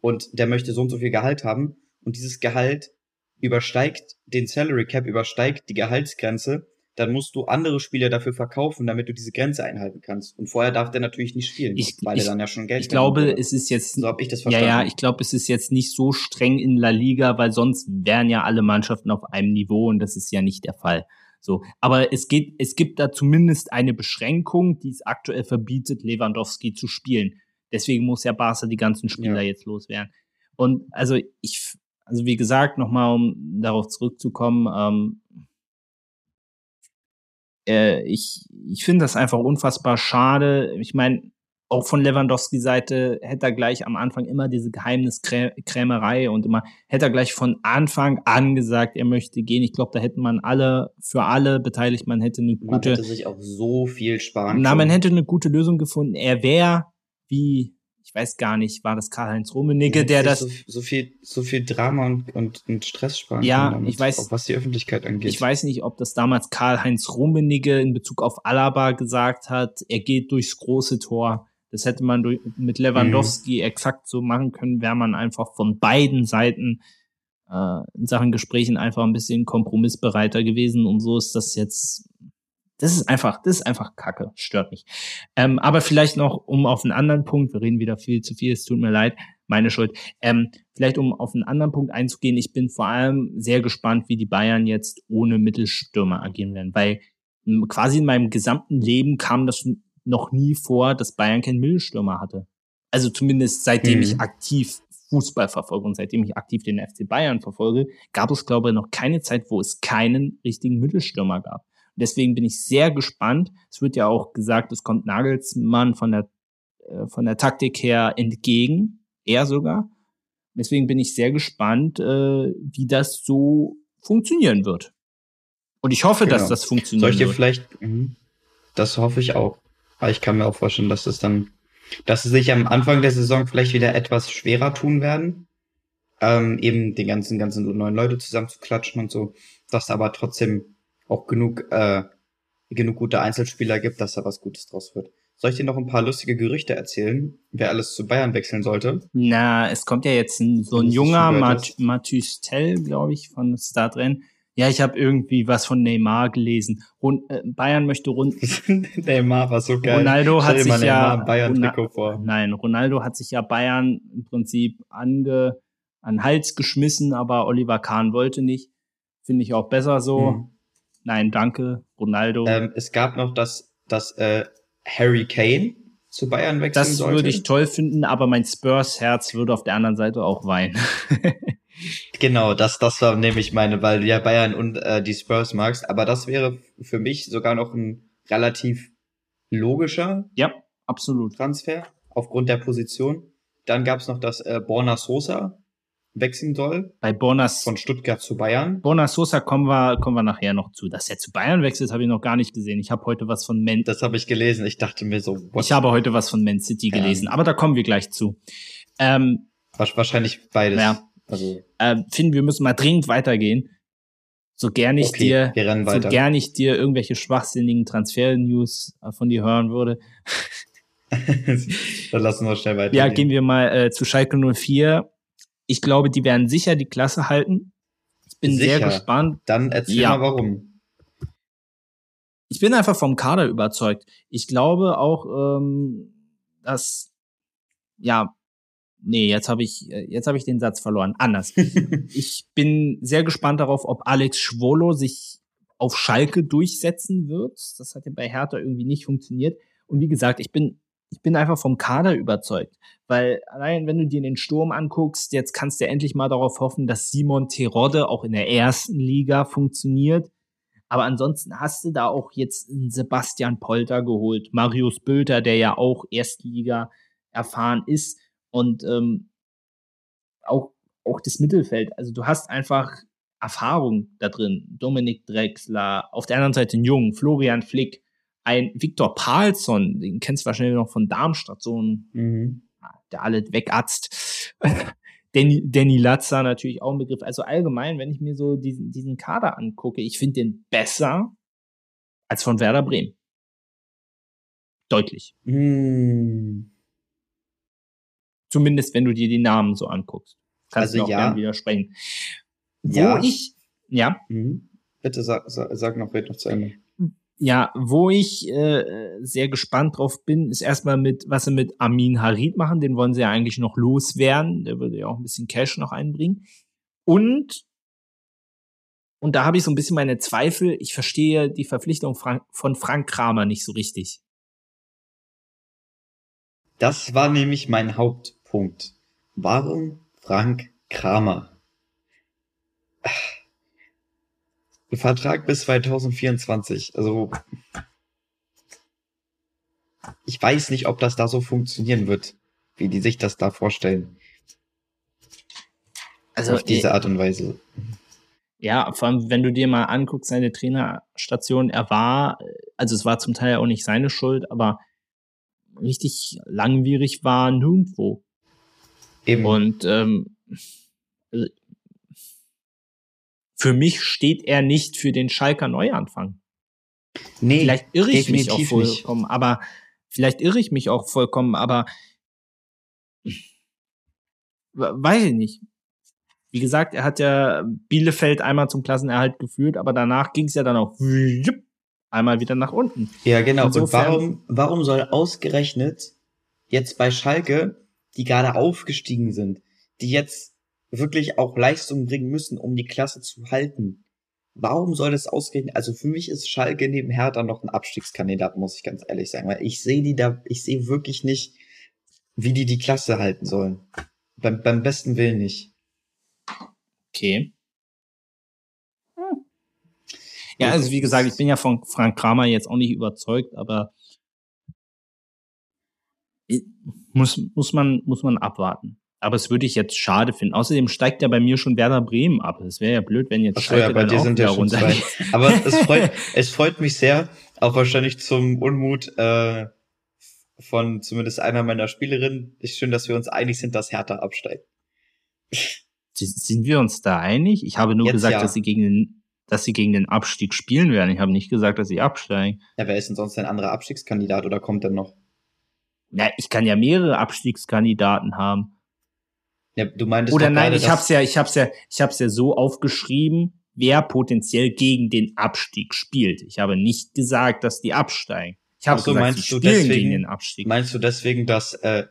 Speaker 2: und der möchte so und so viel Gehalt haben und dieses Gehalt übersteigt den Salary Cap, übersteigt die Gehaltsgrenze, dann musst du andere Spieler dafür verkaufen, damit du diese Grenze einhalten kannst. Und vorher darf der natürlich nicht spielen,
Speaker 1: ich,
Speaker 2: weil
Speaker 1: ich,
Speaker 2: er dann ja schon Geld
Speaker 1: Ich glaube, es ist jetzt
Speaker 2: so hab ich das verstanden.
Speaker 1: Ja, ja, ich glaube, es ist jetzt nicht so streng in La Liga, weil sonst wären ja alle Mannschaften auf einem Niveau und das ist ja nicht der Fall. So, aber es geht, es gibt da zumindest eine Beschränkung, die es aktuell verbietet, Lewandowski zu spielen. Deswegen muss ja Barca die ganzen Spieler ja. jetzt loswerden. Und also ich, also wie gesagt, nochmal, um darauf zurückzukommen, ähm, äh, ich, ich finde das einfach unfassbar schade. Ich meine, auch von Lewandowski Seite hätte er gleich am Anfang immer diese Geheimniskrämerei und immer hätte er gleich von Anfang an gesagt, er möchte gehen. Ich glaube, da hätte man alle für alle beteiligt, man hätte eine gute. Man
Speaker 2: hätte sich auch so viel sparen.
Speaker 1: Na, man hätte eine gute Lösung gefunden. Er wäre wie ich weiß gar nicht, war das Karl-Heinz Rummenigge, der das.
Speaker 2: So, so, viel, so viel Drama und, und, und Stress sparen
Speaker 1: ja, damit, ich weiß,
Speaker 2: auch was die Öffentlichkeit angeht.
Speaker 1: Ich weiß nicht, ob das damals Karl-Heinz Rummenigge in Bezug auf Alaba gesagt hat, er geht durchs große Tor. Das hätte man durch, mit Lewandowski mhm. exakt so machen können, wäre man einfach von beiden Seiten äh, in Sachen Gesprächen einfach ein bisschen kompromissbereiter gewesen und so ist das jetzt. Das ist einfach, das ist einfach Kacke, stört mich. Ähm, aber vielleicht noch, um auf einen anderen Punkt, wir reden wieder viel zu viel, es tut mir leid, meine Schuld. Ähm, vielleicht um auf einen anderen Punkt einzugehen, ich bin vor allem sehr gespannt, wie die Bayern jetzt ohne Mittelstürmer agieren werden, weil quasi in meinem gesamten Leben kam das noch nie vor, dass Bayern keinen Mittelstürmer hatte. Also zumindest seitdem mhm. ich aktiv Fußball verfolge und seitdem ich aktiv den FC Bayern verfolge, gab es, glaube ich, noch keine Zeit, wo es keinen richtigen Mittelstürmer gab. Deswegen bin ich sehr gespannt. Es wird ja auch gesagt, es kommt Nagelsmann von der, äh, von der Taktik her entgegen, er sogar. Deswegen bin ich sehr gespannt, äh, wie das so funktionieren wird. Und ich hoffe, genau. dass das funktioniert.
Speaker 2: Soll ich dir vielleicht, mh, das hoffe ich auch. Aber ich kann mir auch vorstellen, dass es dann, dass sie sich am Anfang der Saison vielleicht wieder etwas schwerer tun werden. Ähm, eben die ganzen, ganzen neuen Leute zusammenzuklatschen und so, dass da aber trotzdem auch genug, äh, genug gute Einzelspieler gibt, dass da was Gutes draus wird. Soll ich dir noch ein paar lustige Gerüchte erzählen, wer alles zu Bayern wechseln sollte?
Speaker 1: Na, es kommt ja jetzt ein, so ein junger Mat Tell, glaube ich, von Startrennen ja, ich habe irgendwie was von Neymar gelesen. Rund, äh, Bayern möchte rund.
Speaker 2: Neymar war so geil.
Speaker 1: Ronaldo hat sich ja Bayern vor. Nein, Ronaldo hat sich ja Bayern im Prinzip ange an Hals geschmissen, aber Oliver Kahn wollte nicht. Finde ich auch besser so. Hm. Nein, danke, Ronaldo.
Speaker 2: Ähm, es gab noch das, das äh, Harry Kane zu Bayern wechseln
Speaker 1: Das würde ich toll finden, aber mein Spurs-Herz würde auf der anderen Seite auch weinen.
Speaker 2: Genau, das, das war nämlich meine, weil du ja Bayern und äh, die Spurs magst. Aber das wäre für mich sogar noch ein relativ logischer
Speaker 1: ja, absolut.
Speaker 2: Transfer aufgrund der Position. Dann gab's noch, dass äh, Borna Sosa wechseln soll.
Speaker 1: Bei Bornas
Speaker 2: von Stuttgart zu Bayern.
Speaker 1: Borna Sosa kommen wir kommen wir nachher noch zu. Dass er zu Bayern wechselt, habe ich noch gar nicht gesehen. Ich habe heute was von Man.
Speaker 2: Das habe ich gelesen. Ich dachte mir so.
Speaker 1: What? Ich habe heute was von Man City gelesen, ja. aber da kommen wir gleich zu. Ähm,
Speaker 2: Wahrscheinlich beides.
Speaker 1: Ja. Also äh, Finn, wir müssen mal dringend weitergehen. So gern ich okay, dir, so gern ich dir irgendwelche schwachsinnigen Transfer-News von dir hören würde.
Speaker 2: Dann lassen wir schnell weiter.
Speaker 1: Ja, gehen wir mal äh, zu Schalke 04. Ich glaube, die werden sicher die Klasse halten. Ich bin sicher. sehr gespannt.
Speaker 2: Dann erzähl ja. mal warum.
Speaker 1: Ich bin einfach vom Kader überzeugt. Ich glaube auch, ähm, dass ja Nee, jetzt habe ich jetzt habe ich den Satz verloren. Anders. ich bin sehr gespannt darauf, ob Alex Schwolo sich auf Schalke durchsetzen wird. Das hat ja bei Hertha irgendwie nicht funktioniert. Und wie gesagt, ich bin ich bin einfach vom Kader überzeugt, weil allein wenn du dir den Sturm anguckst, jetzt kannst du endlich mal darauf hoffen, dass Simon Terodde auch in der ersten Liga funktioniert. Aber ansonsten hast du da auch jetzt einen Sebastian Polter geholt, Marius Bülter, der ja auch Erstliga erfahren ist und ähm, auch, auch das Mittelfeld. Also du hast einfach Erfahrung da drin. Dominik Drexler, auf der anderen Seite ein Jung, Florian Flick, ein Viktor Palsson, den kennst du wahrscheinlich noch von Darmstadt, so ein, mhm. der alles wegatzt. Danny, Danny Latzer natürlich auch ein Begriff. Also allgemein, wenn ich mir so diesen, diesen Kader angucke, ich finde den besser als von Werder Bremen. Deutlich.
Speaker 2: Mhm.
Speaker 1: Zumindest wenn du dir die Namen so anguckst. Kannst also du auch ja. widersprechen. Wo
Speaker 2: ja.
Speaker 1: ich, ja.
Speaker 2: Mhm. Bitte sag, sag, sag noch, red noch zu Ende.
Speaker 1: Ja, wo ich äh, sehr gespannt drauf bin, ist erstmal mit, was sie mit Amin Harid machen. Den wollen sie ja eigentlich noch loswerden. Der würde ja auch ein bisschen Cash noch einbringen. Und, und da habe ich so ein bisschen meine Zweifel. Ich verstehe die Verpflichtung von Frank Kramer nicht so richtig.
Speaker 2: Das war nämlich mein Haupt Punkt. Warum Frank Kramer? Vertrag bis 2024. Also ich weiß nicht, ob das da so funktionieren wird, wie die sich das da vorstellen. Also auf diese Art und Weise.
Speaker 1: Ja, vor allem, wenn du dir mal anguckst, seine Trainerstation, er war, also es war zum Teil auch nicht seine Schuld, aber richtig langwierig war nirgendwo. Eben. Und ähm, für mich steht er nicht für den Schalker Neuanfang. Nee, vielleicht irre ich mich auch vollkommen, nicht. aber vielleicht irre ich mich auch vollkommen, aber weiß ich nicht. wie gesagt, er hat ja Bielefeld einmal zum Klassenerhalt geführt, aber danach ging es ja dann auch einmal wieder nach unten.
Speaker 2: Ja, genau. Insofern, Und warum, warum soll ausgerechnet jetzt bei Schalke, die gerade aufgestiegen sind, die jetzt wirklich auch Leistung bringen müssen, um die Klasse zu halten, warum soll das ausgerechnet, also für mich ist Schalke neben Hertha noch ein Abstiegskandidat, muss ich ganz ehrlich sagen, weil ich sehe die da, ich sehe wirklich nicht, wie die die Klasse halten sollen. Beim, beim besten Willen nicht.
Speaker 1: Okay. Hm. Ja, also wie gesagt, ich bin ja von Frank Kramer jetzt auch nicht überzeugt, aber muss, muss man, muss man abwarten. Aber es würde ich jetzt schade finden. Außerdem steigt ja bei mir schon Werder Bremen ab. Es wäre ja blöd, wenn jetzt
Speaker 2: Ach ja, bei dir sind ja schon zwei. Aber es freut, es freut mich sehr, auch wahrscheinlich zum Unmut äh, von zumindest einer meiner Spielerinnen. Ist schön, dass wir uns einig sind, dass Hertha absteigt.
Speaker 1: Sind wir uns da einig? Ich habe nur Jetzt gesagt, ja. dass sie gegen den, dass sie gegen den Abstieg spielen werden. Ich habe nicht gesagt, dass sie absteigen.
Speaker 2: Ja, wer ist denn sonst ein anderer Abstiegskandidat oder kommt denn noch?
Speaker 1: Ja, ich kann ja mehrere Abstiegskandidaten haben.
Speaker 2: Ja, du meintest
Speaker 1: Oder nein, ich hab's ja, ich hab's ja, ich hab's ja so aufgeschrieben, wer potenziell gegen den Abstieg spielt. Ich habe nicht gesagt, dass die absteigen. Ich habe so, gesagt, meinst sie spielen deswegen, gegen den Abstieg.
Speaker 2: Meinst du deswegen, dass äh,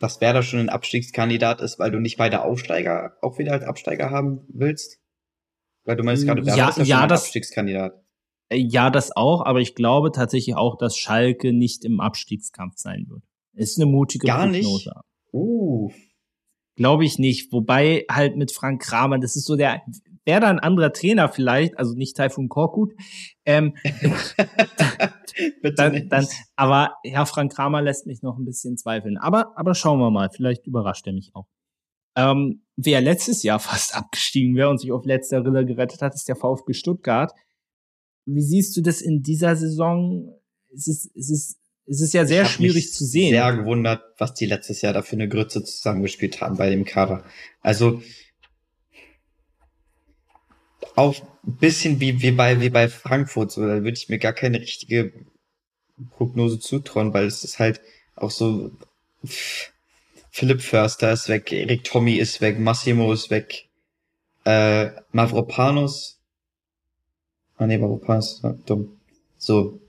Speaker 2: dass Werder schon ein Abstiegskandidat ist, weil du nicht beide Aufsteiger auch wieder als Absteiger haben willst? Weil du meinst gerade, Werder
Speaker 1: ja,
Speaker 2: ist ja,
Speaker 1: ja
Speaker 2: schon ein
Speaker 1: das,
Speaker 2: Abstiegskandidat.
Speaker 1: Äh, ja, das auch, aber ich glaube tatsächlich auch, dass Schalke nicht im Abstiegskampf sein wird. Ist eine mutige
Speaker 2: Gar Prognose. Nicht? Uh.
Speaker 1: Glaube ich nicht. Wobei halt mit Frank Kramer, das ist so der, wäre da ein anderer Trainer vielleicht, also nicht Taifun Korkut, ähm, dann, dann, aber ja, Frank Kramer lässt mich noch ein bisschen zweifeln. Aber, aber schauen wir mal, vielleicht überrascht er mich auch. Ähm, wer letztes Jahr fast abgestiegen wäre und sich auf letzter Rille gerettet hat, ist der VfB Stuttgart. Wie siehst du das in dieser Saison? Es ist, es ist, es ist ja sehr schwierig zu sehen.
Speaker 2: Sehr gewundert, was die letztes Jahr da für eine Grütze zusammengespielt haben bei dem Kader. Also auch ein bisschen wie, wie bei, wie bei Frankfurt, so, da würde ich mir gar keine richtige Prognose zutrauen, weil es ist halt auch so, Philipp Förster ist weg, Erik Tommy ist weg, Massimo ist weg, äh, Mavropanos, ah nee, Mavropanos, dumm, so,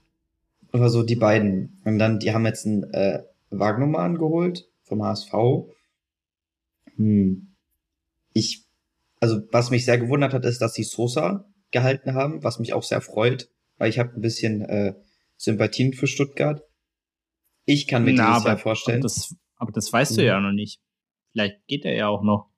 Speaker 2: oder so die beiden. Und dann, die haben jetzt einen, äh, Wagnermann geholt, vom HSV. Hm. Ich also was mich sehr gewundert hat, ist, dass sie Sosa gehalten haben, was mich auch sehr freut, weil ich habe ein bisschen äh, Sympathien für Stuttgart. Ich kann mir Na, dieses aber, Jahr vorstellen.
Speaker 1: Aber das, aber das weißt mhm. du ja noch nicht. Vielleicht geht er ja auch noch.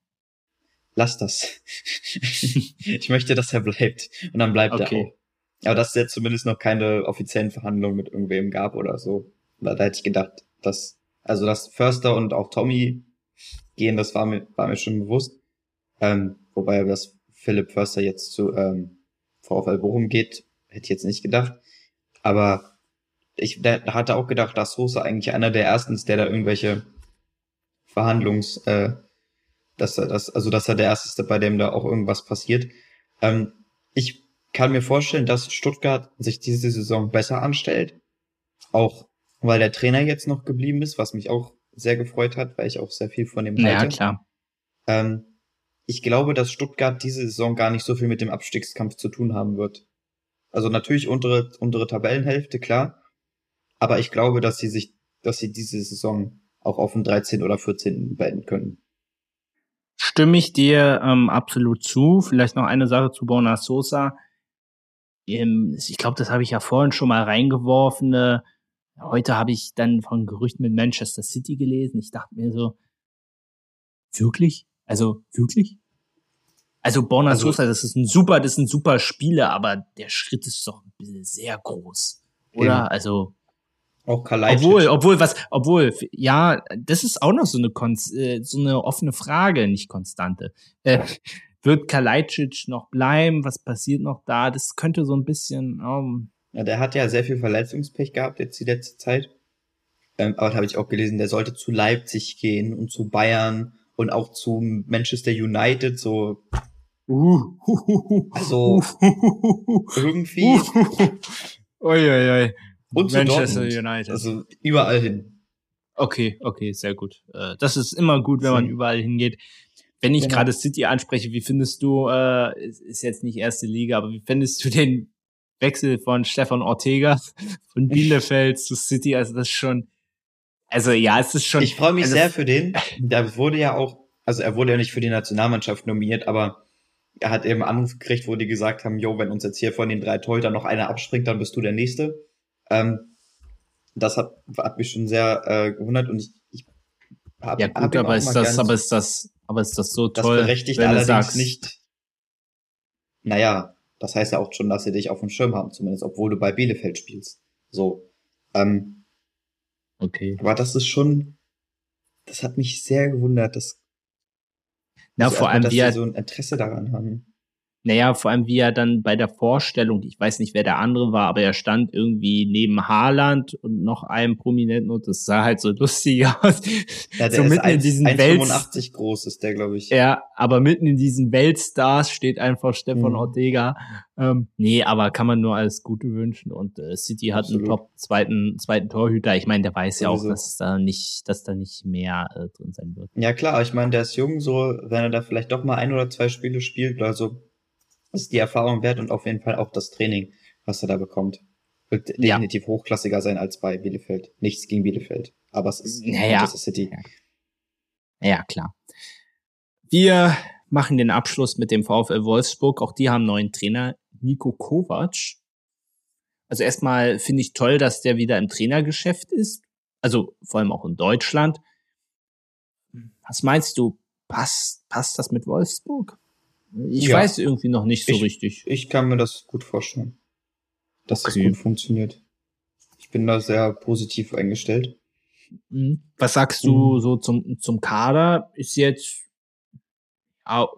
Speaker 2: Lass das. ich möchte, dass er bleibt. Und dann bleibt okay. er auch. Aber dass es jetzt zumindest noch keine offiziellen Verhandlungen mit irgendwem gab oder so. Da, da hätte ich gedacht, dass, also dass Förster und auch Tommy gehen, das war mir, war mir schon bewusst. Ähm, Wobei das Philipp Förster jetzt zu ähm, VfL Bochum geht, hätte ich jetzt nicht gedacht. Aber ich der, hatte auch gedacht, dass Sosa eigentlich einer der ersten ist, der da irgendwelche Verhandlungs, äh, dass er das, also dass er der erste ist, bei dem da auch irgendwas passiert. Ähm, ich kann mir vorstellen, dass Stuttgart sich diese Saison besser anstellt. Auch weil der Trainer jetzt noch geblieben ist, was mich auch sehr gefreut hat, weil ich auch sehr viel von dem
Speaker 1: halte. Ja, klar.
Speaker 2: Ähm, ich glaube, dass Stuttgart diese Saison gar nicht so viel mit dem Abstiegskampf zu tun haben wird. Also natürlich untere, untere Tabellenhälfte, klar. Aber ich glaube, dass sie sich, dass sie diese Saison auch auf dem 13 oder 14 beenden können.
Speaker 1: Stimme ich dir ähm, absolut zu. Vielleicht noch eine Sache zu Bona Sosa. Ähm, ich glaube, das habe ich ja vorhin schon mal reingeworfen. Äh, heute habe ich dann von Gerüchten mit Manchester City gelesen. Ich dachte mir so, wirklich? Also wirklich? Also Borna also, Sosa, das ist ein super, das ist ein super Spieler, aber der Schritt ist doch ein bisschen sehr groß, oder? Eben. Also
Speaker 2: auch Kalajdzic.
Speaker 1: Obwohl, obwohl was, obwohl ja, das ist auch noch so eine Konst, äh, so eine offene Frage, nicht konstante. Äh, wird Kalajdzic noch bleiben? Was passiert noch da? Das könnte so ein bisschen. Um
Speaker 2: ja, der hat ja sehr viel Verletzungspech gehabt jetzt die letzte Zeit. Ähm, aber habe ich auch gelesen, der sollte zu Leipzig gehen und zu Bayern und auch zu Manchester United, so also irgendwie
Speaker 1: Uiuiui.
Speaker 2: und Manchester United. Also überall hin.
Speaker 1: Okay, okay, sehr gut. Äh, das ist immer gut, wenn man überall hingeht. Wenn ich genau. gerade City anspreche, wie findest du, äh, ist jetzt nicht erste Liga, aber wie findest du den Wechsel von Stefan Ortega von Bielefeld zu City? Also das ist schon, also ja, es ist schon.
Speaker 2: Ich freue mich
Speaker 1: also,
Speaker 2: sehr für den. Der wurde ja auch, also er wurde ja nicht für die Nationalmannschaft nominiert, aber er hat eben Anruf gekriegt, wo die gesagt haben, jo, wenn uns jetzt hier von den drei Torhütern noch einer abspringt, dann bist du der Nächste. Ähm, das hat, hat mich schon sehr äh, gewundert und ich, ich
Speaker 1: hab, ja gut, hab aber ist das, aber ist das, aber ist das so toll?
Speaker 2: Das berechtigt allerdings sagst. nicht. Naja, das heißt ja auch schon, dass sie dich auf dem Schirm haben, zumindest, obwohl du bei Bielefeld spielst. So. Ähm,
Speaker 1: okay.
Speaker 2: Aber das ist schon, das hat mich sehr gewundert, dass,
Speaker 1: Na, vor allem,
Speaker 2: dass wir so ein Interesse daran haben.
Speaker 1: Naja, vor allem wie er dann bei der Vorstellung, ich weiß nicht, wer der andere war, aber er stand irgendwie neben Haaland und noch einem Prominenten und das sah halt so lustig aus.
Speaker 2: Ja, der so mitten 1, in diesen 1,85 groß ist der, glaube ich.
Speaker 1: Ja, aber mitten in diesen Weltstars steht einfach Stefan mhm. Ortega. Ähm, nee, aber kann man nur alles Gute wünschen und äh, City hat Absolut. einen top zweiten, zweiten Torhüter. Ich meine, der weiß ja auch, dass da nicht, dass da nicht mehr äh, drin sein wird.
Speaker 2: Ja, klar, ich meine, der ist jung, so, wenn er da vielleicht doch mal ein oder zwei Spiele spielt, also ist die Erfahrung wert und auf jeden Fall auch das Training, was er da bekommt. Wird ja. definitiv hochklassiger sein als bei Bielefeld. Nichts gegen Bielefeld, aber es ist
Speaker 1: naja. Manchester City. Ja. ja, klar. Wir machen den Abschluss mit dem VfL Wolfsburg. Auch die haben neuen Trainer, Nico Kovac. Also erstmal finde ich toll, dass der wieder im Trainergeschäft ist. Also vor allem auch in Deutschland. Was meinst du? Passt, passt das mit Wolfsburg? Ich ja. weiß irgendwie noch nicht so
Speaker 2: ich,
Speaker 1: richtig.
Speaker 2: Ich kann mir das gut vorstellen, dass okay. das gut funktioniert. Ich bin da sehr positiv eingestellt.
Speaker 1: Mhm. Was sagst du mhm. so zum, zum Kader? Ist jetzt auch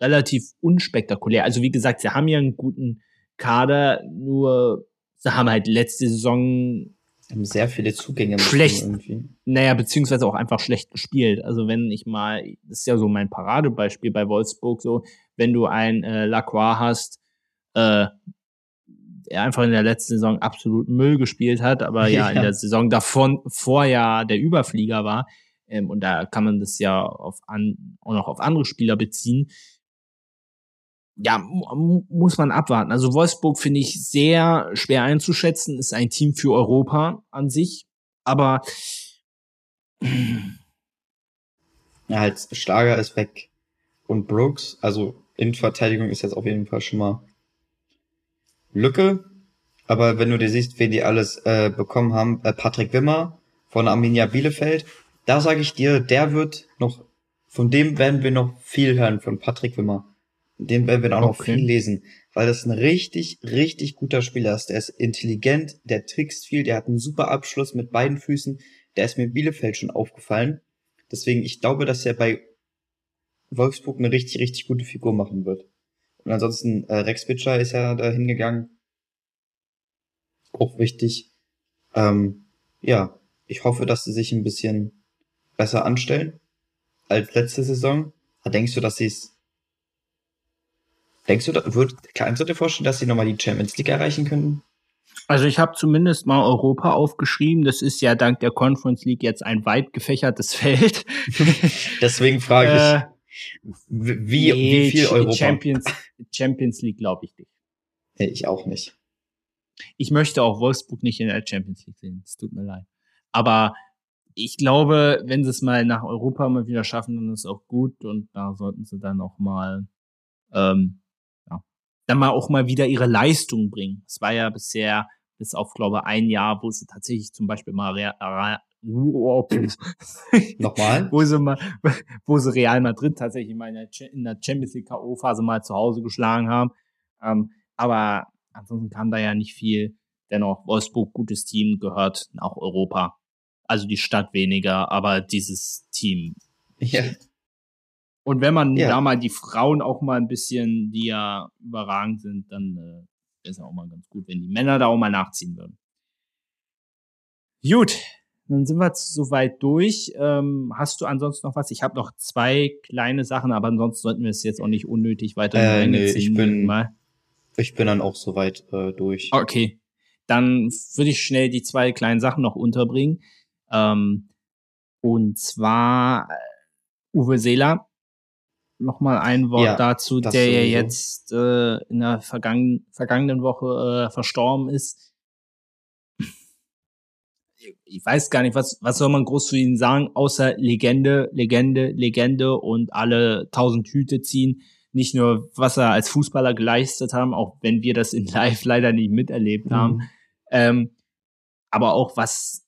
Speaker 1: relativ unspektakulär. Also wie gesagt, sie haben ja einen guten Kader, nur sie haben halt letzte Saison
Speaker 2: haben sehr viele Zugänge.
Speaker 1: Schlecht. Irgendwie. Naja, beziehungsweise auch einfach schlecht gespielt. Also wenn ich mal, das ist ja so mein Paradebeispiel bei Wolfsburg, so, wenn du ein äh, Lacroix hast, äh, der einfach in der letzten Saison absolut Müll gespielt hat, aber ja, ja in der Saison davon vorher der Überflieger war. Ähm, und da kann man das ja auf an, auch noch auf andere Spieler beziehen ja, muss man abwarten. Also Wolfsburg finde ich sehr schwer einzuschätzen, ist ein Team für Europa an sich, aber
Speaker 2: ja, halt Schlager ist weg und Brooks, also in Verteidigung ist jetzt auf jeden Fall schon mal Lücke, aber wenn du dir siehst, wen die alles äh, bekommen haben, äh, Patrick Wimmer von Arminia Bielefeld, da sage ich dir, der wird noch, von dem werden wir noch viel hören, von Patrick Wimmer. Den werden wir auch okay. noch viel lesen, weil das ein richtig, richtig guter Spieler ist. Der ist intelligent, der trickst viel, der hat einen super Abschluss mit beiden Füßen. Der ist mir Bielefeld schon aufgefallen. Deswegen, ich glaube, dass er bei Wolfsburg eine richtig, richtig gute Figur machen wird. Und ansonsten, äh, Rex Bitcher ist ja da hingegangen. Auch wichtig. Ähm, ja, ich hoffe, dass sie sich ein bisschen besser anstellen als letzte Saison. Denkst du, dass sie es Denkst du, würd, kannst du dir vorstellen, dass sie nochmal die Champions League erreichen könnten?
Speaker 1: Also ich habe zumindest mal Europa aufgeschrieben. Das ist ja dank der Conference League jetzt ein weit gefächertes Feld.
Speaker 2: Deswegen frage ich, äh, wie, nee, wie viel Europa?
Speaker 1: Champions, Champions League glaube ich nicht.
Speaker 2: Nee, ich auch nicht.
Speaker 1: Ich möchte auch Wolfsburg nicht in der Champions League sehen. Es tut mir leid. Aber ich glaube, wenn sie es mal nach Europa mal wieder schaffen, dann ist es auch gut und da sollten sie dann auch mal ähm, dann mal auch mal wieder ihre Leistung bringen. Es war ja bisher bis auf, glaube ein Jahr, wo sie tatsächlich zum Beispiel mal Real,
Speaker 2: Nochmal?
Speaker 1: wo sie mal, wo sie Real Madrid tatsächlich mal in der, in der Champions League K.O.-Phase mal zu Hause geschlagen haben. Ähm, aber ansonsten kam da ja nicht viel. Dennoch, Wolfsburg, gutes Team, gehört auch Europa. Also die Stadt weniger, aber dieses Team.
Speaker 2: Ja.
Speaker 1: Und wenn man ja. da mal die Frauen auch mal ein bisschen, die ja überragend sind, dann äh, ist ja auch mal ganz gut, wenn die Männer da auch mal nachziehen würden. Gut, dann sind wir soweit durch. Ähm, hast du ansonsten noch was? Ich habe noch zwei kleine Sachen, aber ansonsten sollten wir es jetzt auch nicht unnötig weiter
Speaker 2: äh, nee, ich bin mal. Ich bin dann auch soweit äh, durch.
Speaker 1: Okay, dann würde ich schnell die zwei kleinen Sachen noch unterbringen. Ähm, und zwar äh, Uwe Seeler noch mal ein Wort ja, dazu, der ja jetzt äh, in der vergangen, vergangenen Woche äh, verstorben ist. Ich weiß gar nicht, was, was soll man groß zu ihnen sagen, außer Legende, Legende, Legende und alle tausend Hüte ziehen. Nicht nur, was er als Fußballer geleistet haben, auch wenn wir das in Live leider nicht miterlebt haben, mhm. ähm, aber auch was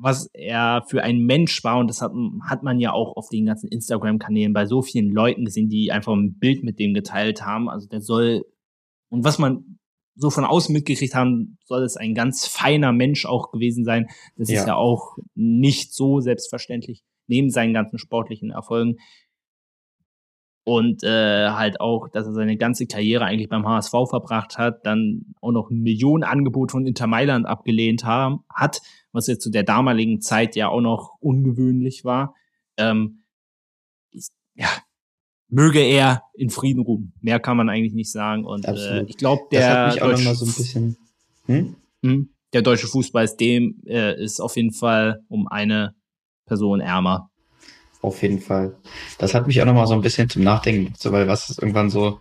Speaker 1: was er für ein Mensch war. Und das hat, hat man ja auch auf den ganzen Instagram-Kanälen bei so vielen Leuten gesehen, die einfach ein Bild mit dem geteilt haben. Also der soll, und was man so von außen mitgekriegt haben, soll es ein ganz feiner Mensch auch gewesen sein. Das ja. ist ja auch nicht so selbstverständlich neben seinen ganzen sportlichen Erfolgen. Und äh, halt auch, dass er seine ganze Karriere eigentlich beim HSV verbracht hat, dann auch noch ein Millionenangebot von Inter Mailand abgelehnt haben, hat was jetzt zu der damaligen Zeit ja auch noch ungewöhnlich war. Ähm, ist, ja, möge er in Frieden ruhen. Mehr kann man eigentlich nicht sagen. Und äh, ich glaube, der deutsche, so bisschen, hm? Hm? der deutsche Fußball ist dem äh, ist auf jeden Fall um eine Person ärmer.
Speaker 2: Auf jeden Fall. Das hat mich auch noch mal so ein bisschen zum Nachdenken, so, weil was ist irgendwann so,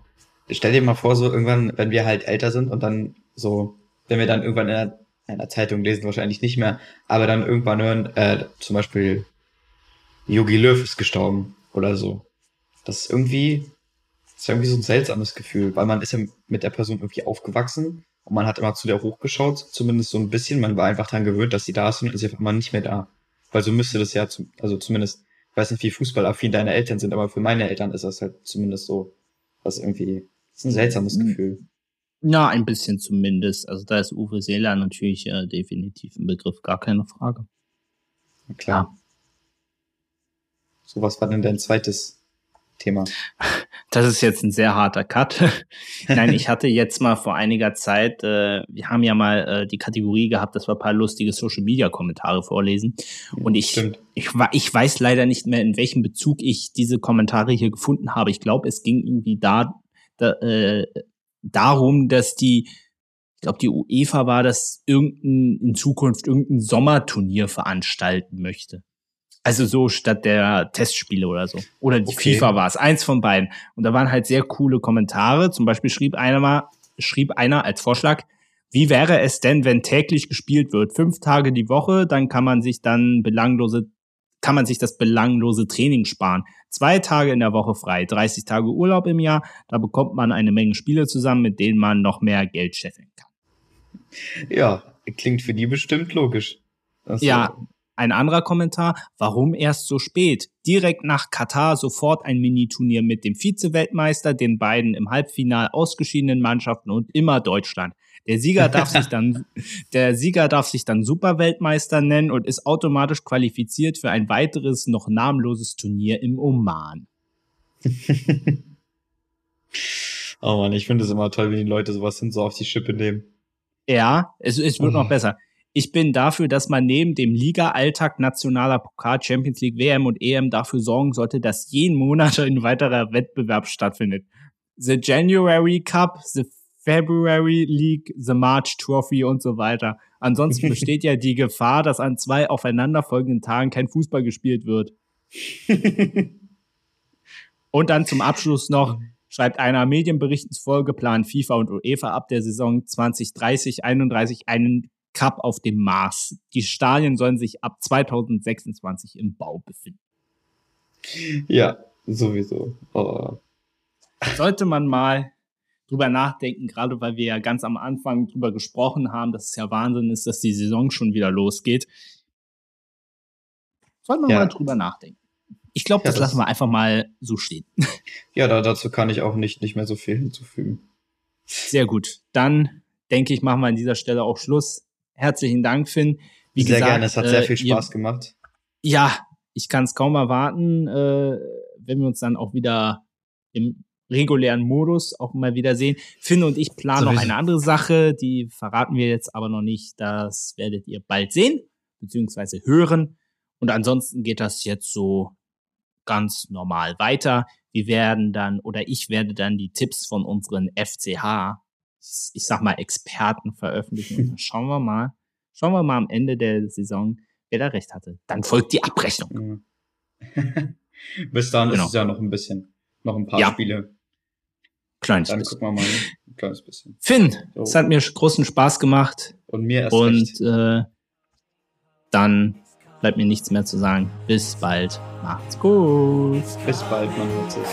Speaker 2: stell dir mal vor, so irgendwann, wenn wir halt älter sind und dann so, wenn wir dann irgendwann in der einer Zeitung lesen wahrscheinlich nicht mehr, aber dann irgendwann hören, äh, zum Beispiel Yogi Löw ist gestorben oder so. Das ist irgendwie, das ist irgendwie so ein seltsames Gefühl, weil man ist ja mit der Person irgendwie aufgewachsen und man hat immer zu der hochgeschaut, zumindest so ein bisschen. Man war einfach daran gewöhnt, dass sie da ist und ist einfach mal nicht mehr da. Weil so müsste das ja, zum, also zumindest, ich weiß nicht, wie fußballaffin deine Eltern sind, aber für meine Eltern ist das halt zumindest so, was irgendwie, das ist ein seltsames mhm. Gefühl.
Speaker 1: Ja, ein bisschen zumindest. Also da ist Uwe Seeler natürlich äh, definitiv ein Begriff, gar keine Frage.
Speaker 2: Na klar. Ja. So, was war denn dein zweites Thema?
Speaker 1: Das ist jetzt ein sehr harter Cut. Nein, ich hatte jetzt mal vor einiger Zeit, äh, wir haben ja mal äh, die Kategorie gehabt, dass wir ein paar lustige Social Media Kommentare vorlesen. Und ich, ich, ich weiß leider nicht mehr, in welchem Bezug ich diese Kommentare hier gefunden habe. Ich glaube, es ging irgendwie da, da äh, darum, dass die, ich glaube, die UEFA war, dass irgendein, in Zukunft irgendein Sommerturnier veranstalten möchte. Also so statt der Testspiele oder so. Oder die okay. FIFA war es, eins von beiden. Und da waren halt sehr coole Kommentare. Zum Beispiel schrieb einer mal, schrieb einer als Vorschlag, wie wäre es denn, wenn täglich gespielt wird? Fünf Tage die Woche, dann kann man sich dann belanglose kann man sich das belanglose Training sparen. Zwei Tage in der Woche frei, 30 Tage Urlaub im Jahr, da bekommt man eine Menge Spiele zusammen, mit denen man noch mehr Geld scheffeln kann.
Speaker 2: Ja, klingt für die bestimmt logisch.
Speaker 1: Das ja, ein anderer Kommentar, warum erst so spät? Direkt nach Katar sofort ein Mini-Turnier mit dem Vize-Weltmeister, den beiden im Halbfinal ausgeschiedenen Mannschaften und immer Deutschland. Der Sieger darf sich dann, der Sieger darf sich dann Superweltmeister nennen und ist automatisch qualifiziert für ein weiteres, noch namenloses Turnier im Oman.
Speaker 2: oh man, ich finde es immer toll, wenn die Leute sowas hin so auf die Schippe nehmen.
Speaker 1: Ja, es, es wird noch besser. Ich bin dafür, dass man neben dem Liga-Alltag nationaler Pokal, Champions League, WM und EM dafür sorgen sollte, dass jeden Monat ein weiterer Wettbewerb stattfindet. The January Cup, the February League, The March Trophy und so weiter. Ansonsten besteht ja die Gefahr, dass an zwei aufeinanderfolgenden Tagen kein Fußball gespielt wird. und dann zum Abschluss noch schreibt einer Medienberichten zufolge planen FIFA und UEFA ab der Saison 2030-31 einen Cup auf dem Mars. Die Stadien sollen sich ab 2026 im Bau befinden.
Speaker 2: Ja, sowieso. Oh.
Speaker 1: Sollte man mal drüber nachdenken, gerade weil wir ja ganz am Anfang drüber gesprochen haben, dass es ja Wahnsinn ist, dass die Saison schon wieder losgeht. Sollten wir ja. mal drüber nachdenken. Ich glaube, das, ja, das lassen wir einfach mal so stehen.
Speaker 2: Ja, da, dazu kann ich auch nicht, nicht mehr so viel hinzufügen.
Speaker 1: Sehr gut. Dann denke ich, machen wir an dieser Stelle auch Schluss. Herzlichen Dank, Finn.
Speaker 2: Wie sehr gesagt, gerne, es hat äh, sehr viel Spaß ihr, gemacht.
Speaker 1: Ja, ich kann es kaum erwarten, äh, wenn wir uns dann auch wieder im regulären Modus auch mal wieder sehen. Finn und ich planen so noch eine andere Sache, die verraten wir jetzt aber noch nicht. Das werdet ihr bald sehen, beziehungsweise hören. Und ansonsten geht das jetzt so ganz normal weiter. Wir werden dann, oder ich werde dann die Tipps von unseren FCH, ich sag mal Experten veröffentlichen. Und dann schauen wir mal, schauen wir mal am Ende der Saison, wer da recht hatte. Dann folgt die Abrechnung.
Speaker 2: Bis dahin genau. ist es ja noch ein bisschen. Noch ein paar
Speaker 1: Ja.
Speaker 2: Spiele.
Speaker 1: Kleines
Speaker 2: Dann
Speaker 1: bisschen.
Speaker 2: gucken wir mal ein kleines bisschen.
Speaker 1: Finn,
Speaker 2: So.
Speaker 1: es hat mir großen Spaß gemacht.
Speaker 2: Und mir erst
Speaker 1: Und
Speaker 2: recht.
Speaker 1: äh, dann bleibt mir nichts mehr zu sagen. Bis bald. Macht's gut.
Speaker 2: Bis bald, man hört sich.